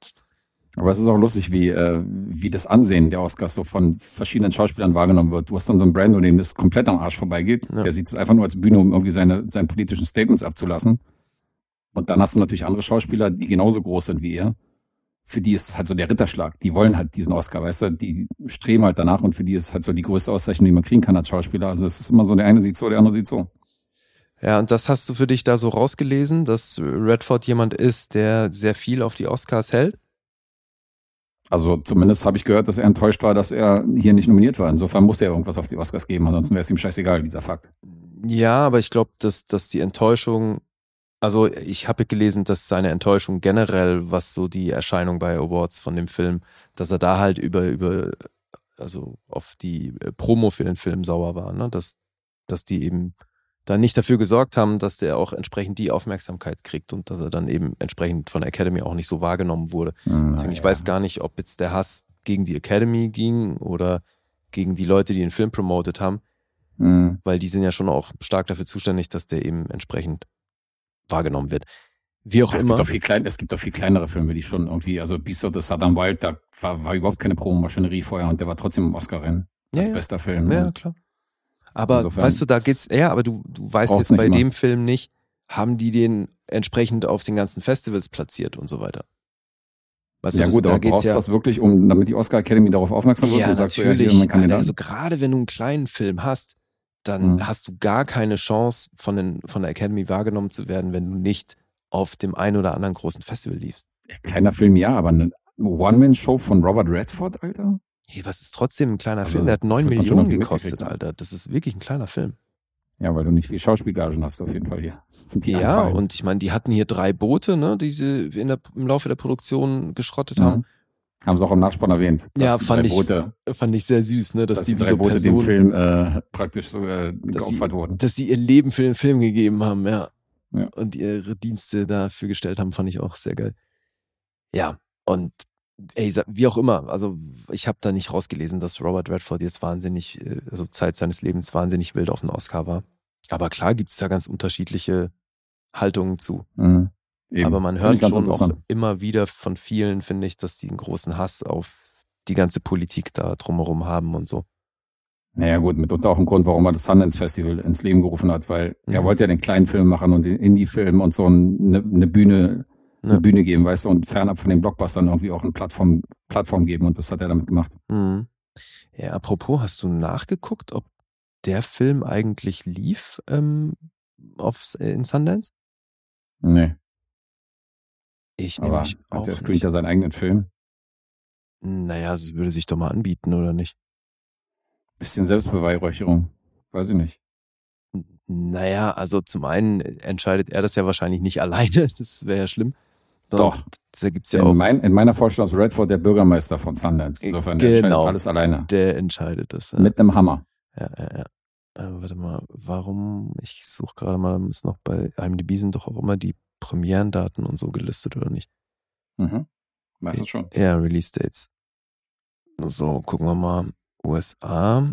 Aber es ist auch lustig, wie, äh, wie das Ansehen der Oscars so von verschiedenen Schauspielern wahrgenommen wird. Du hast dann so einen Brando, dem das komplett am Arsch vorbeigeht. Ja. Der sieht es einfach nur als Bühne, um irgendwie seine, seine politischen Statements abzulassen. Und dann hast du natürlich andere Schauspieler, die genauso groß sind wie er. Für die ist es halt so der Ritterschlag. Die wollen halt diesen Oscar, weißt du? Die streben halt danach und für die ist es halt so die größte Auszeichnung, die man kriegen kann als Schauspieler. Also es ist immer so, der eine sieht so, der andere sieht so. Ja, und das hast du für dich da so rausgelesen, dass Redford jemand ist, der sehr viel auf die Oscars hält? Also zumindest habe ich gehört, dass er enttäuscht war, dass er hier nicht nominiert war. Insofern muss er irgendwas auf die Oscars geben, ansonsten wäre es ihm scheißegal, dieser Fakt. Ja, aber ich glaube, dass, dass die Enttäuschung, also ich habe gelesen, dass seine Enttäuschung generell, was so die Erscheinung bei Awards von dem Film, dass er da halt über, über, also auf die äh, Promo für den Film sauer war, ne? Dass, dass die eben da nicht dafür gesorgt haben, dass der auch entsprechend die Aufmerksamkeit kriegt und dass er dann eben entsprechend von der Academy auch nicht so wahrgenommen wurde. Deswegen, ich weiß gar nicht, ob jetzt der Hass gegen die Academy ging oder gegen die Leute, die den Film promotet haben Mhm. weil die sind ja schon auch stark dafür zuständig, dass der eben entsprechend wahrgenommen wird. Wie auch Es immer. gibt, auch viel klein, es gibt auch viel kleinere Filme, die schon irgendwie, also Beast of the Southern Wild, da war, war überhaupt keine Promomaschinerie vorher und der war trotzdem im Oscar-Rennen Ja, als ja. bester Film. Ja, Und klar. Aber Insofern, weißt du, da geht's, ja, aber du, du weißt jetzt bei dem Film nicht, haben die den entsprechend auf den ganzen Festivals platziert und so weiter. Weißt ja du, das, gut, da aber brauchst du ja, das wirklich, um, damit die Oscar Academy darauf aufmerksam wird ja, und sagst, so, ja, natürlich. hier, Alter, Kandidat. also gerade wenn du einen kleinen Film hast, dann Mhm. hast du gar keine Chance, von, den, von der Academy wahrgenommen zu werden, wenn du nicht auf dem einen oder anderen großen Festival liefst. Kleiner Film, ja, aber eine One-Man-Show von Robert Redford, Alter? Hey, was ist trotzdem ein kleiner Also Film? Der hat das 9 wird man schon Millionen gekostet. Alter. Das ist wirklich ein kleiner Film. Ja, weil du nicht viel Schauspielgagen hast, auf jeden Fall hier. Die ja, anfallen. und ich meine, die hatten hier drei Boote, ne, die sie in der, im Laufe der Produktion geschrottet. Mhm. Haben sie auch im Nachspann erwähnt. Ja, fand ich- Boote, Fand ich sehr süß, ne, dass, dass die, die drei so Boote dem Personen, Film äh, praktisch so äh, geopfert sie- wurden. dass sie ihr Leben für den Film gegeben haben, ja. Ja. Und ihre Dienste dafür gestellt haben, fand ich auch sehr geil. Ja, und ey, wie auch immer, also ich habe da nicht rausgelesen, dass Robert Redford jetzt wahnsinnig, äh, also Zeit seines Lebens wahnsinnig wild auf dem Oscar war. Aber klar gibt es da ganz unterschiedliche Haltungen zu. Mhm. Aber man hört schon auch immer wieder von vielen, finde ich, dass die einen großen Hass auf die ganze Politik da drumherum haben und so. Naja gut, mitunter auch ein Grund, warum er das Sundance Festival ins Leben gerufen hat, weil mhm. er wollte ja den kleinen Film machen und den Indie-Film und so eine, eine Bühne eine ja. Bühne geben, weißt du, und fernab von den Blockbustern irgendwie auch eine Plattform, Plattform geben und das hat er damit gemacht. Mhm. Ja, apropos, hast du nachgeguckt, ob der Film eigentlich lief ähm, auf, in Sundance? Nee. Ich nehme Aber als er screent ja seinen eigenen Film. Naja, es würde sich doch mal anbieten, oder nicht? Bisschen Selbstbeweihräucherung. Weiß ich nicht. Naja, also zum einen entscheidet er das ja wahrscheinlich nicht alleine, das wäre ja schlimm. Doch. Da gibt's ja in, auch. Mein, in meiner Vorstellung ist Redford der Bürgermeister von Sundance. Insofern genau, der entscheidet alles alleine. Der entscheidet das. Ja. Mit einem Hammer. Ja, ja, ja. Aber warte mal, warum? Ich suche gerade mal, ist noch bei IMDb sind doch auch immer die Premierendaten und so gelistet, oder nicht? Mhm. Meistens schon. Ja, Release Dates. So, gucken wir mal. USA.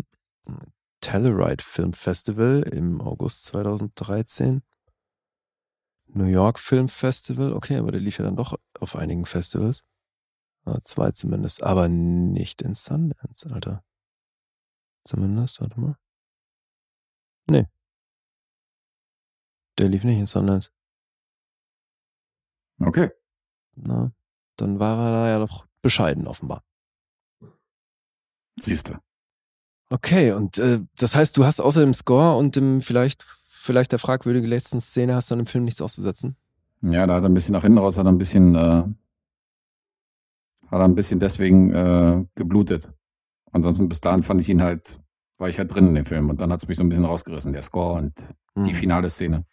Telluride Film Festival im August 2013. New York Film Festival, okay, aber der lief ja dann doch auf einigen Festivals. Ja, zwei zumindest, aber nicht in Sundance, Alter. Zumindest, warte mal. Nee. Der lief nicht in Sundance. Okay. Na, dann war er da ja doch bescheiden offenbar. Siehste. Okay, und äh, das heißt, du hast außer dem Score und dem vielleicht vielleicht der fragwürdige letzten Szene hast du an dem Film nichts auszusetzen? Ja, da hat er ein bisschen nach hinten raus, hat er ein bisschen, äh, hat er ein bisschen deswegen äh, geblutet. Ansonsten bis dahin fand ich ihn halt, war ich halt drin in dem Film und dann hat es mich so ein bisschen rausgerissen, der Score und mhm. die finale Szene.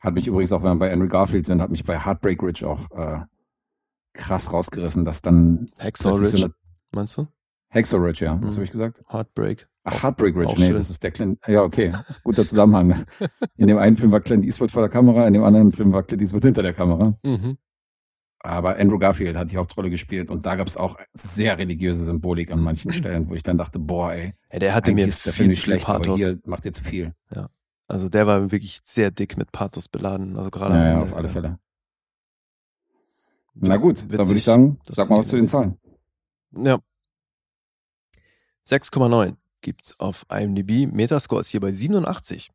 Hat mich übrigens auch, wenn wir bei Henry Garfield sind, hat mich bei Heartbreak Ridge auch äh, krass rausgerissen, dass dann Hacksaw Ridge, so meinst du? Hacksaw Ridge, ja. Was mhm. habe ich gesagt? Heartbreak. Ach, Heartbreak Ridge, nee, schön. das ist der Clint. Ja, okay. Guter Zusammenhang. In dem einen Film war Clint Eastwood vor der Kamera, in dem anderen Film war Clint Eastwood hinter der Kamera. Mhm. Aber Andrew Garfield hat die Hauptrolle gespielt und da gab es auch sehr religiöse Symbolik an manchen Stellen, wo ich dann dachte, boah, ey. Ja, der hatte mir ist der Film nicht schlecht, Pathos. aber hier macht ihr zu viel. Ja. Also der war wirklich sehr dick mit Pathos beladen. Also gerade. Ja, ja, auf alle Fälle. Na gut, dann würde ich sagen, sag mal was zu den Zahlen. Ja. 6,9 gibt es auf IMDb. Metascore ist hier bei 87.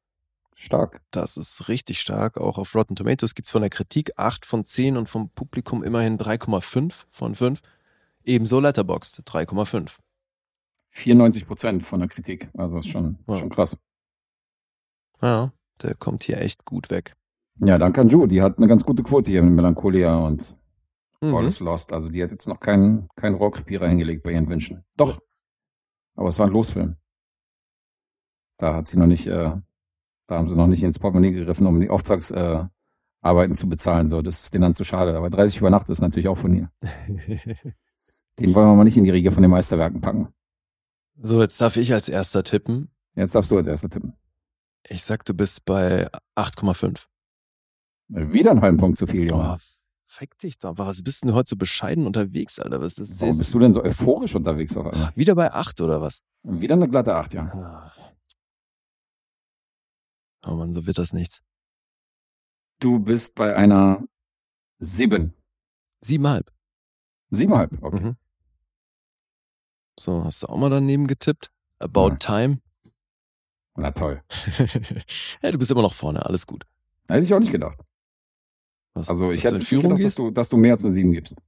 Stark. Das ist richtig stark. Auch auf Rotten Tomatoes gibt es von der Kritik 8 von 10 und vom Publikum immerhin 3,5 von 5. Ebenso Letterboxd 3,5. 94 Prozent von der Kritik. Also ist schon, ja. schon krass. Ja, der kommt hier echt gut weg. Ja, danke an Ju. Die hat eine ganz gute Quote hier mit Melancholia und mhm. All is Lost. Also die hat jetzt noch keinen, keinen Rohrkrepierer hingelegt bei ihren Wünschen. Doch, aber es war ein Losfilm. Da hat sie noch nicht, äh, da haben sie noch nicht ins Portemonnaie gegriffen, um die Auftragsarbeiten äh, zu bezahlen. So, das ist denen dann zu schade. Aber 30 über Nacht ist natürlich auch von ihr. Den wollen wir mal nicht in die Riege von den Meisterwerken packen. So, jetzt darf ich als erster tippen. Jetzt darfst du als erster tippen. Ich sag, du bist bei 8,5. Wieder einen halben Punkt zu viel, Junge. Oh, Fick dich doch. Was bist du denn heute so bescheiden unterwegs, Alter? Was ist das? Warum bist du denn so euphorisch unterwegs auf einmal? Wieder bei 8 oder was? Wieder eine glatte 8, ja. Ah. Oh Mann, so wird das nichts. Du bist bei einer 7. Siebenhalb. Siebenhalb, okay. Mhm. So, hast du auch mal daneben getippt? About ja. Time. Na toll. ja, du bist immer noch vorne, alles gut. Hätte ich auch nicht gedacht. Was, also ich hätte Führung gedacht, dass du, dass du mehr als eine 7 gibst.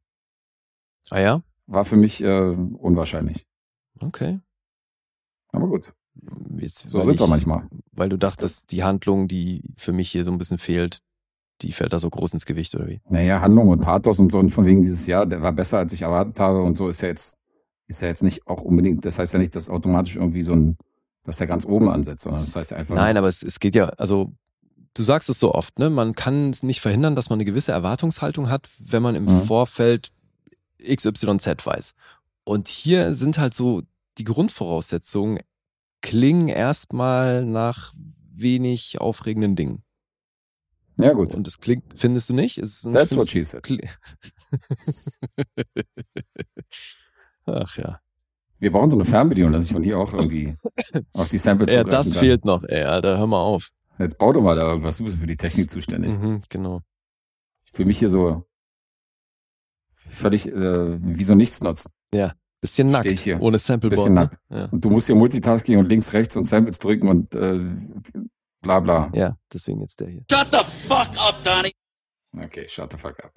Ah ja? War für mich äh, unwahrscheinlich. Okay. Aber gut. Jetzt, so sind wir manchmal. Weil du dachtest, die Handlung, die für mich hier so ein bisschen fehlt, die fällt da so groß ins Gewicht, oder wie? Naja, Handlung und Pathos und so und von wegen dieses Jahr, der war besser, als ich erwartet habe und so ist ja jetzt, ist ja jetzt nicht auch unbedingt, das heißt ja nicht, dass automatisch irgendwie so ein, dass der ganz oben ansetzt, sondern das heißt ja einfach. Nein, aber es, es geht ja, also du sagst es so oft, ne? Man kann nicht verhindern, dass man eine gewisse Erwartungshaltung hat, wenn man im mhm. Vorfeld XYZ weiß. Und hier sind halt so die Grundvoraussetzungen klingen erstmal nach wenig aufregenden Dingen. Ja, gut. Und es klingt, findest du nicht? Es, That's what she said. Ach ja. Wir brauchen so eine Fernbedienung, dass ich von hier auch irgendwie auf die Samples Ja, das kann. fehlt noch, ey, Alter, hör mal auf. Jetzt bau doch mal da irgendwas. Du bist für die Technik zuständig. Mhm, genau. Für mich hier so völlig äh, wie so Nichtsnutz. Bisschen nackt, Steh ich hier. ohne Sampleboard. Bisschen ne? nackt. Ja. Und du musst hier Multitasking und links, rechts und Samples drücken und äh, bla bla. ja, deswegen jetzt der hier. Okay, shut the fuck up.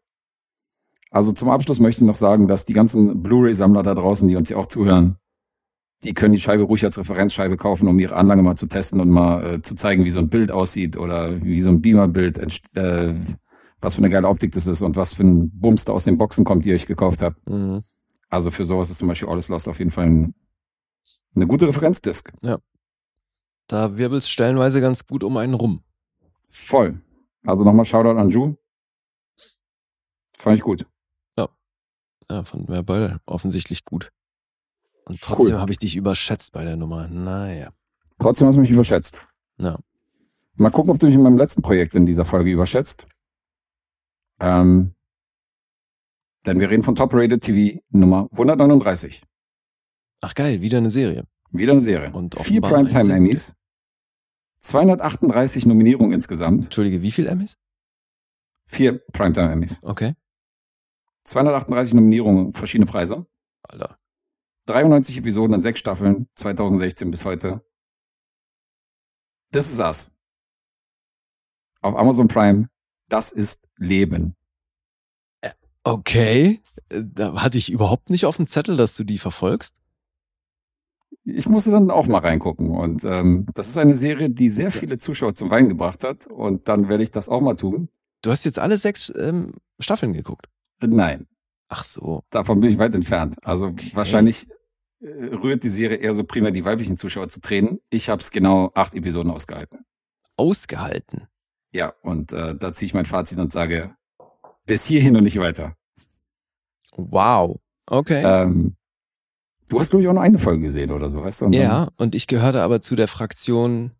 Also zum Abschluss möchte ich noch sagen, dass die ganzen Blu-ray-Sammler da draußen, die uns ja auch zuhören, die können die Scheibe ruhig als Referenzscheibe kaufen, um ihre Anlage mal zu testen und mal äh, zu zeigen, wie so ein Bild aussieht oder wie so ein Beamer-Bild, äh, was für eine geile Optik das ist und was für ein Bums da aus den Boxen kommt, die ihr euch gekauft habt. Mhm. Also für sowas ist zum Beispiel All is Lost auf jeden Fall ein, eine gute Referenzdisk. Da wirbelt es stellenweise ganz gut um einen rum. Voll. Also nochmal Shoutout an Ju. Fand ich gut. Ja, fanden wir beide offensichtlich gut. Und trotzdem Cool. habe ich dich überschätzt bei der Nummer. Naja. Trotzdem hast du mich überschätzt. Ja. Mal gucken, ob du mich in meinem letzten Projekt in dieser Folge überschätzt. Ähm, denn wir reden von Top Rated TV Nummer 139. Ach geil, wieder eine Serie. Wieder eine Serie. Und Vier Primetime Emmys. 238 Nominierungen insgesamt. Entschuldige, wie viel Emmys? Vier Primetime Emmys. Okay. 238 Nominierungen, verschiedene Preise. Alter. 93 Episoden in sechs Staffeln, 2016 bis heute. This is Us. Auf Amazon Prime. Das ist Leben. Okay. Äh, Da hatte ich überhaupt nicht auf dem Zettel, dass du die verfolgst. Ich musste dann auch mal reingucken. Und ähm, das ist eine Serie, die sehr viele Zuschauer zum Weinen gebracht hat. Und dann werde ich das auch mal tun. Du hast jetzt alle sechs ähm, Staffeln geguckt. Nein, Ach so. davon bin ich weit entfernt. Also Okay. wahrscheinlich äh, rührt die Serie eher so primär die weiblichen Zuschauer zu Tränen. Ich habe es genau acht Episoden ausgehalten. Ausgehalten. Ja, und äh, da ziehe ich mein Fazit und sage, bis hierhin und nicht weiter. Wow. Okay. Ähm, du hast, glaube ich, auch nur eine Folge gesehen oder so, weißt du? Und ja, und ich gehörte aber zu der Fraktion,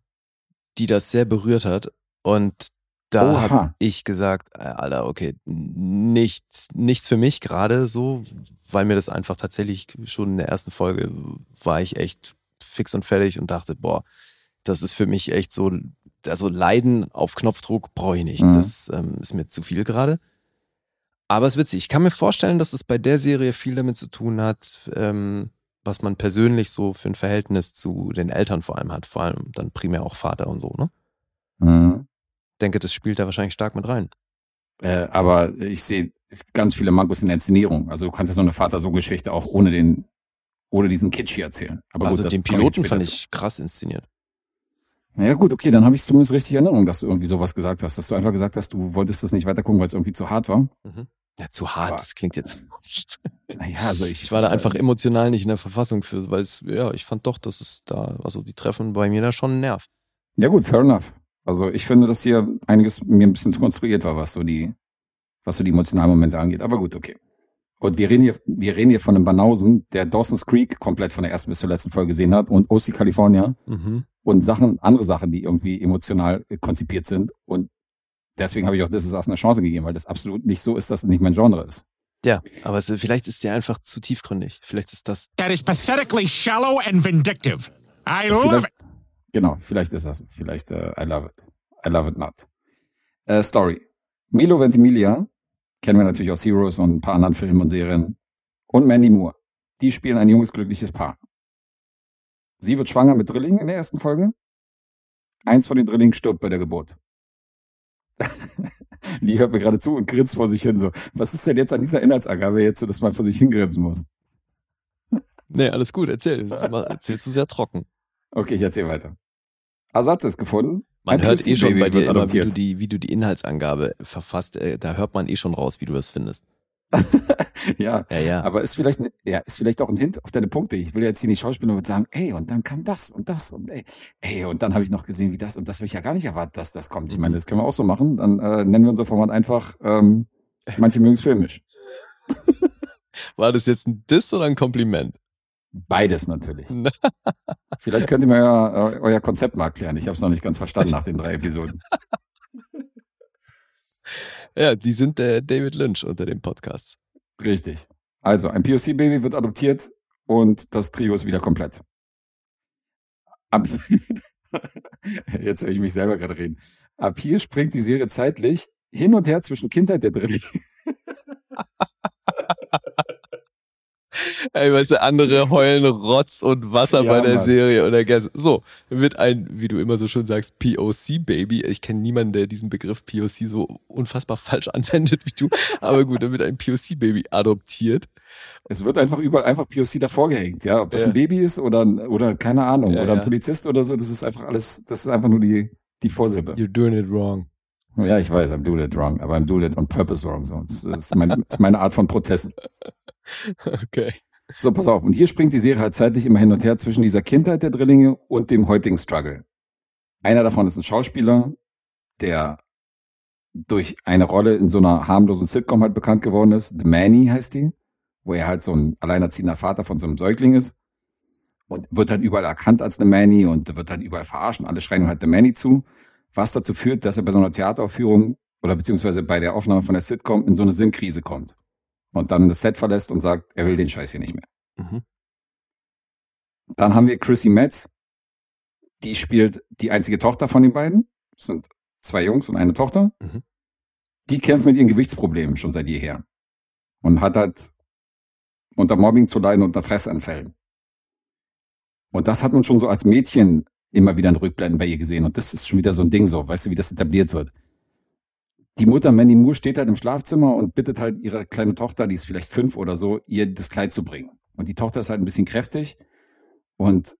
die das sehr berührt hat. Und da habe ich gesagt, äh, Alter, okay, nichts, nichts für mich gerade so, weil mir das einfach tatsächlich schon in der ersten Folge war ich echt fix und fertig und dachte, boah, das ist für mich echt so, also Leiden auf Knopfdruck brauche ich nicht. Mhm. Das ähm, ist mir zu viel gerade. Aber es ist witzig. Ich kann mir vorstellen, dass es bei der Serie viel damit zu tun hat, ähm, was man persönlich so für ein Verhältnis zu den Eltern vor allem hat. Vor allem dann primär auch Vater und so, ne? Mhm. Denke, das spielt da wahrscheinlich stark mit rein. Äh, aber ich sehe ganz viele Mankos in der Inszenierung. Also du kannst ja so eine Vater-Sohn-Geschichte auch ohne den, ohne diesen Kitsch hier erzählen. Aber also gut, den Piloten später fand zu. ich krass inszeniert. Ja gut, okay, dann habe ich zumindest richtig in Erinnerung, dass du irgendwie sowas gesagt hast. Dass du einfach gesagt hast, du wolltest das nicht weiter gucken, weil es irgendwie zu hart war. Ja, zu hart, Aber- das klingt jetzt. Naja, also ich, Ich war da einfach emotional nicht in der Verfassung für, weil es, ja, ich fand doch, dass es da, also die treffen bei mir da schon einen Nerv. Ja gut, fair enough. Also ich finde, dass hier einiges mir ein bisschen zu konstruiert war, was so die, was so die emotionalen Momente angeht. Aber gut, okay. Und wir reden hier, wir reden hier von einem Banausen, der Dawson's Creek komplett von der ersten bis zur letzten Folge gesehen hat und OC California Mhm. und Sachen, andere Sachen, die irgendwie emotional äh, konzipiert sind. Und deswegen habe ich auch This Is Us eine Chance gegeben, weil das absolut nicht so ist, dass es nicht mein Genre ist. Ja, aber es, vielleicht ist der einfach zu tiefgründig. Vielleicht ist das. That is pathetically shallow and vindictive. I love it. Genau, vielleicht ist das. Vielleicht, äh, I love it. I love it not. Äh, Story. Milo Ventimiglia, kennen wir natürlich aus Heroes und ein paar anderen Filmen und Serien. Und Mandy Moore. Die spielen ein junges, glückliches Paar. Sie wird schwanger mit Drillingen in der ersten Folge. Eins von den Drillingen stirbt bei der Geburt. Lee hört mir gerade zu und grinst vor sich hin so. Was ist denn jetzt an dieser Inhaltsangabe jetzt so, dass man vor sich hingrinsen muss? Nee, alles gut, erzähl. Erzählst du sehr trocken. Okay, ich erzähle weiter. Ersatz ist gefunden. Man Ein hört eh schon bei dir immer, wie du, die, wie du die Inhaltsangabe verfasst. Äh, da hört man eh schon raus, wie du das findest. ja, Ja, ja. aber ist vielleicht, ne- ja, ist vielleicht auch ein Hint auf deine Punkte. Ich will jetzt hier nicht Schauspieler und sagen, ey, und dann kam das und das und ey, ey, und dann habe ich noch gesehen, wie das und das habe ich ja gar nicht erwartet, dass das kommt. Ich meine, das können wir auch so machen. Dann äh, nennen wir unser Format einfach, ähm, manche mögen es filmisch. War das jetzt ein Diss oder ein Kompliment? Beides natürlich. Vielleicht könnt ihr mir euer, äh, euer Konzept mal erklären. Ich habe es noch nicht ganz verstanden nach den drei Episoden. Ja, die sind der David Lynch unter den Podcasts. Richtig. Also, ein POC-Baby wird adoptiert und das Trio ist wieder komplett. Ab Jetzt höre ich mich selber gerade reden. Ab hier springt die Serie zeitlich hin und her zwischen Kindheit der Drillinge. Ey, weißt du, andere heulen Rotz und Wasser Ja, bei der Mann. Serie oder Gas. So, wird ein, wie du immer so schön sagst, POC-Baby. Ich kenne niemanden, der diesen Begriff POC so unfassbar falsch anwendet wie du. Aber gut, dann wird ein POC-Baby adoptiert. Es wird einfach überall einfach POC davor gehängt, ja. Ob das Ja. ein Baby ist oder, oder keine Ahnung, Ja, oder ein. Polizist oder so, das ist einfach alles, das ist einfach nur die, die Vorsilbe. You're doing it wrong. Ja, ich weiß, I'm doing it wrong, aber I'm doing it on purpose wrong. So, das ist, mein, das ist meine Art von Protest. Okay. So, pass auf. Und hier springt die Serie halt zeitlich immer hin und her zwischen dieser Kindheit der Drillinge und dem heutigen Struggle. Einer davon ist ein Schauspieler, der durch eine Rolle in so einer harmlosen Sitcom halt bekannt geworden ist. The Manny heißt die, wo er halt so ein alleinerziehender Vater von so einem Säugling ist. Und wird halt überall erkannt als The Manny und wird halt überall verarscht und alle schreien halt The Manny zu. Was dazu führt, dass er bei so einer Theateraufführung oder beziehungsweise bei der Aufnahme von der Sitcom in so eine Sinnkrise kommt. Und dann das Set verlässt und sagt, er will den Scheiß hier nicht mehr. Mhm. Dann haben wir Chrissy Metz. Die spielt die einzige Tochter von den beiden. Das sind zwei Jungs und eine Tochter. Mhm. Die kämpft mit ihren Gewichtsproblemen schon seit jeher. Und hat halt unter Mobbing zu leiden und unter Fressanfällen. Und das hat man schon so als Mädchen immer wieder in Rückblenden bei ihr gesehen. Und das ist schon wieder so ein Ding so, weißt du, wie das etabliert wird. Die Mutter Mandy Moore steht halt im Schlafzimmer und bittet halt ihre kleine Tochter, die ist vielleicht fünf oder so, ihr das Kleid zu bringen. Und die Tochter ist halt ein bisschen kräftig und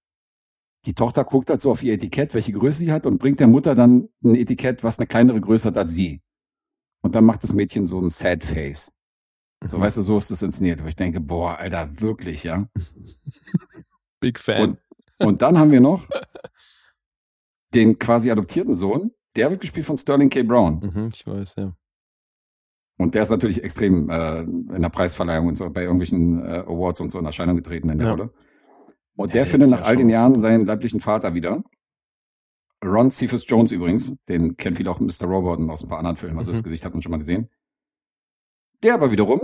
die Tochter guckt halt so auf ihr Etikett, welche Größe sie hat und bringt der Mutter dann ein Etikett, was eine kleinere Größe hat als sie. Und dann macht das Mädchen so ein Sad Face. So, Mhm. weißt du, so ist es inszeniert, wo ich denke, boah, Alter, wirklich, ja. Big Fan. Und, und dann haben wir noch den quasi adoptierten Sohn, der wird gespielt von Sterling K. Brown. mhm, ich weiß, ja. Und der ist natürlich extrem äh, in der Preisverleihung und so bei irgendwelchen äh, Awards und so in Erscheinung getreten in der Ja. Rolle. Und der jetzt findet nach all den Jahren seinen leiblichen Vater wieder. Ron Cephas Jones übrigens, den kennt viele auch Mr. Robot und aus ein paar anderen Filmen, also das Mhm. Gesicht hat man schon mal gesehen. Der aber wiederum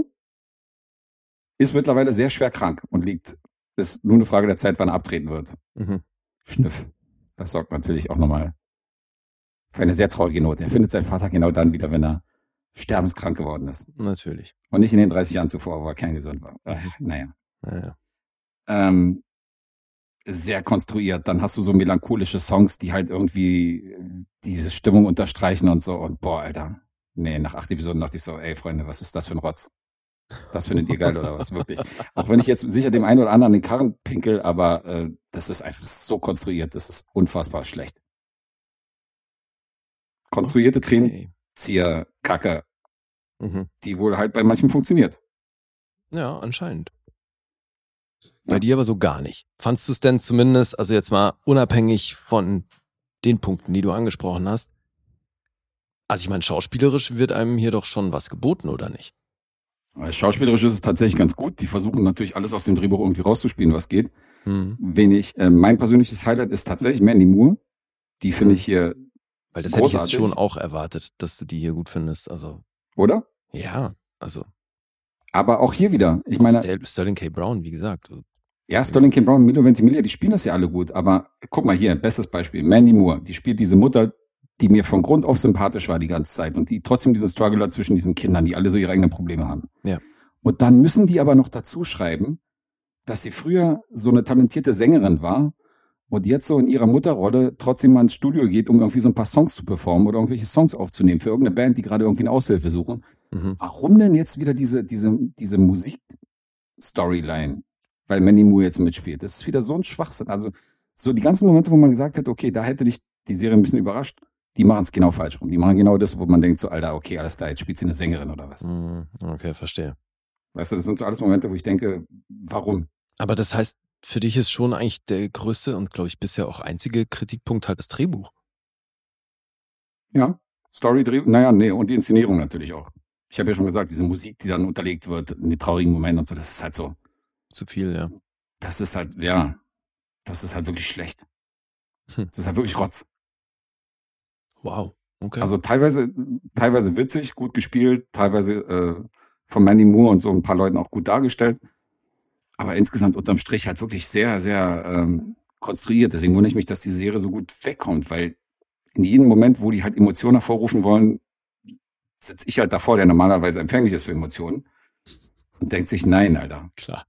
ist mittlerweile sehr schwer krank und liegt, ist nur eine Frage der Zeit, wann er abtreten wird. Mhm. Schnüff. Das sorgt natürlich auch nochmal für eine sehr traurige Note. Er findet seinen Vater genau dann wieder, wenn er sterbenskrank geworden ist. Natürlich. Und nicht in den 30 Jahren zuvor, wo er kerngesund war. Äh, naja. Naja. Ähm, sehr konstruiert. Dann hast du so melancholische Songs, die halt irgendwie diese Stimmung unterstreichen und so. Und boah, Alter. Nee, nach acht Episoden dachte ich so, ey Freunde, was ist das für ein Rotz? Das findet ihr geil oder was? Wirklich. Auch wenn ich jetzt sicher dem einen oder anderen an den Karren pinkel, aber äh, das ist einfach so konstruiert. Das ist unfassbar schlecht. Konstruierte Okay. Tränenzieher, Kacke, Mhm. die wohl halt bei manchen funktioniert. Ja, anscheinend. Ja. Bei dir aber so gar nicht. Fandst du es denn zumindest, also jetzt mal unabhängig von den Punkten, die du angesprochen hast, also ich meine, schauspielerisch wird einem hier doch schon was geboten, oder nicht? Als Schauspielerisch ist es tatsächlich ganz gut. Die versuchen natürlich alles aus dem Drehbuch irgendwie rauszuspielen, was geht. Mhm. Wen ich, äh, mein persönliches Highlight ist tatsächlich Mandy Moore. Die finde ich hier, Weil das hätte ich jetzt Großartig. schon auch erwartet, dass du die hier gut findest. Also, oder? ja, also Aber auch hier wieder. Ich meine, Ster- Sterling K. Brown, wie gesagt. ja, Sterling K. Brown, Milo Ventimiglia, die spielen das ja alle gut. Aber guck mal hier, bestes Beispiel. Mandy Moore, die spielt diese Mutter, die mir von Grund auf sympathisch war die ganze Zeit und die trotzdem diesen Struggle hat zwischen diesen Kindern, die alle so ihre eigenen Probleme haben. Ja. Und dann müssen die aber noch dazu schreiben, dass sie früher so eine talentierte Sängerin war und jetzt so in ihrer Mutterrolle trotzdem mal ins Studio geht, um irgendwie so ein paar Songs zu performen oder irgendwelche Songs aufzunehmen für irgendeine Band, die gerade irgendwie eine Aushilfe suchen. Mhm. Warum denn jetzt wieder diese, diese, diese Musik-Storyline? Weil Mandy Moore jetzt mitspielt. Das ist wieder so ein Schwachsinn. Also, so die ganzen Momente, wo man gesagt hat, okay, da hätte dich die Serie ein bisschen überrascht, die machen es genau falsch rum. Die machen genau das, wo man denkt, so, Alter, okay, alles klar, jetzt spielt sie eine Sängerin oder was. Mhm. Okay, verstehe. Weißt du, das sind so alles Momente, wo ich denke, warum? Aber das heißt, für dich ist schon eigentlich der größte und glaube ich bisher auch einzige Kritikpunkt halt das Drehbuch. Ja, Story, Dreh, naja, nee, und die Inszenierung natürlich auch. Ich habe ja schon gesagt, diese Musik, die dann unterlegt wird, in den traurigen Momenten und so, das ist halt so, Zu viel, ja. das ist halt, ja, das ist halt wirklich schlecht. Hm. Das ist halt wirklich Rotz. Wow. Okay. Also teilweise, teilweise witzig, gut gespielt, teilweise äh, von Mandy Moore und so ein paar Leuten auch gut dargestellt. Aber insgesamt unterm Strich halt wirklich sehr, sehr ähm, konstruiert. Deswegen wundere ich mich, dass die Serie so gut wegkommt, weil in jedem Moment, wo die halt Emotionen hervorrufen wollen, sitze ich halt davor, der normalerweise empfänglich ist für Emotionen und denkt sich, nein, Alter. Klar.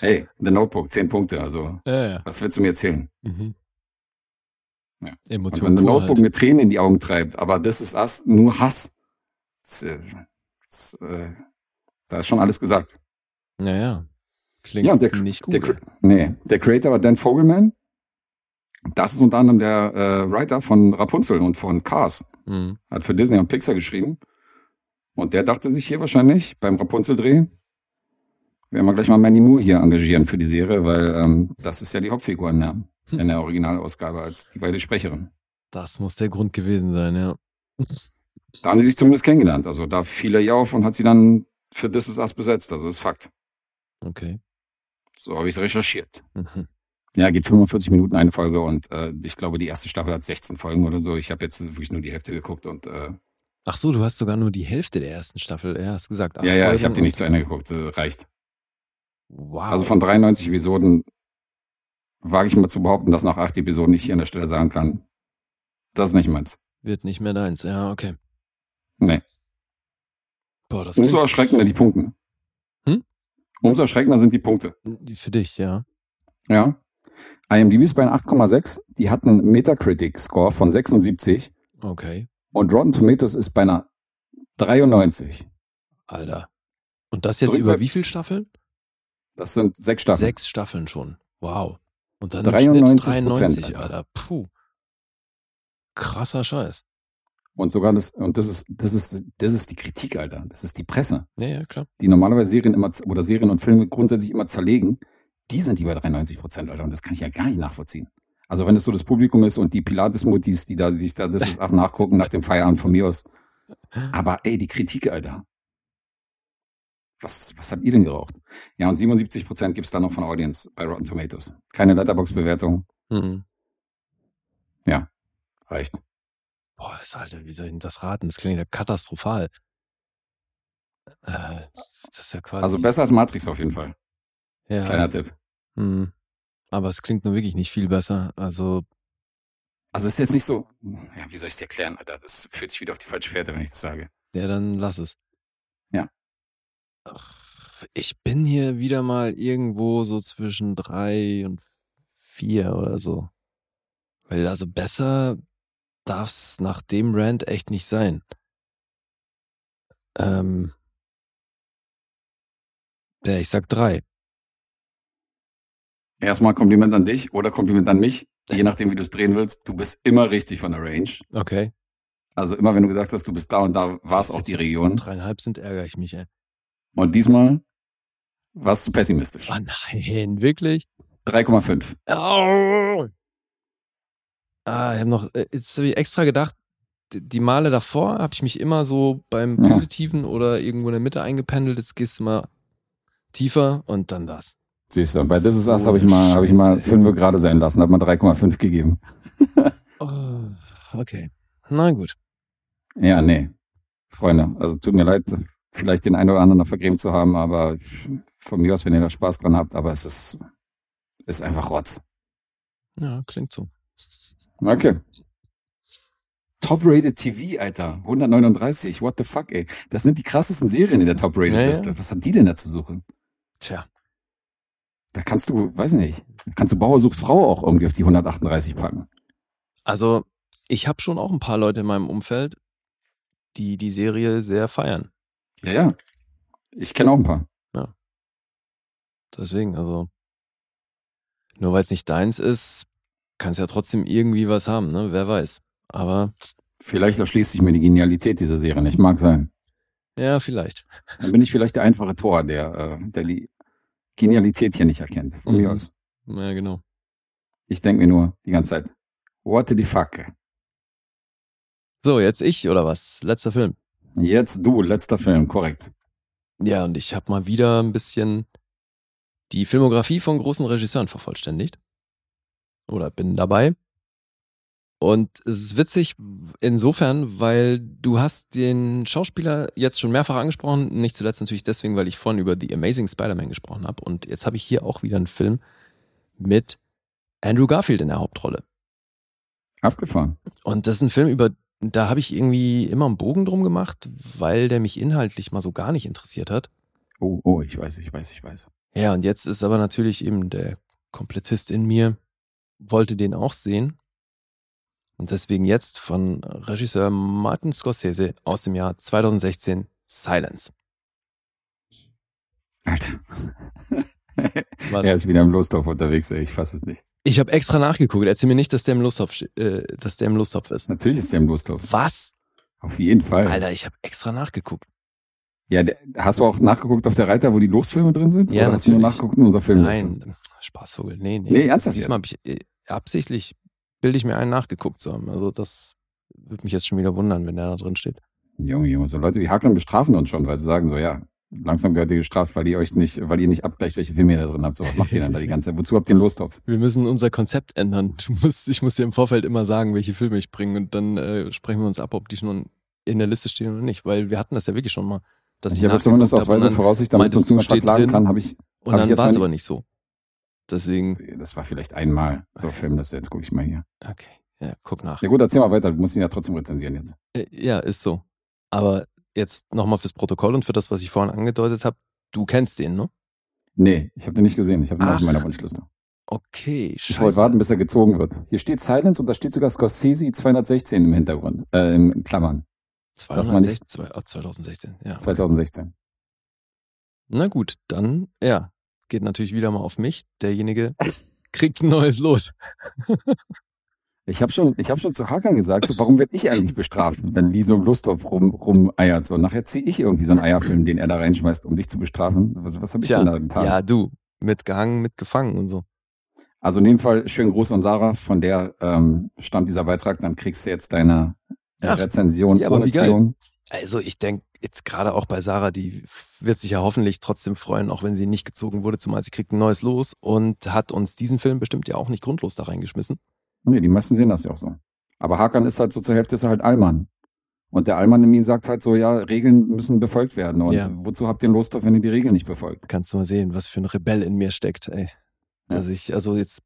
Hey, The Notebook, zehn Punkte, also Ja, ja. was willst du mir erzählen? Mhm. Ja. Emotionen. wenn The Notebook halt. mir Tränen in die Augen treibt, aber das ist Us, nur Hass. Das, äh, das, äh, da ist schon alles gesagt. Ja, ja. Klingt Ja, der, nicht gut. der, nee, der Creator war Dan Fogelman. Das ist unter anderem der äh, Writer von Rapunzel und von Cars. mhm. Hat für Disney und Pixar geschrieben. Und der dachte sich hier wahrscheinlich beim Rapunzel-Dreh, werden wir gleich mal Manny Moore hier engagieren für die Serie, weil ähm, das ist ja die Hauptfigur in der, in der Originalausgabe als die weite Sprecherin. Das muss der Grund gewesen sein, ja. Da haben die sich zumindest kennengelernt. Also da fiel er ihr auf und hat sie dann für This Is Us besetzt. Also das ist Fakt. Okay. So habe ich es recherchiert. Mhm. Ja, geht 45 Minuten eine Folge und äh, ich glaube, die erste Staffel hat 16 Folgen oder so. Ich habe jetzt wirklich nur die Hälfte geguckt und äh, Ach so, du hast sogar nur die Hälfte der ersten Staffel. Ja, hast gesagt. ja, ja, ich Folgen habe die nicht zu Ende geguckt. Äh, reicht. Wow. Also von 93 Episoden wage ich mal zu behaupten, dass nach acht Episoden ich hier an der Stelle sagen kann, das ist nicht meins. Wird nicht mehr deins. Ja, okay. Nee. Boah, das Umso klingt erschreckender die Punkte. Umso erschreckender sind die Punkte. für dich, ja. Ja. IMDb ist bei einer 8,6. Die hat einen Metacritic-Score von 76 Okay. und Rotten Tomatoes ist bei einer 93. Alter. Und das jetzt Drück über wie viele Staffeln? Das sind sechs Staffeln. Sechs Staffeln schon. Wow. Und dann 93 93 93, Alter. Alter. Puh. Krasser Scheiß. Und sogar das, und das ist, das ist, das ist die Kritik, Alter. Das ist die Presse, Ja, ja, klar. die normalerweise Serien immer, oder Serien und Filme grundsätzlich immer zerlegen. Die sind die bei 93 Prozent, Alter. Und das kann ich ja gar nicht nachvollziehen. Also wenn es so das Publikum ist und die Pilates-Mutis, die da, die sich da, das ist erst nachgucken nach dem Feierabend von mir aus. Aber ey, die Kritik, Alter. Was, was habt ihr denn geraucht? Ja, und 77 Prozent gibt's da noch von Audience bei Rotten Tomatoes. Keine Letterbox-Bewertung. Mhm. Reicht. Boah, das, Alter, wie soll ich denn das raten? Das klingt ja katastrophal. Äh, das ist ja quasi. Also besser als Matrix auf jeden Fall. ja, Kleiner Tipp. Mhm. Aber es klingt nur wirklich nicht viel besser. Also, Also ist jetzt nicht so, ja, wie soll ich es dir erklären, Alter? Das führt sich wieder auf die falsche Fährte, wenn ich das sage. ja, dann lass es. Ja. Ach, Ich bin hier wieder mal irgendwo so zwischen drei und vier oder so. Weil also besser darf's nach dem Rant echt nicht sein. Ähm, ja, ich sag drei. Erstmal Kompliment an dich oder Kompliment an mich, je nachdem, wie du es drehen willst. Du bist immer richtig von der Range. Okay. Also immer, wenn du gesagt hast, du bist da und da, war es auch die Region. Dreieinhalb sind, ärgere ich mich, ey. Und diesmal warst du pessimistisch. Oh nein, wirklich? 3,5. Au! Ah, ich habe noch, äh, jetzt habe ich extra gedacht, die Male davor habe ich mich immer so beim Ja. Positiven oder irgendwo in der Mitte eingependelt. Jetzt gehst du mal tiefer und dann das. Siehst du, bei This Is Us habe ich mal, habe ich mal fünf gerade sein lassen, habe mal 3,5 gegeben. Oh, okay. Na gut. Ja, nee. Freunde, also tut mir leid, vielleicht den einen oder anderen noch vergrämt zu haben, aber von mir aus, wenn ihr da Spaß dran habt, aber es ist, ist einfach Rotz. Ja, klingt so. Okay. Top-Rated TV, Alter. 139. What the fuck, ey. Das sind die krassesten Serien in der Top-Rated-Liste. Ja, ja. Was hat die denn da zu suchen? Tja. Da kannst du, weiß nicht, da kannst du Bauer sucht Frau auch irgendwie auf die 138 packen. Also, ich habe schon auch ein paar Leute in meinem Umfeld, die die Serie sehr feiern. Ja, ja. Ich kenne auch ein paar. Deswegen, also, nur weil es nicht deins ist, kann es ja trotzdem irgendwie was haben, ne? Wer weiß. Aber, Vielleicht erschließt sich mir die Genialität dieser Serie nicht. Mag sein. ja, vielleicht. Dann bin ich vielleicht der einfache Tor, der, äh, der die Genialität hier nicht erkennt. Von Mhm. mir aus. Ja, genau. Ich denke mir nur die ganze Zeit, what the fuck? So, jetzt ich oder was? Letzter Film. Jetzt du, letzter Film, korrekt. Ja, und ich habe mal wieder ein bisschen die Filmografie von großen Regisseuren vervollständigt. Oder bin dabei. Und es ist witzig insofern, weil du hast den Schauspieler jetzt schon mehrfach angesprochen, nicht zuletzt natürlich deswegen, weil ich vorhin über The Amazing Spider-Man gesprochen habe. Und jetzt habe ich hier auch wieder einen Film mit Andrew Garfield in der Hauptrolle. Abgefahren. Und das ist ein Film, über da habe ich irgendwie immer einen Bogen drum gemacht, weil der mich inhaltlich mal so gar nicht interessiert hat. Oh, oh, ich weiß, ich weiß, ich weiß. Ja, und jetzt ist aber natürlich eben der Komplettist in mir, wollte den auch sehen. Und deswegen jetzt von Regisseur Martin Scorsese aus dem Jahr 2016 Silence. Alter. Was? er ist wieder im Lostorf unterwegs, ey. Ich fasse es nicht. Ich habe extra nachgeguckt. Erzähl mir nicht, dass der im ste- äh, dass der im Lostopf ist. Natürlich ist der im Lostorf. Was? Auf jeden Fall. Alter, ich habe extra nachgeguckt. Ja, der, hast du auch nachgeguckt auf der Reiter, wo die Losfilme drin sind? Ja, Oder hast du nur nachgeguckt in unserer Filmliste? Nein, Spaßvogel. Nee, nee. Nee, ernsthaft Diesmal habe ich äh, absichtlich, bilde ich mir einen nachgeguckt zu haben. Also das würde mich jetzt schon wieder wundern, wenn der da drin steht. Junge, Junge, so Leute wie Hackern bestrafen uns schon, weil sie sagen so, ja, langsam gehört ihr gestraft, weil ihr euch nicht, weil ihr nicht abgleicht, welche Filme ihr da drin habt. So, was macht ihr denn da die ganze Zeit? Wozu habt ihr einen Lostopf? Wir müssen unser Konzept ändern. Du musst, ich muss dir im Vorfeld immer sagen, welche Filme ich bringe und dann äh, sprechen wir uns ab, ob die schon in der Liste stehen oder nicht. Weil wir hatten das ja wirklich schon mal. Dass Ich habe zumindest aus weiser Voraussicht, damit meintest steht verklagen kann, habe ich, Und hab ich dann war es aber nicht so. Deswegen, das war vielleicht einmal so Filmliste, jetzt gucke ich mal hier. okay, ja, guck nach. Ja gut, erzähl mal weiter, du musst ihn ja trotzdem rezensieren jetzt. Äh, Ja, ist so. Aber jetzt nochmal fürs Protokoll und für das, was ich vorhin angedeutet habe. Du kennst den, ne? Nee, ich habe den nicht gesehen, ich habe ihn in meiner Wunschliste. Okay, Ich scheiße. wollte warten, bis er gezogen wird. Hier steht Silence und da steht sogar Scorsese 216 im Hintergrund, äh, in Klammern, das war nicht- 2016, zwei- oh, 2016, ja. 2016. Na gut, dann, ja, geht natürlich wieder mal auf mich. Derjenige kriegt ein neues Los. Ich habe schon, ich habe schon zu Hakan gesagt, so, warum werde ich eigentlich bestraft, wenn Lee so im Lusthof rum, rumeiert? So, nachher ziehe ich irgendwie so einen Eierfilm, den er da reinschmeißt, um dich zu bestrafen. Was, was habe ich Tja, denn da getan? ja, du, mitgehangen, mitgefangen und so. Also in dem Fall schönen Gruß an Sarah, von der ähm, stammt dieser Beitrag. Dann kriegst du jetzt deine Ach, Rezension ja, aber. Also ich denke, jetzt gerade auch bei Sarah, die wird sich ja hoffentlich trotzdem freuen, auch wenn sie nicht gezogen wurde, zumal sie kriegt ein neues Los und hat uns diesen Film bestimmt ja auch nicht grundlos da reingeschmissen. Nee, die meisten sehen das ja auch so. Aber Hakan ist halt so zur Hälfte ist er halt Allmann. Und der Allmann in mir sagt halt so, ja, Regeln müssen befolgt werden. Und Ja. wozu habt ihr Lust auf, wenn ihr die Regeln nicht befolgt? Kannst du mal sehen, was für ein Rebell in mir steckt, ey. Ja. Dass ich, also jetzt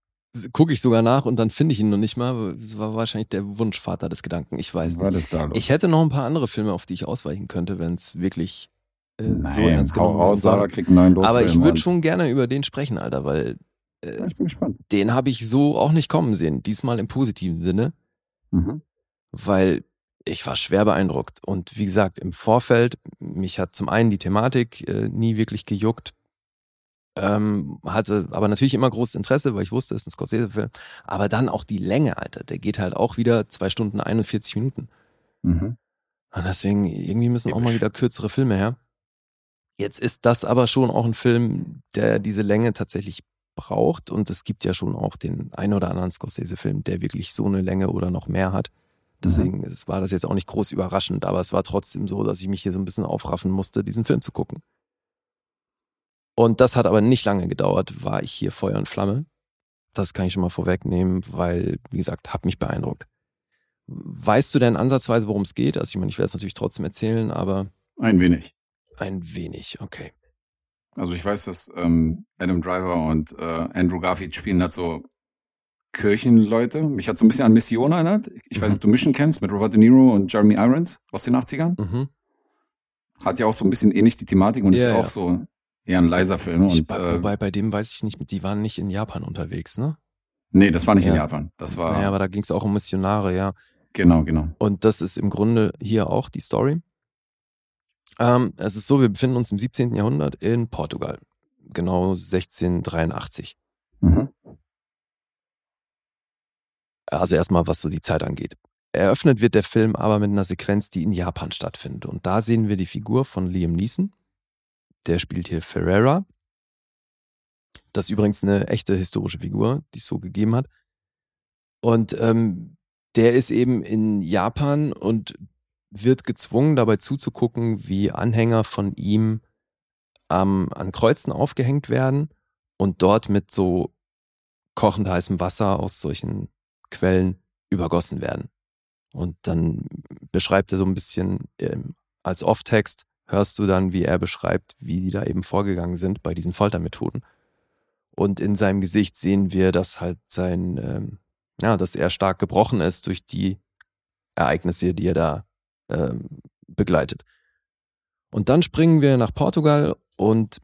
gucke ich sogar nach und dann finde ich ihn noch nicht mal. Das war wahrscheinlich der Wunschvater des Gedanken. Ich weiß Was war nicht. da los? Ich hätte noch ein paar andere Filme, auf die ich ausweichen könnte, wenn es wirklich äh, Nein, so ernst genommen raus, Sarah kriegt einen neuen. Aber ich würde schon gerne über den sprechen, Alter, weil Ja, äh, ich bin gespannt. den habe ich so auch nicht kommen sehen. Diesmal im positiven Sinne, Mhm. weil ich war schwer beeindruckt. Und wie gesagt, im Vorfeld, mich hat zum einen die Thematik äh, nie wirklich gejuckt. Ähm, hatte aber natürlich immer großes Interesse, weil ich wusste, es ist ein Scorsese-Film. Aber dann auch die Länge, Alter. Der geht halt auch wieder zwei Stunden 41 Minuten. Mhm. Und deswegen, irgendwie müssen auch mal wieder kürzere Filme her. Jetzt ist das aber schon auch ein Film, der diese Länge tatsächlich braucht. Und es gibt ja schon auch den ein oder anderen Scorsese-Film, der wirklich so eine Länge oder noch mehr hat. Deswegen es war das jetzt auch nicht groß überraschend, aber es war trotzdem so, dass ich mich hier so ein bisschen aufraffen musste, diesen Film zu gucken. Und das hat aber nicht lange gedauert, war ich hier Feuer und Flamme. Das kann ich schon mal vorwegnehmen, weil, wie gesagt, hat mich beeindruckt. Weißt du denn ansatzweise, worum es geht? Also ich meine, ich werde es natürlich trotzdem erzählen, aber Ein wenig. ein wenig, okay. Also ich weiß, dass ähm, Adam Driver und äh, Andrew Garfield spielen halt so Kirchenleute. Mich hat so ein bisschen an Mission erinnert. Ich weiß nicht, ob du Mission kennst mit Robert De Niro und Jeremy Irons aus den 80ern. Mhm. Hat ja auch so ein bisschen ähnlich die Thematik und ist Ja, ja ja. auch so eher ein leiser Film. Ich, Und äh, wobei bei dem weiß ich nicht, die waren nicht in Japan unterwegs, ne? nee, das war nicht in Ja. Japan. Das war Naja, aber da ging es auch um Missionare, ja. genau, genau. Und das ist im Grunde hier auch die Story. Ähm, es ist so, wir befinden uns im 17. Jahrhundert in Portugal. Genau 1683. Mhm. Also erstmal, was so die Zeit angeht. Eröffnet wird der Film aber mit einer Sequenz, die in Japan stattfindet. Und da sehen wir die Figur von Liam Neeson. Der spielt hier Ferreira. Das ist übrigens eine echte historische Figur, die es so gegeben hat. Und ähm, der ist eben in Japan und wird gezwungen, dabei zuzugucken, wie Anhänger von ihm ähm, an Kreuzen aufgehängt werden und dort mit so kochend heißem Wasser aus solchen Quellen übergossen werden. Und dann beschreibt er so ein bisschen ähm, als Off-Text, hörst du dann, wie er beschreibt, wie die da eben vorgegangen sind bei diesen Foltermethoden. Und in seinem Gesicht sehen wir, dass halt sein, ähm, ja, dass er stark gebrochen ist durch die Ereignisse, die er da ähm, begleitet. Und dann springen wir nach Portugal und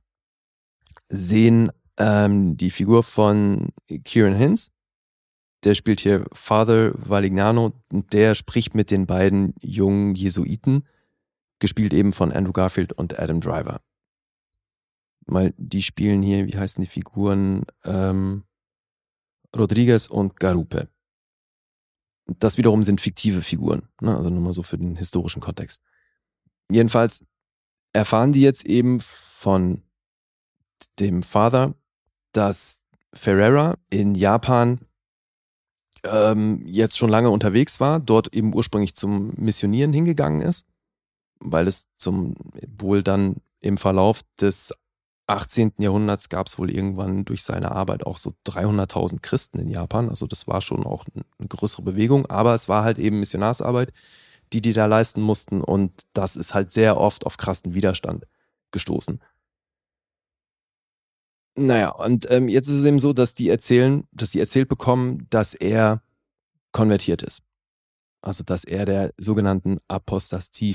sehen ähm, die Figur von Kieran Hinz. Der spielt hier Father Valignano und der spricht mit den beiden jungen Jesuiten, gespielt eben von Andrew Garfield und Adam Driver. Mal, die spielen hier, wie heißen die Figuren? Ähm, Rodriguez und Garupe. Das wiederum sind fiktive Figuren, ne? also nur mal so für den historischen Kontext. Jedenfalls erfahren die jetzt eben von dem Vater, dass Ferreira in Japan ähm, jetzt schon lange unterwegs war, dort eben ursprünglich zum Missionieren hingegangen ist, weil es zum wohl dann im Verlauf des 18. Jahrhunderts gab es wohl irgendwann durch seine Arbeit auch so 300.000 Christen in Japan. Also das war schon auch eine größere Bewegung, aber es war halt eben Missionarsarbeit, die die da leisten mussten und das ist halt sehr oft auf krassen Widerstand gestoßen. Naja, und ähm, jetzt ist es eben so, dass die erzählen, dass die erzählt bekommen, dass er konvertiert ist. Also, dass er der sogenannten Apostasie,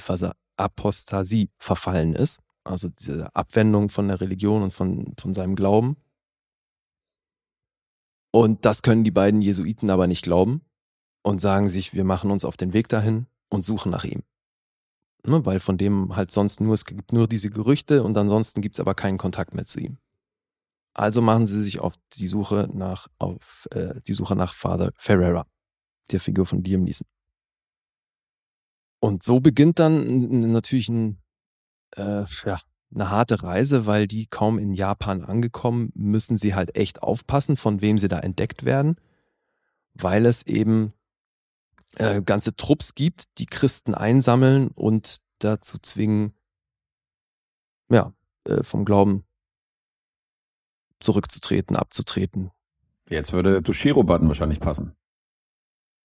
Apostasie verfallen ist. Also diese Abwendung von der Religion und von, von seinem Glauben. Und das können die beiden Jesuiten aber nicht glauben und sagen sich, wir machen uns auf den Weg dahin und suchen nach ihm. Ne, weil von dem halt sonst nur, es gibt nur diese Gerüchte und ansonsten gibt es aber keinen Kontakt mehr zu ihm. Also machen sie sich auf die Suche nach, auf äh, die Suche nach Father Ferreira, der Figur von Liam Neeson. Und so beginnt dann natürlich ein, äh, ja, eine harte Reise, weil die kaum in Japan angekommen, müssen sie halt echt aufpassen, von wem sie da entdeckt werden, weil es eben äh, ganze Trupps gibt, die Christen einsammeln und dazu zwingen, ja, äh, vom Glauben zurückzutreten, abzutreten. Jetzt würde Toshiro-Button wahrscheinlich passen.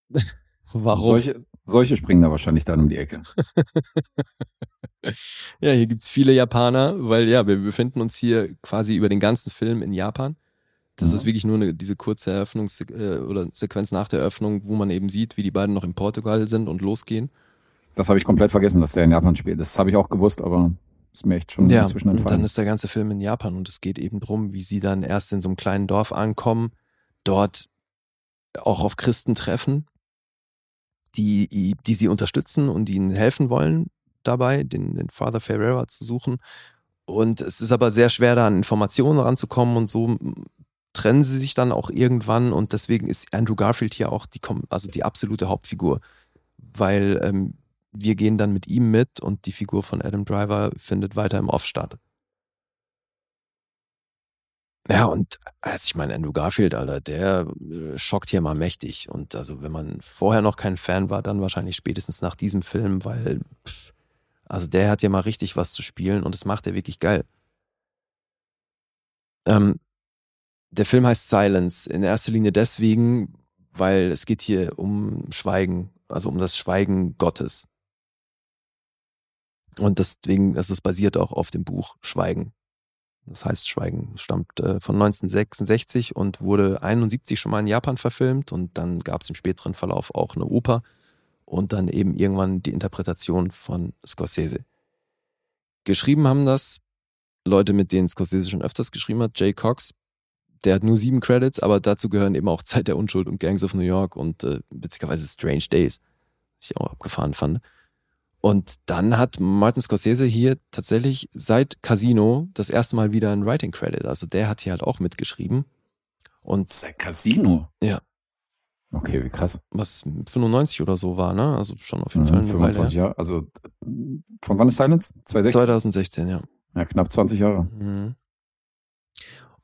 Warum? Solche, solche springen da wahrscheinlich dann um die Ecke. ja, hier gibt es viele Japaner, weil ja, wir befinden uns hier quasi über den ganzen Film in Japan. Das mhm. ist wirklich nur eine, diese kurze Eröffnungs- äh, oder Sequenz nach der Eröffnung, wo man eben sieht, wie die beiden noch in Portugal sind und losgehen. Das habe ich komplett vergessen, dass der in Japan spielt. Das habe ich auch gewusst, aber ist mir echt schon ja, inzwischen entfallen. Und dann ist der ganze Film in Japan und es geht eben darum, wie sie dann erst in so einem kleinen Dorf ankommen, dort auch auf Christen treffen, die, die sie unterstützen und ihnen helfen wollen dabei, den, den Father Ferreira zu suchen. Und es ist aber sehr schwer, da an Informationen ranzukommen und so trennen sie sich dann auch irgendwann und deswegen ist Andrew Garfield hier auch die, also die absolute Hauptfigur, weil ähm, wir gehen dann mit ihm mit und die Figur von Adam Driver findet weiter im Off statt. Ja, und also ich meine, Andrew Garfield, Alter, der äh, schockt hier mal mächtig. Und also, wenn man vorher noch kein Fan war, dann wahrscheinlich spätestens nach diesem Film, weil, pff, also der hat ja mal richtig was zu spielen und das macht er wirklich geil. Ähm, der Film heißt Silence, in erster Linie deswegen, weil es geht hier um Schweigen, also um das Schweigen Gottes. Und deswegen, das ist basiert auch auf dem Buch Schweigen. Das heißt, Schweigen stammt äh, von 1966 und wurde 71 schon mal in Japan verfilmt und dann gab es im späteren Verlauf auch eine Oper und dann eben irgendwann die Interpretation von Scorsese. Geschrieben haben das Leute, mit denen Scorsese schon öfters geschrieben hat. Jay Cox, der hat nur sieben Credits, aber dazu gehören eben auch Zeit der Unschuld und Gangs of New York und äh, beziehungsweise Strange Days, was ich auch abgefahren fand. Und dann hat Martin Scorsese hier tatsächlich seit Casino das erste Mal wieder einen Writing Credit. Also der hat hier halt auch mitgeschrieben. Und seit Casino? Ja. Okay, wie krass. Was 95 oder so war, ne? Also schon auf jeden mhm, Fall. 25 Jahre. Also von wann ist Silence? 2016? 2016, ja. Ja, knapp 20 Jahre. Mhm.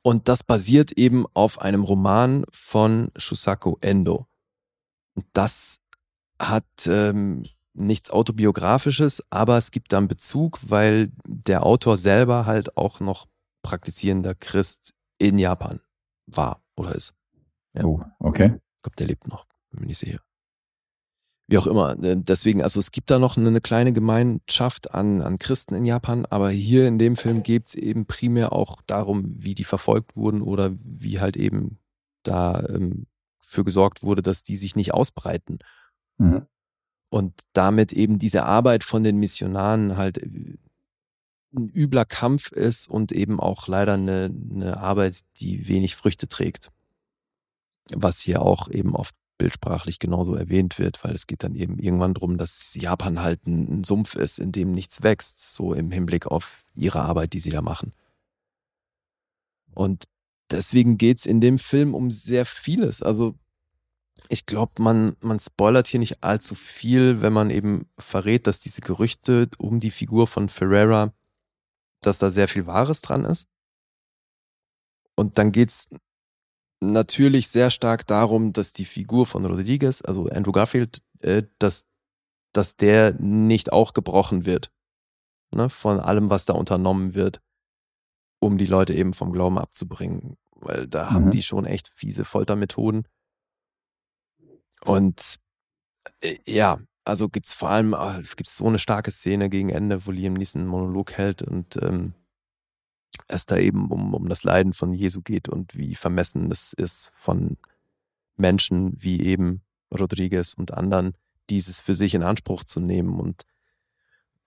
Und das basiert eben auf einem Roman von Shusaku Endo. Und das hat ähm, nichts autobiografisches, aber es gibt dann Bezug, weil der Autor selber halt auch noch praktizierender Christ in Japan war oder ist. Ja. Oh, okay. Ich glaube, der lebt noch, bin mir nicht sicher. wie auch immer. Äh, deswegen, also es gibt da noch eine kleine Gemeinschaft an, an Christen in Japan, aber hier in dem Film geht es eben primär auch darum, wie die verfolgt wurden oder wie halt eben da ähm, für gesorgt wurde, dass die sich nicht ausbreiten. Mhm. Und damit eben diese Arbeit von den Missionaren halt äh, ein übler Kampf ist und eben auch leider eine, eine Arbeit, die wenig Früchte trägt. Was hier auch eben oft bildsprachlich genauso erwähnt wird, weil es geht dann eben irgendwann darum, dass Japan halt ein, ein Sumpf ist, in dem nichts wächst, so im Hinblick auf ihre Arbeit, die sie da machen. Und deswegen geht es in dem Film um sehr vieles. Also ich glaube, man, man spoilert hier nicht allzu viel, wenn man eben verrät, dass diese Gerüchte um die Figur von Ferreira, dass da sehr viel Wahres dran ist. Und dann geht es natürlich sehr stark darum, dass die Figur von Rodriguez, also Andrew Garfield, äh, dass, dass der nicht auch gebrochen wird. Ne, von allem, was da unternommen wird, um die Leute eben vom Glauben abzubringen. Weil da mhm. haben die schon echt fiese Foltermethoden. Und äh, ja, also gibt es vor allem äh, gibt's so eine starke Szene gegen Ende, wo Liam Neeson einen Monolog hält und ähm, es da eben um, um das Leiden von Jesu geht und wie vermessen es ist von Menschen wie eben Rodriguez und anderen, dieses für sich in Anspruch zu nehmen. Und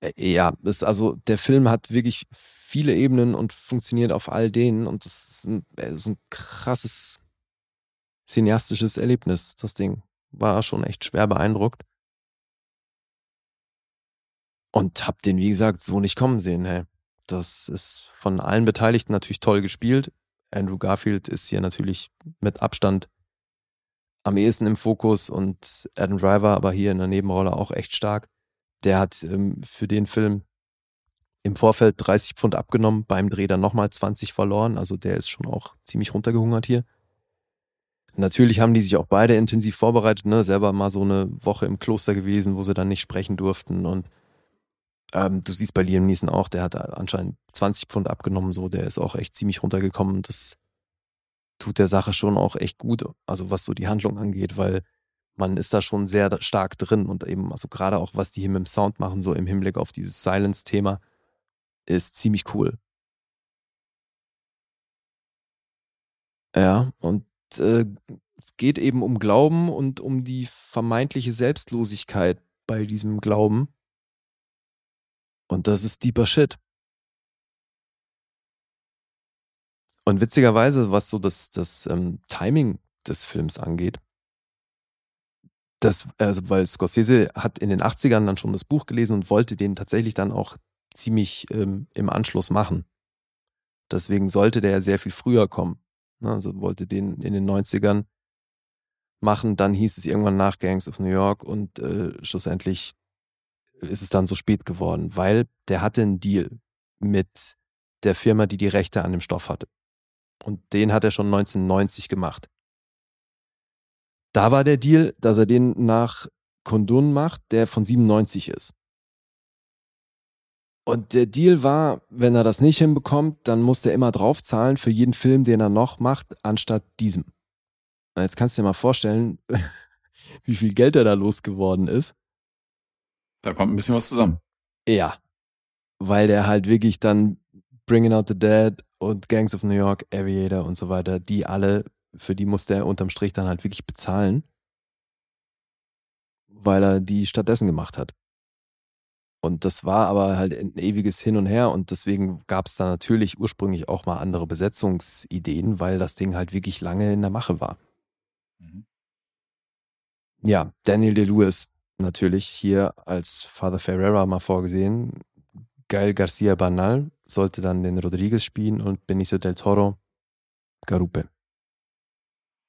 äh, ja, ist also der Film hat wirklich viele Ebenen und funktioniert auf all denen und das ist ein, ist ein krasses cineastisches Erlebnis, das Ding. War schon echt schwer beeindruckt. Und hab den, wie gesagt, so nicht kommen sehen, hey. Das ist von allen Beteiligten natürlich toll gespielt. Andrew Garfield ist hier natürlich mit Abstand am ehesten im Fokus und Adam Driver aber hier in der Nebenrolle auch echt stark. Der hat ähm, für den Film im Vorfeld 30 Pfund abgenommen, beim Dreh dann nochmal 20 verloren. Also der ist schon auch ziemlich runtergehungert hier. Natürlich haben die sich auch beide intensiv vorbereitet, ne? selber mal so eine Woche im Kloster gewesen, wo sie dann nicht sprechen durften und ähm, du siehst bei Liam Neeson auch, der hat anscheinend 20 Pfund abgenommen, so, der ist auch echt ziemlich runtergekommen. Das tut der Sache schon auch echt gut, also was so die Handlung angeht, weil man ist da schon sehr stark drin und eben, also gerade auch, was die hier mit dem Sound machen, so im Hinblick auf dieses Silence-Thema, ist ziemlich cool. Ja, und äh, es geht eben um Glauben und um die vermeintliche Selbstlosigkeit bei diesem Glauben. Und das ist deeper Shit. Und witzigerweise, was so das, das ähm, Timing des Films angeht, das, also weil Scorsese hat in den 80ern dann schon das Buch gelesen und wollte den tatsächlich dann auch ziemlich ähm, im Anschluss machen. Deswegen sollte der ja sehr viel früher kommen. Ne? Also wollte den in den 90ern machen. Dann hieß es irgendwann nach Gangs of New York und äh, schlussendlich ist es dann so spät geworden, weil der hatte einen Deal mit der Firma, die die Rechte an dem Stoff hatte. Und den hat er schon 1990 gemacht. Da war der Deal, dass er den nach Kondun macht, der von 97 ist. Und der Deal war, wenn er das nicht hinbekommt, dann muss er immer draufzahlen für jeden Film, den er noch macht, anstatt diesem. Und jetzt kannst du dir mal vorstellen, wie viel Geld er da losgeworden ist. Da kommt ein bisschen was zusammen. Ja. Weil der halt wirklich dann Bringing Out the Dead und Gangs of New York, Aviator und so weiter, die alle, für die musste er unterm Strich dann halt wirklich bezahlen, weil er die stattdessen gemacht hat. Und das war aber halt ein ewiges Hin und Her und deswegen gab es da natürlich ursprünglich auch mal andere Besetzungsideen, weil das Ding halt wirklich lange in der Mache war. Mhm. Ja, Daniel DeLewis natürlich hier als Father Ferreira mal vorgesehen. Gael Garcia Banal sollte dann den Rodriguez spielen und Benicio del Toro Garupe.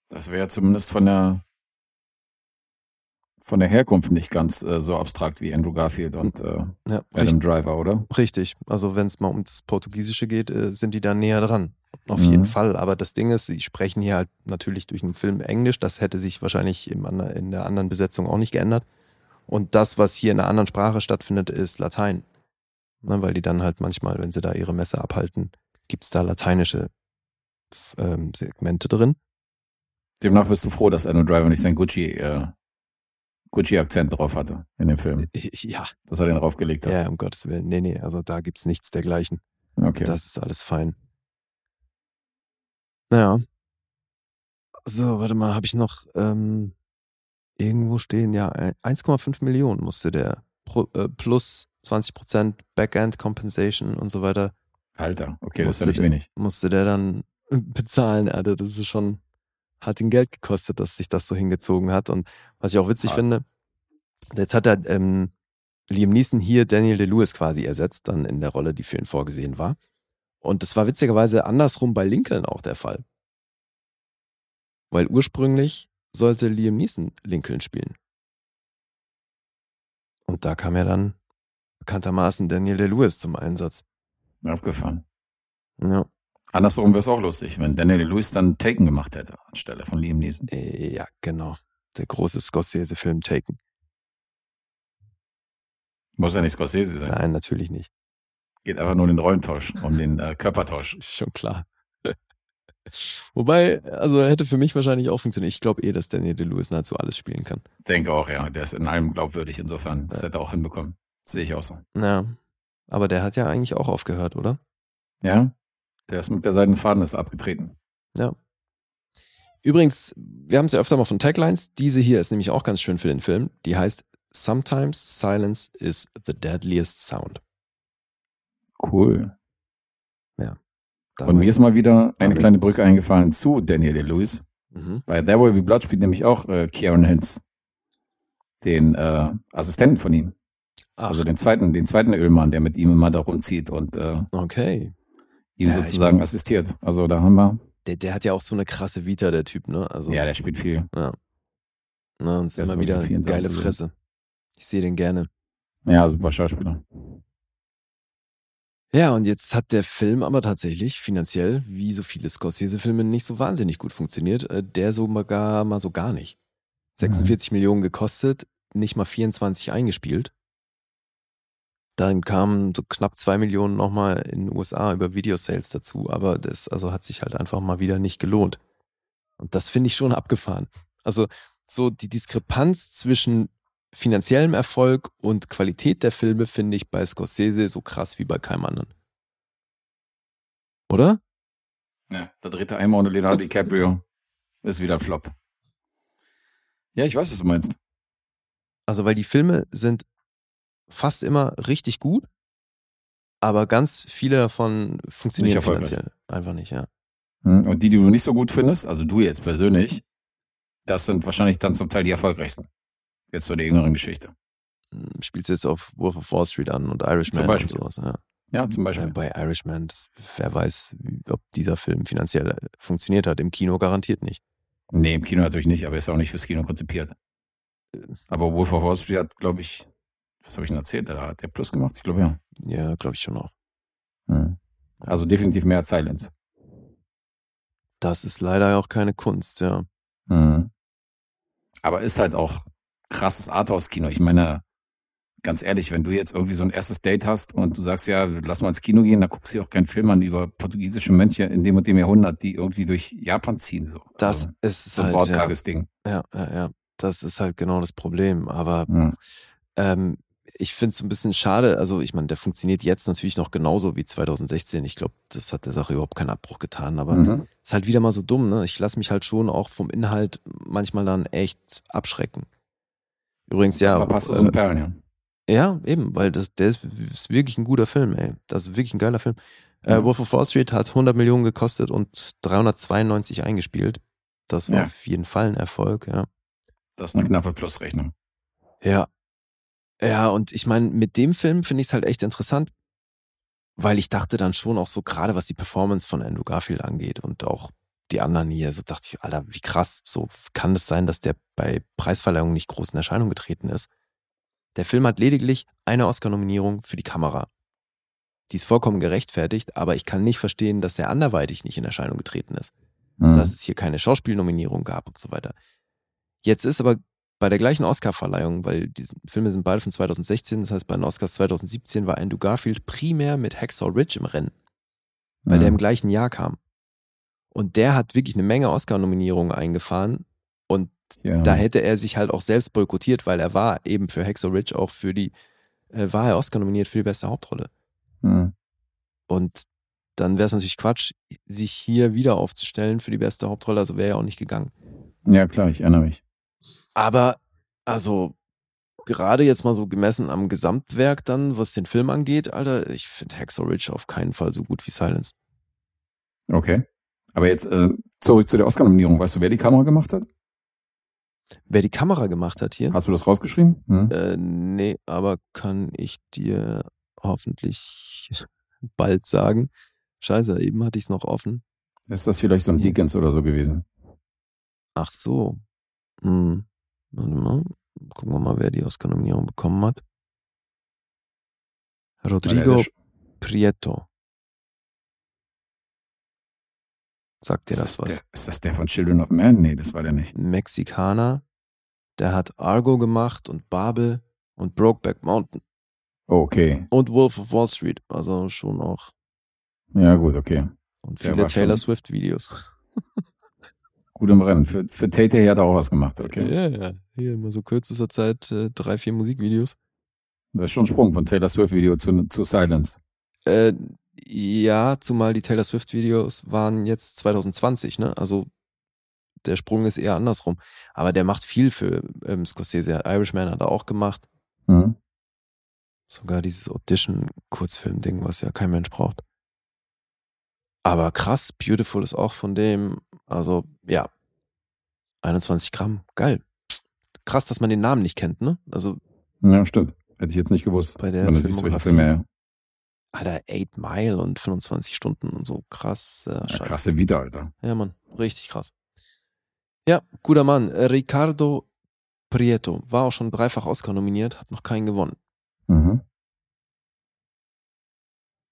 Das wäre zumindest von der von der Herkunft nicht ganz äh, so abstrakt wie Andrew Garfield und äh, ja, Adam richtig, Driver, oder? Richtig. Also wenn es mal um das Portugiesische geht, äh, sind die da näher dran. Auf mhm. jeden Fall. Aber das Ding ist, sie sprechen hier halt natürlich durch den Film Englisch. Das hätte sich wahrscheinlich im, in der anderen Besetzung auch nicht geändert. Und das, was hier in einer anderen Sprache stattfindet, ist Latein. Ne, weil die dann halt manchmal, wenn sie da ihre Messe abhalten, gibt es da lateinische ähm, Segmente drin. Demnach bist du froh, dass Adam Driver nicht sein Gucci äh, Gucci-Akzent drauf hatte in dem Film. Ja, Dass er den draufgelegt hat. ja, um Gottes Willen. Nee, nee, also da gibt's nichts dergleichen. Okay. Das ist alles fein. Naja. So, warte mal, habe ich noch ähm, irgendwo stehen? Ja, äh, 1,5 Millionen musste der pro, äh, plus 20% Backend Compensation und so weiter Alter, okay, das ist ja nicht wenig. musste der dann bezahlen. Alter, das ist schon, hat ihn Geld gekostet, dass sich das so hingezogen hat. Und was ich auch witzig Hart. finde, jetzt hat er ähm, Liam Neeson hier Daniel Lewis quasi ersetzt, dann in der Rolle, die für ihn vorgesehen war. Und das war witzigerweise andersrum bei Lincoln auch der Fall. Weil ursprünglich sollte Liam Neeson Lincoln spielen. Und da kam ja dann bekanntermaßen Daniel Lewis zum Einsatz. Abgefahren. Ja. Andersrum wäre es auch lustig, wenn Daniel Lewis dann Taken gemacht hätte, anstelle von Liam Neeson. Äh, Ja, genau. Der große Scorsese-Film Taken. Muss ja nicht Scorsese sein. Nein, natürlich nicht. Geht einfach nur um den Rollentausch, um den äh, Körpertausch. Ist schon klar. Wobei, also hätte für mich wahrscheinlich auch funktioniert. Ich glaube eh, dass Daniel Lewis nahezu alles spielen kann. Denke auch, ja. Der ist in allem glaubwürdig insofern. Das hätte er auch hinbekommen. Sehe ich auch so. Ja. Aber der hat ja eigentlich auch aufgehört, oder? Ja? Der ist mit der Seidenfaden ist abgetreten. Ja. Übrigens, wir haben es ja öfter mal von Taglines. Diese hier ist nämlich auch ganz schön für den Film. Die heißt Sometimes Silence is the deadliest sound. Cool. Da Und mir ist mal wieder eine kleine Brücke eingefallen zu Daniel Lewis. mhm. Bei There Will Be Blood spielt nämlich auch äh, Kieran Hintz. Den äh, Assistenten von ihm. Ach, Also den zweiten, den zweiten Ölmann, der mit ihm immer da rumzieht und äh, okay. Ihm Ja, sozusagen assistiert. Also da haben wir. Der, der hat ja auch so eine krasse Vita, der Typ, ne? Also, Ja, der spielt viel. Ne, und ist immer wieder eine geile. Fresse. Ich sehe den gerne. Ja, super Schauspieler. Ja, und jetzt hat der Film aber tatsächlich finanziell, wie so viele Scorsese-Filme, nicht so wahnsinnig gut funktioniert. Äh, Der so mal gar, mal so gar nicht. 46 Millionen gekostet, nicht mal 24 eingespielt. Dann kamen so knapp 2 Millionen nochmal in den USA über Videosales dazu, aber das also hat sich halt einfach mal wieder nicht gelohnt. Und das finde ich schon abgefahren. Also so die Diskrepanz zwischen finanziellem Erfolg und Qualität der Filme finde ich bei Scorsese so krass wie bei keinem anderen. Oder? Ja, da dreht er einmal ohne Leonardo DiCaprio. Ist wieder Flop. Ja, ich weiß, was du meinst. Also, weil die Filme sind fast immer richtig gut, aber ganz viele davon funktionieren finanziell einfach nicht, ja. Hm, Und die, die du nicht so gut findest, also du jetzt persönlich, das sind wahrscheinlich dann zum Teil die erfolgreichsten. Jetzt zu der jüngeren Geschichte. Hm, Spielst du jetzt auf Wolf of Wall Street an und Irishman Zum und Beispiel. sowas, ja. Ja, zum Ja, Beispiel. bei Irishman, das, wer weiß, ob dieser Film finanziell äh, funktioniert hat. Im Kino garantiert nicht. Nee, im Kino natürlich nicht, aber ist auch nicht fürs Kino konzipiert. Aber Wolf of Wall Street hat, glaube ich, was habe ich denn erzählt? Da hat der Plus gemacht, ich glaube ja. Ja, glaube ich schon auch. Hm. Also definitiv mehr als Silence. Das ist leider auch keine Kunst, ja. Mhm. Aber ist halt auch krasses Arthouse-Kino. Ich meine, ganz ehrlich, wenn du jetzt irgendwie so ein erstes Date hast und du sagst, ja, lass mal ins Kino gehen, dann guckst du dir auch keinen Film an über portugiesische Mönche in dem und dem Jahrhundert, die irgendwie durch Japan ziehen. So. Das also, ist so ein halt, ja, wortkarges Ding. ja, ja, ja. Das ist halt genau das Problem. Aber Ja. Ähm, ich finde es ein bisschen schade. Also, ich meine, der funktioniert jetzt natürlich noch genauso wie 2016. Ich glaube, das hat der Sache überhaupt keinen Abbruch getan. Aber Mhm. ist halt wieder mal so dumm. Ne? Ich lasse mich halt schon auch vom Inhalt manchmal dann echt abschrecken. Übrigens, ja. Verpasst du so äh, eine Perlen, ja. ja, eben, weil das, der ist, ist wirklich ein guter Film, ey. Das ist wirklich ein geiler Film. Äh, Ja. Wolf of Wall Street hat 100 Millionen gekostet und 392 eingespielt. Das war Ja. auf jeden Fall ein Erfolg, ja. Das ist eine knappe Plusrechnung. Ja. Ja, und ich meine, mit dem Film finde ich es halt echt interessant, weil ich dachte dann schon auch so, gerade was die Performance von Andrew Garfield angeht und auch die anderen hier, so dachte ich, Alter, wie krass, so kann es sein, dass der bei Preisverleihungen nicht groß in Erscheinung getreten ist. Der Film hat lediglich eine Oscar-Nominierung für die Kamera. Die ist vollkommen gerechtfertigt, aber ich kann nicht verstehen, dass der anderweitig nicht in Erscheinung getreten ist Mhm. dass es hier keine Schauspielnominierung gab und so weiter. Jetzt ist aber bei der gleichen Oscar-Verleihung, weil die Filme sind beide von 2016, das heißt bei den Oscars 2017 war Andrew Garfield primär mit Hacksaw Ridge im Rennen, weil der im Mhm. gleichen Jahr kam. Und der hat wirklich eine Menge Oscar-Nominierungen eingefahren und Ja. da hätte er sich halt auch selbst boykottiert, weil er war eben für Hexo Rich auch für die, äh, war er Oscar nominiert für die beste Hauptrolle. Hm. Und dann wäre es natürlich Quatsch, sich hier wieder aufzustellen für die beste Hauptrolle, also wäre er auch nicht gegangen. ja, klar, ich erinnere mich. Aber, also, gerade jetzt mal so gemessen am Gesamtwerk dann, was den Film angeht, Alter, ich finde Rich auf keinen Fall so gut wie Silence. Okay. Aber jetzt äh, zurück zu der Oscar-Nominierung. Weißt du, wer die Kamera gemacht hat? Wer die Kamera gemacht hat hier? Hast du das rausgeschrieben? Hm? Äh, nee, aber kann ich dir hoffentlich bald sagen. Scheiße, eben hatte ich es noch offen. Ist das vielleicht so ein. Dickens oder so gewesen? Ach so. Hm. Warte mal. Gucken wir mal, wer die Oscar-Nominierung bekommen hat. Rodrigo Prieto. Sagt dir Ist das was? der, ist das der von Children of Man? Nee, das war der nicht. Mexikaner. Der hat Argo gemacht und Babel und Brokeback Mountain Okay. und Wolf of Wall Street. Also schon auch. Ja, gut, okay. Und viele Taylor Swift Videos. Gut im Rennen. Für, für Tate hat er auch was gemacht, okay. Ja, ja. Hier immer so kürzester Zeit äh, drei, vier Musikvideos. Das ist schon ein Sprung von Taylor Swift-Video zu, zu Silence. Äh, ja, zumal die Taylor Swift-Videos waren jetzt 2020, ne? Also der Sprung ist eher andersrum. Aber der macht viel für ähm, Scorsese. Irishman hat er auch gemacht. Hm? Sogar dieses Audition-Kurzfilm-Ding, was ja kein Mensch braucht. Aber krass, Beautiful ist auch von dem. Also, ja. 21 Gramm. Geil. Krass, dass man den Namen nicht kennt, ne? Also, Ja, stimmt. Hätte ich jetzt nicht gewusst. Bei der du siehst, Filmografie. Filme er. Alter, 8 Mile und 25 Stunden und so. Krass. Äh, Ja, krasse Vita, Alter. Ja, Mann, richtig krass. Ja, guter Mann. Ricardo Prieto war auch schon dreifach Oscar nominiert, hat noch keinen gewonnen. Mhm.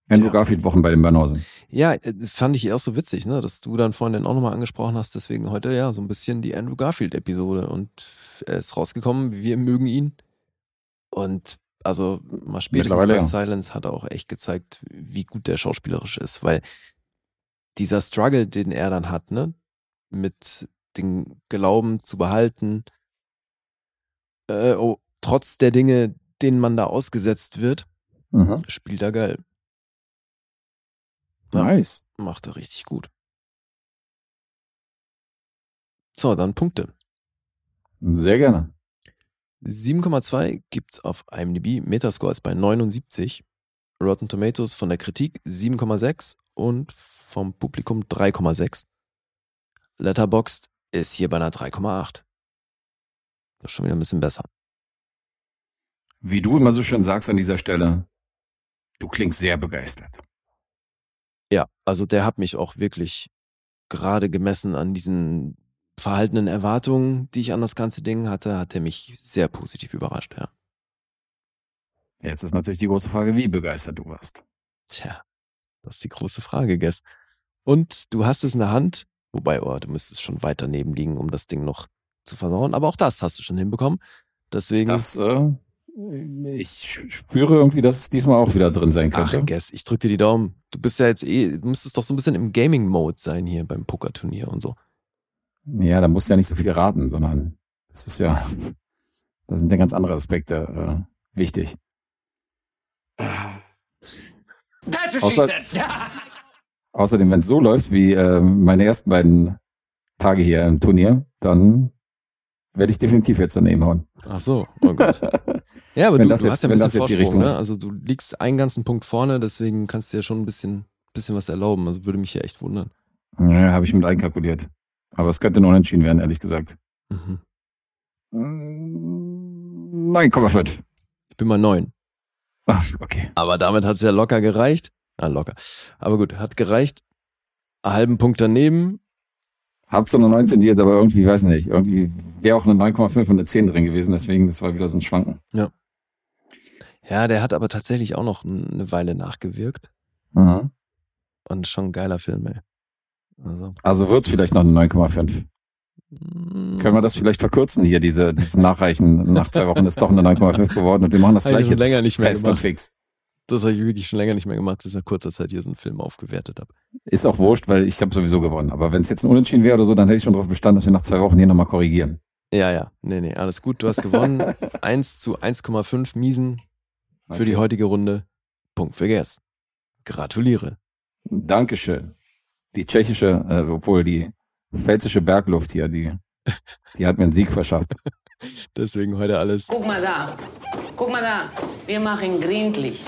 Andrew Ja. Garfield Wochen bei den Banausen. Ja, äh, fand ich auch so witzig, ne, dass du dann vorhin auch nochmal angesprochen hast. Deswegen heute ja so ein bisschen die Andrew Garfield-Episode und er ist rausgekommen. Wir mögen ihn. Und also mal spätestens bei ja. Silence hat er auch echt gezeigt, wie gut der schauspielerisch ist, weil dieser Struggle, den er dann hat, ne, mit den Glauben zu behalten, äh, oh, trotz der Dinge, denen man da ausgesetzt wird, Mhm. spielt er geil. Ja. Nice. Macht er richtig gut. So, dann Punkte. Sehr gerne. 7,2 gibt's auf IMDb. Metascore ist bei 79. Rotten Tomatoes von der Kritik 7,6 und vom Publikum 3,6. Letterboxd ist hier bei einer 3,8. Das ist schon wieder ein bisschen besser. Wie du immer so schön sagst an dieser Stelle, du klingst sehr begeistert. Ja, also der hat mich auch wirklich gerade gemessen an diesen verhaltenen Erwartungen, die ich an das ganze Ding hatte, hat er mich sehr positiv überrascht, ja. Jetzt ist natürlich die große Frage, wie begeistert du warst. Tja, das ist die große Frage, Guess. Und du hast es in der Hand, wobei, oh, du müsstest schon weit daneben liegen, um das Ding noch zu versauen, aber auch das hast du schon hinbekommen. Deswegen, Das, äh, ich spüre irgendwie, dass es diesmal auch wieder drin sein ach, könnte. Guess, ich drück dir die Daumen. Du bist ja jetzt eh, du müsstest doch so ein bisschen im Gaming-Mode sein hier beim Pokerturnier und so. Ja, da musst du ja nicht so viel raten, sondern das ist ja, da sind ja ganz andere Aspekte äh, wichtig. Außer-. Außerdem, wenn es so läuft wie äh, meine ersten beiden Tage hier im Turnier, dann werde ich definitiv jetzt daneben hauen. Ach so, oh Gott. Ja, aber Wenn du, das du jetzt- hast ja ein bisschen das jetzt die Richtung ne? Also du liegst einen ganzen Punkt vorne, deswegen kannst du ja schon ein bisschen, bisschen was erlauben. Also würde mich ja echt wundern. Ja, habe ich mit einkalkuliert. Aber es könnte noch unentschieden werden, ehrlich gesagt. Mhm. Mm, 9,5. Ich bin mal neun. Ach, okay. Aber damit hat es ja locker gereicht. Ah, locker. Aber gut, hat gereicht. Einen halben Punkt daneben. Hab so eine 9 tendiert, aber irgendwie, weiß nicht, irgendwie wäre auch eine 9,5 und eine 10 drin gewesen, deswegen, das war wieder so ein Schwanken. Ja, der hat aber tatsächlich auch noch eine Weile nachgewirkt. Mhm. Und schon ein geiler Film, ey. Also, Also wird's vielleicht noch eine 9,5. mm, Können wir das vielleicht verkürzen hier, diese, dieses Nachreichen nach zwei Wochen ist doch eine 9,5 geworden und wir machen das gleich jetzt länger nicht mehr fest gemacht. und fix. Das habe ich wirklich schon länger nicht mehr gemacht, dass ich nach kurzer Zeit hier so einen Film aufgewertet habe. Ist auch wurscht, weil ich habe sowieso gewonnen. Aber wenn es jetzt ein Unentschieden wäre oder so, dann hätte ich schon darauf bestanden, dass wir nach zwei Wochen hier nochmal korrigieren. Ja, ja. Nee, nee, alles gut. Du hast gewonnen. 1 zu 1,5 Miesen für die Okay. heutige Runde. Punkt für Guess. Gratuliere. Dankeschön. Die tschechische, äh, obwohl die pfälzische Bergluft hier, die, die hat mir einen Sieg verschafft. Deswegen heute alles. Guck mal da. Guck mal da. Wir machen gründlich.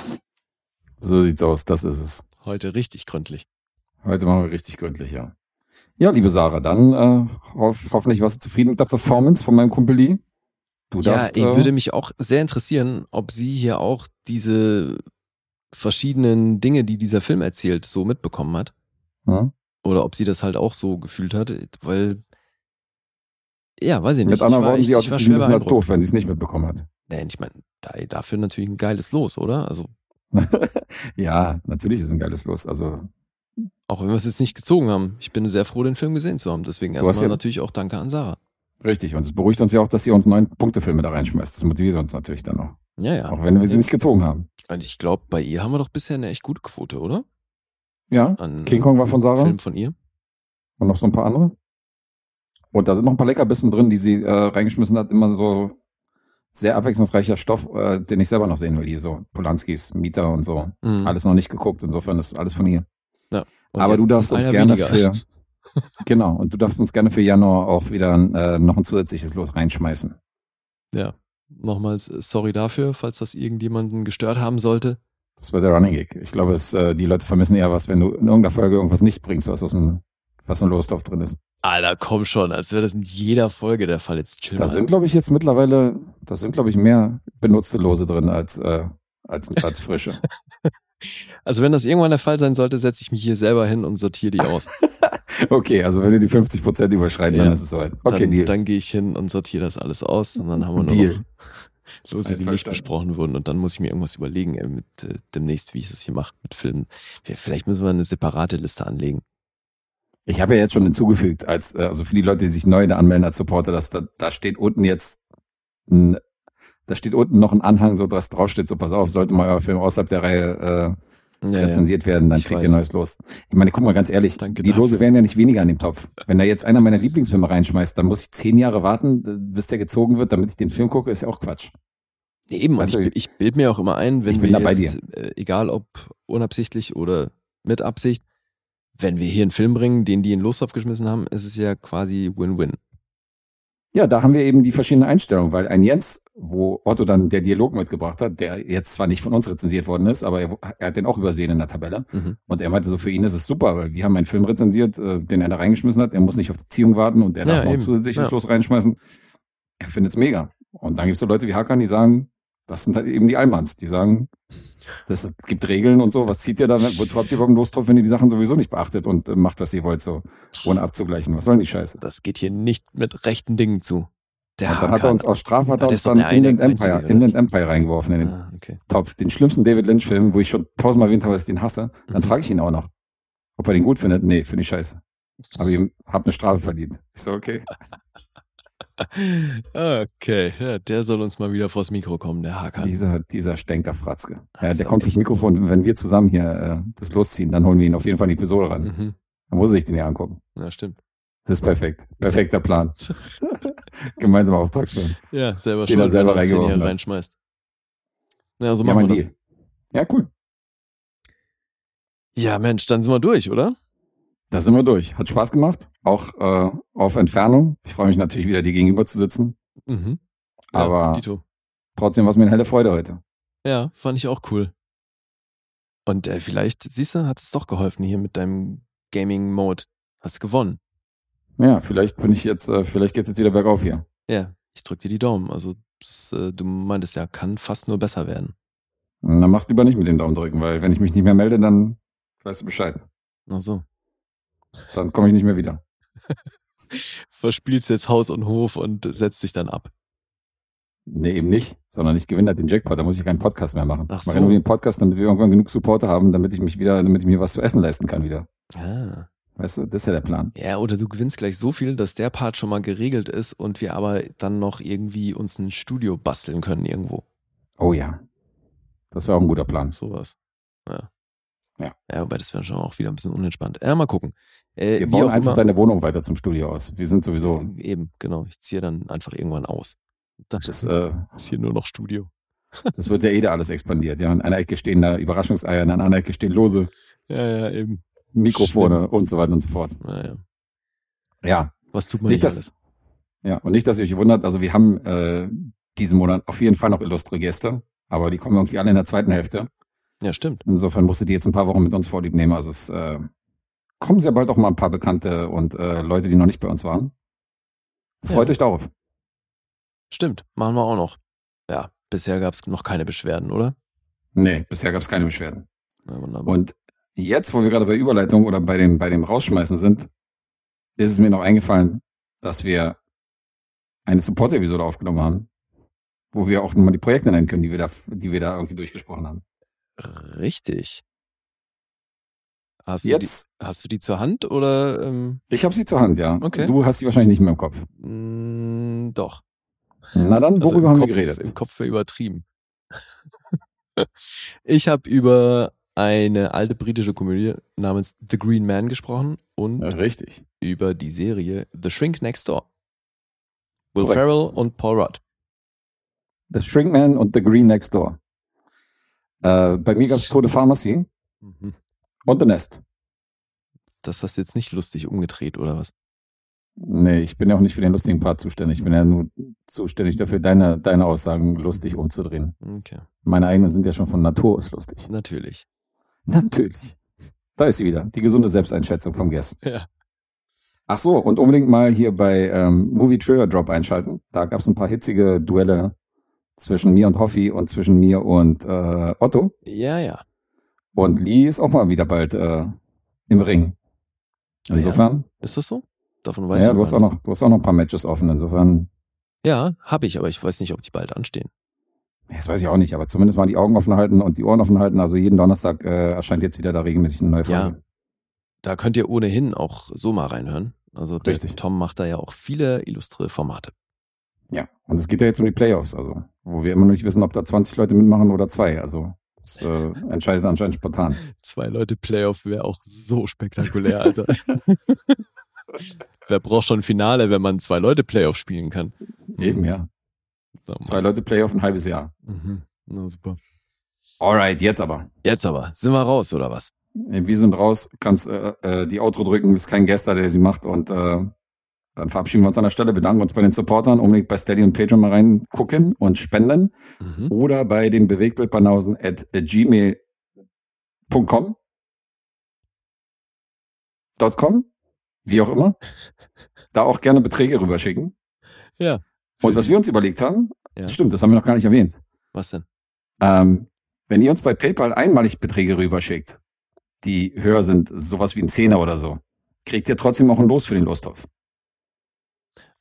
So sieht's aus, das ist es. Heute richtig gründlich. Heute machen wir richtig gründlich, ja. Ja, liebe Sarah, dann äh, hoff, hoffentlich warst du zufrieden mit der Performance von meinem Kumpel Lee. Du Ja, darfst. ich äh, würde mich auch sehr interessieren, ob sie hier auch diese verschiedenen Dinge, die dieser Film erzählt, so mitbekommen hat. ja, Oder ob sie das halt auch so gefühlt hat, weil. Ja, weiß ich nicht. mit anderen Worten, sie outet war sich ein bisschen als doof, wenn sie es nicht mitbekommen hat. Nein, ich meine, da, dafür natürlich ein geiles Los, oder? Also, ja, natürlich ist ein geiles Los. Also, auch wenn wir es jetzt nicht gezogen haben. Ich bin sehr froh, den Film gesehen zu haben. Deswegen erstmal ja- natürlich auch Danke an Sarah. richtig. Und es beruhigt uns ja auch, dass sie uns neun Punktefilme da reinschmeißt. Das motiviert uns natürlich dann noch. Ja, ja. Auch wenn wir sie nicht gezogen haben. Und ich glaube, bei ihr haben wir doch bisher eine echt gute Quote, oder? Ja, An King Kong war von Sarah. Film von ihr. Und noch so ein paar andere. Und da sind noch ein paar Leckerbissen drin, die sie äh, reingeschmissen hat. Immer so sehr abwechslungsreicher Stoff, äh, den ich selber noch sehen will. Die so Polanskis, Mieter und so. Mhm. Alles noch nicht geguckt. Insofern ist alles von ihr. Und Aber du darfst uns gerne weniger. für genau und du darfst uns gerne für Januar auch wieder äh, noch ein zusätzliches Los reinschmeißen. Ja. Nochmals äh, sorry dafür, falls das irgendjemanden gestört haben sollte. Das wird der Running Gig. Ich glaube, es, äh, die Leute vermissen eher was, wenn du in irgendeiner Folge irgendwas nicht bringst, was aus dem was im Lostopf drin ist. Alter, komm schon, als wäre das in jeder Folge der Fall. Jetzt chill Da sind, glaube ich, jetzt mittlerweile, da sind, glaube ich, mehr benutzte Lose drin als äh, als als frische. Also wenn das irgendwann der Fall sein sollte, setze ich mich hier selber hin und sortiere die aus. Okay, also wenn wir die 50 Prozent überschreiten, Ja. dann ist es soweit. Okay, dann Deal. dann gehe ich hin und sortiere das alles aus und dann haben wir Deal. noch Lose, die nicht besprochen wurden und dann muss ich mir irgendwas überlegen, ey, mit äh, demnächst, wie ich das hier mache mit Filmen. Vielleicht müssen wir eine separate Liste anlegen. Ich habe ja jetzt schon hinzugefügt, als äh, also für die Leute, die sich neu da anmelden als Supporter, dass da, da steht unten jetzt ein, da steht unten noch ein Anhang, so was draufsteht, so pass auf, sollte mal euer Film außerhalb der Reihe äh, Ja, rezensiert werden, dann Ich kriegt weiß. ihr neues Los. Ich meine, guck mal ganz ehrlich, Danke die. Lose wären ja nicht weniger an dem Topf. Wenn da jetzt einer meiner Lieblingsfilme reinschmeißt, dann muss ich zehn Jahre warten, bis der gezogen wird, damit ich den Film gucke, ist ja auch Quatsch. Nee, eben, Weißt du, ich, ich bild mir auch immer ein, wenn wir jetzt, äh, egal ob unabsichtlich oder mit Absicht, wenn wir hier einen Film bringen, den die in Lostopf geschmissen haben, ist es ja quasi Win-Win. Ja, da haben wir eben die verschiedenen Einstellungen, weil ein Jens, wo Otto dann der Dialog mitgebracht hat, der jetzt zwar nicht von uns rezensiert worden ist, aber er, er hat den auch übersehen in der Tabelle. Mhm. Und er meinte so, für ihn ist es super, weil wir haben einen Film rezensiert, äh, den er da reingeschmissen hat. Er muss nicht auf die Ziehung warten und er Ja, darf noch eben. zusätzliches Ja. Los reinschmeißen. Er findet es mega. Und dann gibt es so Leute wie Hakan, die sagen, das sind halt eben die Allmanns, die sagen, das gibt Regeln und so. Was zieht ihr da? Wozu habt ihr überhaupt Lust drauf, wenn ihr die Sachen sowieso nicht beachtet und äh, macht, was ihr wollt, so ohne abzugleichen? Was soll denn die Scheiße? Das geht hier nicht mit rechten Dingen zu. Der und dann hat er uns aus Strafe hat er uns dann Inland Empire, einzige, Inland Empire reingeworfen in den Ah, okay. Topf. Den schlimmsten David Lynch-Film, wo ich schon tausendmal erwähnt habe, dass ich den hasse. Dann Mhm. frage ich ihn auch noch, ob er den gut findet. Nee, finde ich scheiße. Aber ich habe eine Strafe verdient. Ich so, okay. Okay, ja, der soll uns mal wieder vors Mikro kommen, der Hakan. Dieser, dieser Stenker Fratzke. Ja, der kommt fürs echt- Mikrofon. Wenn wir zusammen hier äh, das losziehen, dann holen wir ihn auf jeden Fall in die Episode ran. Mhm. Dann muss er sich den ja angucken. Ja, stimmt. Das ist perfekt. Perfekter Plan. Gemeinsamer Auftragsfilm. Ja, selber Den schuld, selber er reingeworfen hat. reinschmeißt. Ja, so Ja, machen mein wir das. Deal. Ja, cool. Ja, Mensch, dann sind wir durch, oder? Da sind wir durch. Hat Spaß gemacht. Auch äh, auf Entfernung. Ich freue mich natürlich wieder, dir gegenüber zu sitzen. Mhm. Ja, Aber Dito. trotzdem war es mir eine helle Freude heute. Ja, fand ich auch cool. Und äh, vielleicht, siehst du, hat es doch geholfen hier mit deinem Gaming-Mode. Hast gewonnen. Ja, vielleicht bin ich jetzt, äh, vielleicht geht's jetzt wieder bergauf hier. Ja, ich drück dir die Daumen. Also, das, äh, du meintest ja, kann fast nur besser werden. Machst du lieber nicht mit dem Daumen drücken, weil wenn ich mich nicht mehr melde, dann weißt du Bescheid. Ach so. Dann komme ich nicht mehr wieder. Verspielst jetzt Haus und Hof und setzt dich dann ab. Nee, eben nicht, sondern ich gewinne halt den Jackpot, da muss ich keinen Podcast mehr machen. Ach Ich mache so. nur den Podcast, damit wir irgendwann genug Supporter haben, damit ich mich wieder, damit ich mir was zu essen leisten kann wieder. Ah. Weißt du, das ist ja der Plan. Ja, oder du gewinnst gleich so viel, dass der Part schon mal geregelt ist und wir aber dann noch irgendwie uns ein Studio basteln können irgendwo. Oh ja. Das wäre auch ein guter Plan. Sowas. Ja. Ja. Ja, wobei das wäre schon auch wieder ein bisschen unentspannt. Ja, mal gucken. Äh, Wir bauen einfach immer- deine Wohnung weiter zum Studio aus. Wir sind sowieso, Eben, genau. Ich ziehe dann einfach irgendwann aus. Das, das, ist, äh, ist hier nur noch Studio. das wird ja eh da alles expandiert. Ja, an einer Ecke stehen da Überraschungseier, an einer anderen Ecke stehen lose Ja, ja, eben. Mikrofone und so weiter und so fort. Naja. Ja, Was tut man Nicht, nicht, dass- alles? ja. Und nicht, dass ihr euch wundert, also wir haben äh, diesen Monat auf jeden Fall noch illustre Gäste, aber die kommen irgendwie alle in der zweiten Hälfte. Ja, stimmt. Insofern musstet ihr jetzt ein paar Wochen mit uns vorlieb nehmen. Also es äh, kommen sehr bald auch mal ein paar Bekannte und äh, Leute, die noch nicht bei uns waren. Freut Ja. euch darauf. Stimmt. Machen wir auch noch. Ja, bisher gab es noch keine Beschwerden, oder? Nee, bisher gab es keine Beschwerden. Ja, wunderbar. Und jetzt, wo wir gerade bei Überleitung oder bei dem, bei dem Rausschmeißen sind, ist es mir noch eingefallen, dass wir eine Support-Episode aufgenommen haben, wo wir auch nochmal die Projekte nennen können, die wir da, die wir da irgendwie durchgesprochen haben. Richtig. Hast du, Jetzt, die, hast du die zur Hand oder? Ähm, ich habe sie zur Hand, ja. Okay. Du hast sie wahrscheinlich nicht mehr im Kopf. mh, doch. Na dann, Also worüber im haben Kopf, wir geredet? Im Kopf wäre übertrieben. ich habe über eine alte britische Komödie namens The Green Man gesprochen und Ja, richtig. über die Serie The Shrink Next Door. Will Korrekt. Ferrell und Paul Rudd. The Shrinkman und The Green Next Door. Äh, bei mir gab's Tode Pharmacy Mhm. und The Nest. Das hast du jetzt nicht lustig umgedreht, oder was? Nee, ich bin ja auch nicht für den lustigen Part zuständig. Ich bin ja nur zuständig dafür, deine, deine Aussagen lustig umzudrehen. Okay, Meine eigenen sind ja schon von Natur aus lustig. natürlich. Natürlich. Da ist sie wieder. Die gesunde Selbsteinschätzung vom Guest. Ja. Ach so, und unbedingt mal hier bei ähm, Movie Trailer Drop einschalten. Da gab's ein paar hitzige Duelle zwischen mir und Hoffi und zwischen mir und äh, Otto. Ja, ja. Und Lee ist auch mal wieder bald äh, im Ring. Insofern, Ist das so? Davon weiß ja, ich du hast auch noch, du hast auch noch ein paar Matches offen. Insofern, Ja, habe ich, aber ich weiß nicht, ob die bald anstehen. ja, das weiß ich auch nicht, aber zumindest mal die Augen offen halten und die Ohren offen halten. Also jeden Donnerstag äh, erscheint jetzt wieder da regelmäßig eine neue Folge. Ja. Da könnt ihr ohnehin auch so mal reinhören. Also Richtig. Tom macht da ja auch viele illustre Formate. Ja, und es geht ja jetzt um die Playoffs, also wo wir immer noch nicht wissen, ob da 20 Leute mitmachen oder zwei. Also das äh, entscheidet anscheinend spontan. Zwei Leute Playoff wäre auch so spektakulär, Alter. Wer braucht schon ein Finale, wenn man zwei Leute Playoff spielen kann? Eben, ja. So, Mann. Zwei Leute Playoff ein halbes Jahr. Mhm. Na super. Alright, jetzt aber. Jetzt aber, sind wir raus, oder was? Wir sind raus, kannst äh, äh, die Outro drücken, ist kein Gast da, der sie macht und äh, dann verabschieden wir uns an der Stelle, bedanken uns bei den Supportern, unbedingt bei Steady und Patreon mal reingucken und spenden Mhm. oder bei den Bewegtbildbanausen at gmail.com .com, wie auch immer. Da auch gerne Beträge rüberschicken. Ja. Und was wir uns überlegt haben, Ja. stimmt, das haben wir noch gar nicht erwähnt. Was denn? Ähm, wenn ihr uns bei PayPal einmalig Beträge rüberschickt, die höher sind, sowas wie ein Zehner oder so, kriegt ihr trotzdem auch ein Los für den Lostopf.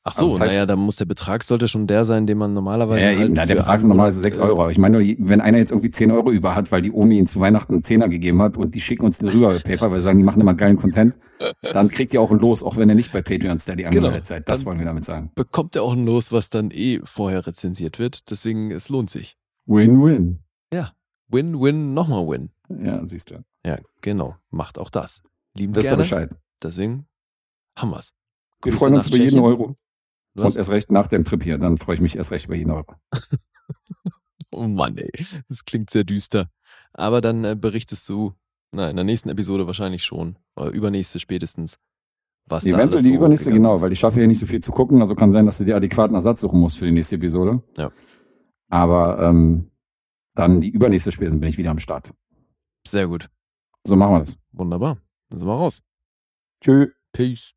Ach so, Also das heißt- naja, dann muss der Betrag sollte schon der sein, den man normalerweise. Ja, halt eben, na, der Betrag sind normalerweise 6 Euro. Aber ich meine, nur, wenn einer jetzt irgendwie 10 Euro über hat, weil die Omi ihm zu Weihnachten einen Zehner gegeben hat und die schicken uns den rüber bei PayPal, weil sie sagen, die machen immer geilen Content, dann kriegt ihr auch ein Los, auch wenn ihr nicht bei Patreon Steady angemeldet seid. Das wollen wir damit sagen. Bekommt er auch ein Los, was dann eh vorher rezensiert wird. Deswegen, es lohnt sich. Win-win. Win, win, nochmal win. Ja, siehst du. Ja, genau. Macht auch das. Lieben ihr gerne. Bescheid. Deswegen haben wir's. Wir Grüße freuen uns über jeden. Euro. Was? Und erst recht nach dem Trip hier. Dann freue ich mich erst recht über jeden Euro. Oh Mann, ey. Das klingt sehr düster. Aber dann äh, berichtest du, na, in der nächsten Episode wahrscheinlich schon. Oder übernächste spätestens. Was da Eventuell die so übernächste, genau, weil ich schaffe ja nicht so viel zu gucken, also kann sein, dass du dir adäquaten Ersatz suchen musst für die nächste Episode. Ja. Aber ähm, dann die übernächste spätestens bin ich wieder am Start. Sehr gut. So machen wir das. Wunderbar. Dann sind wir raus. Tschüss. Peace.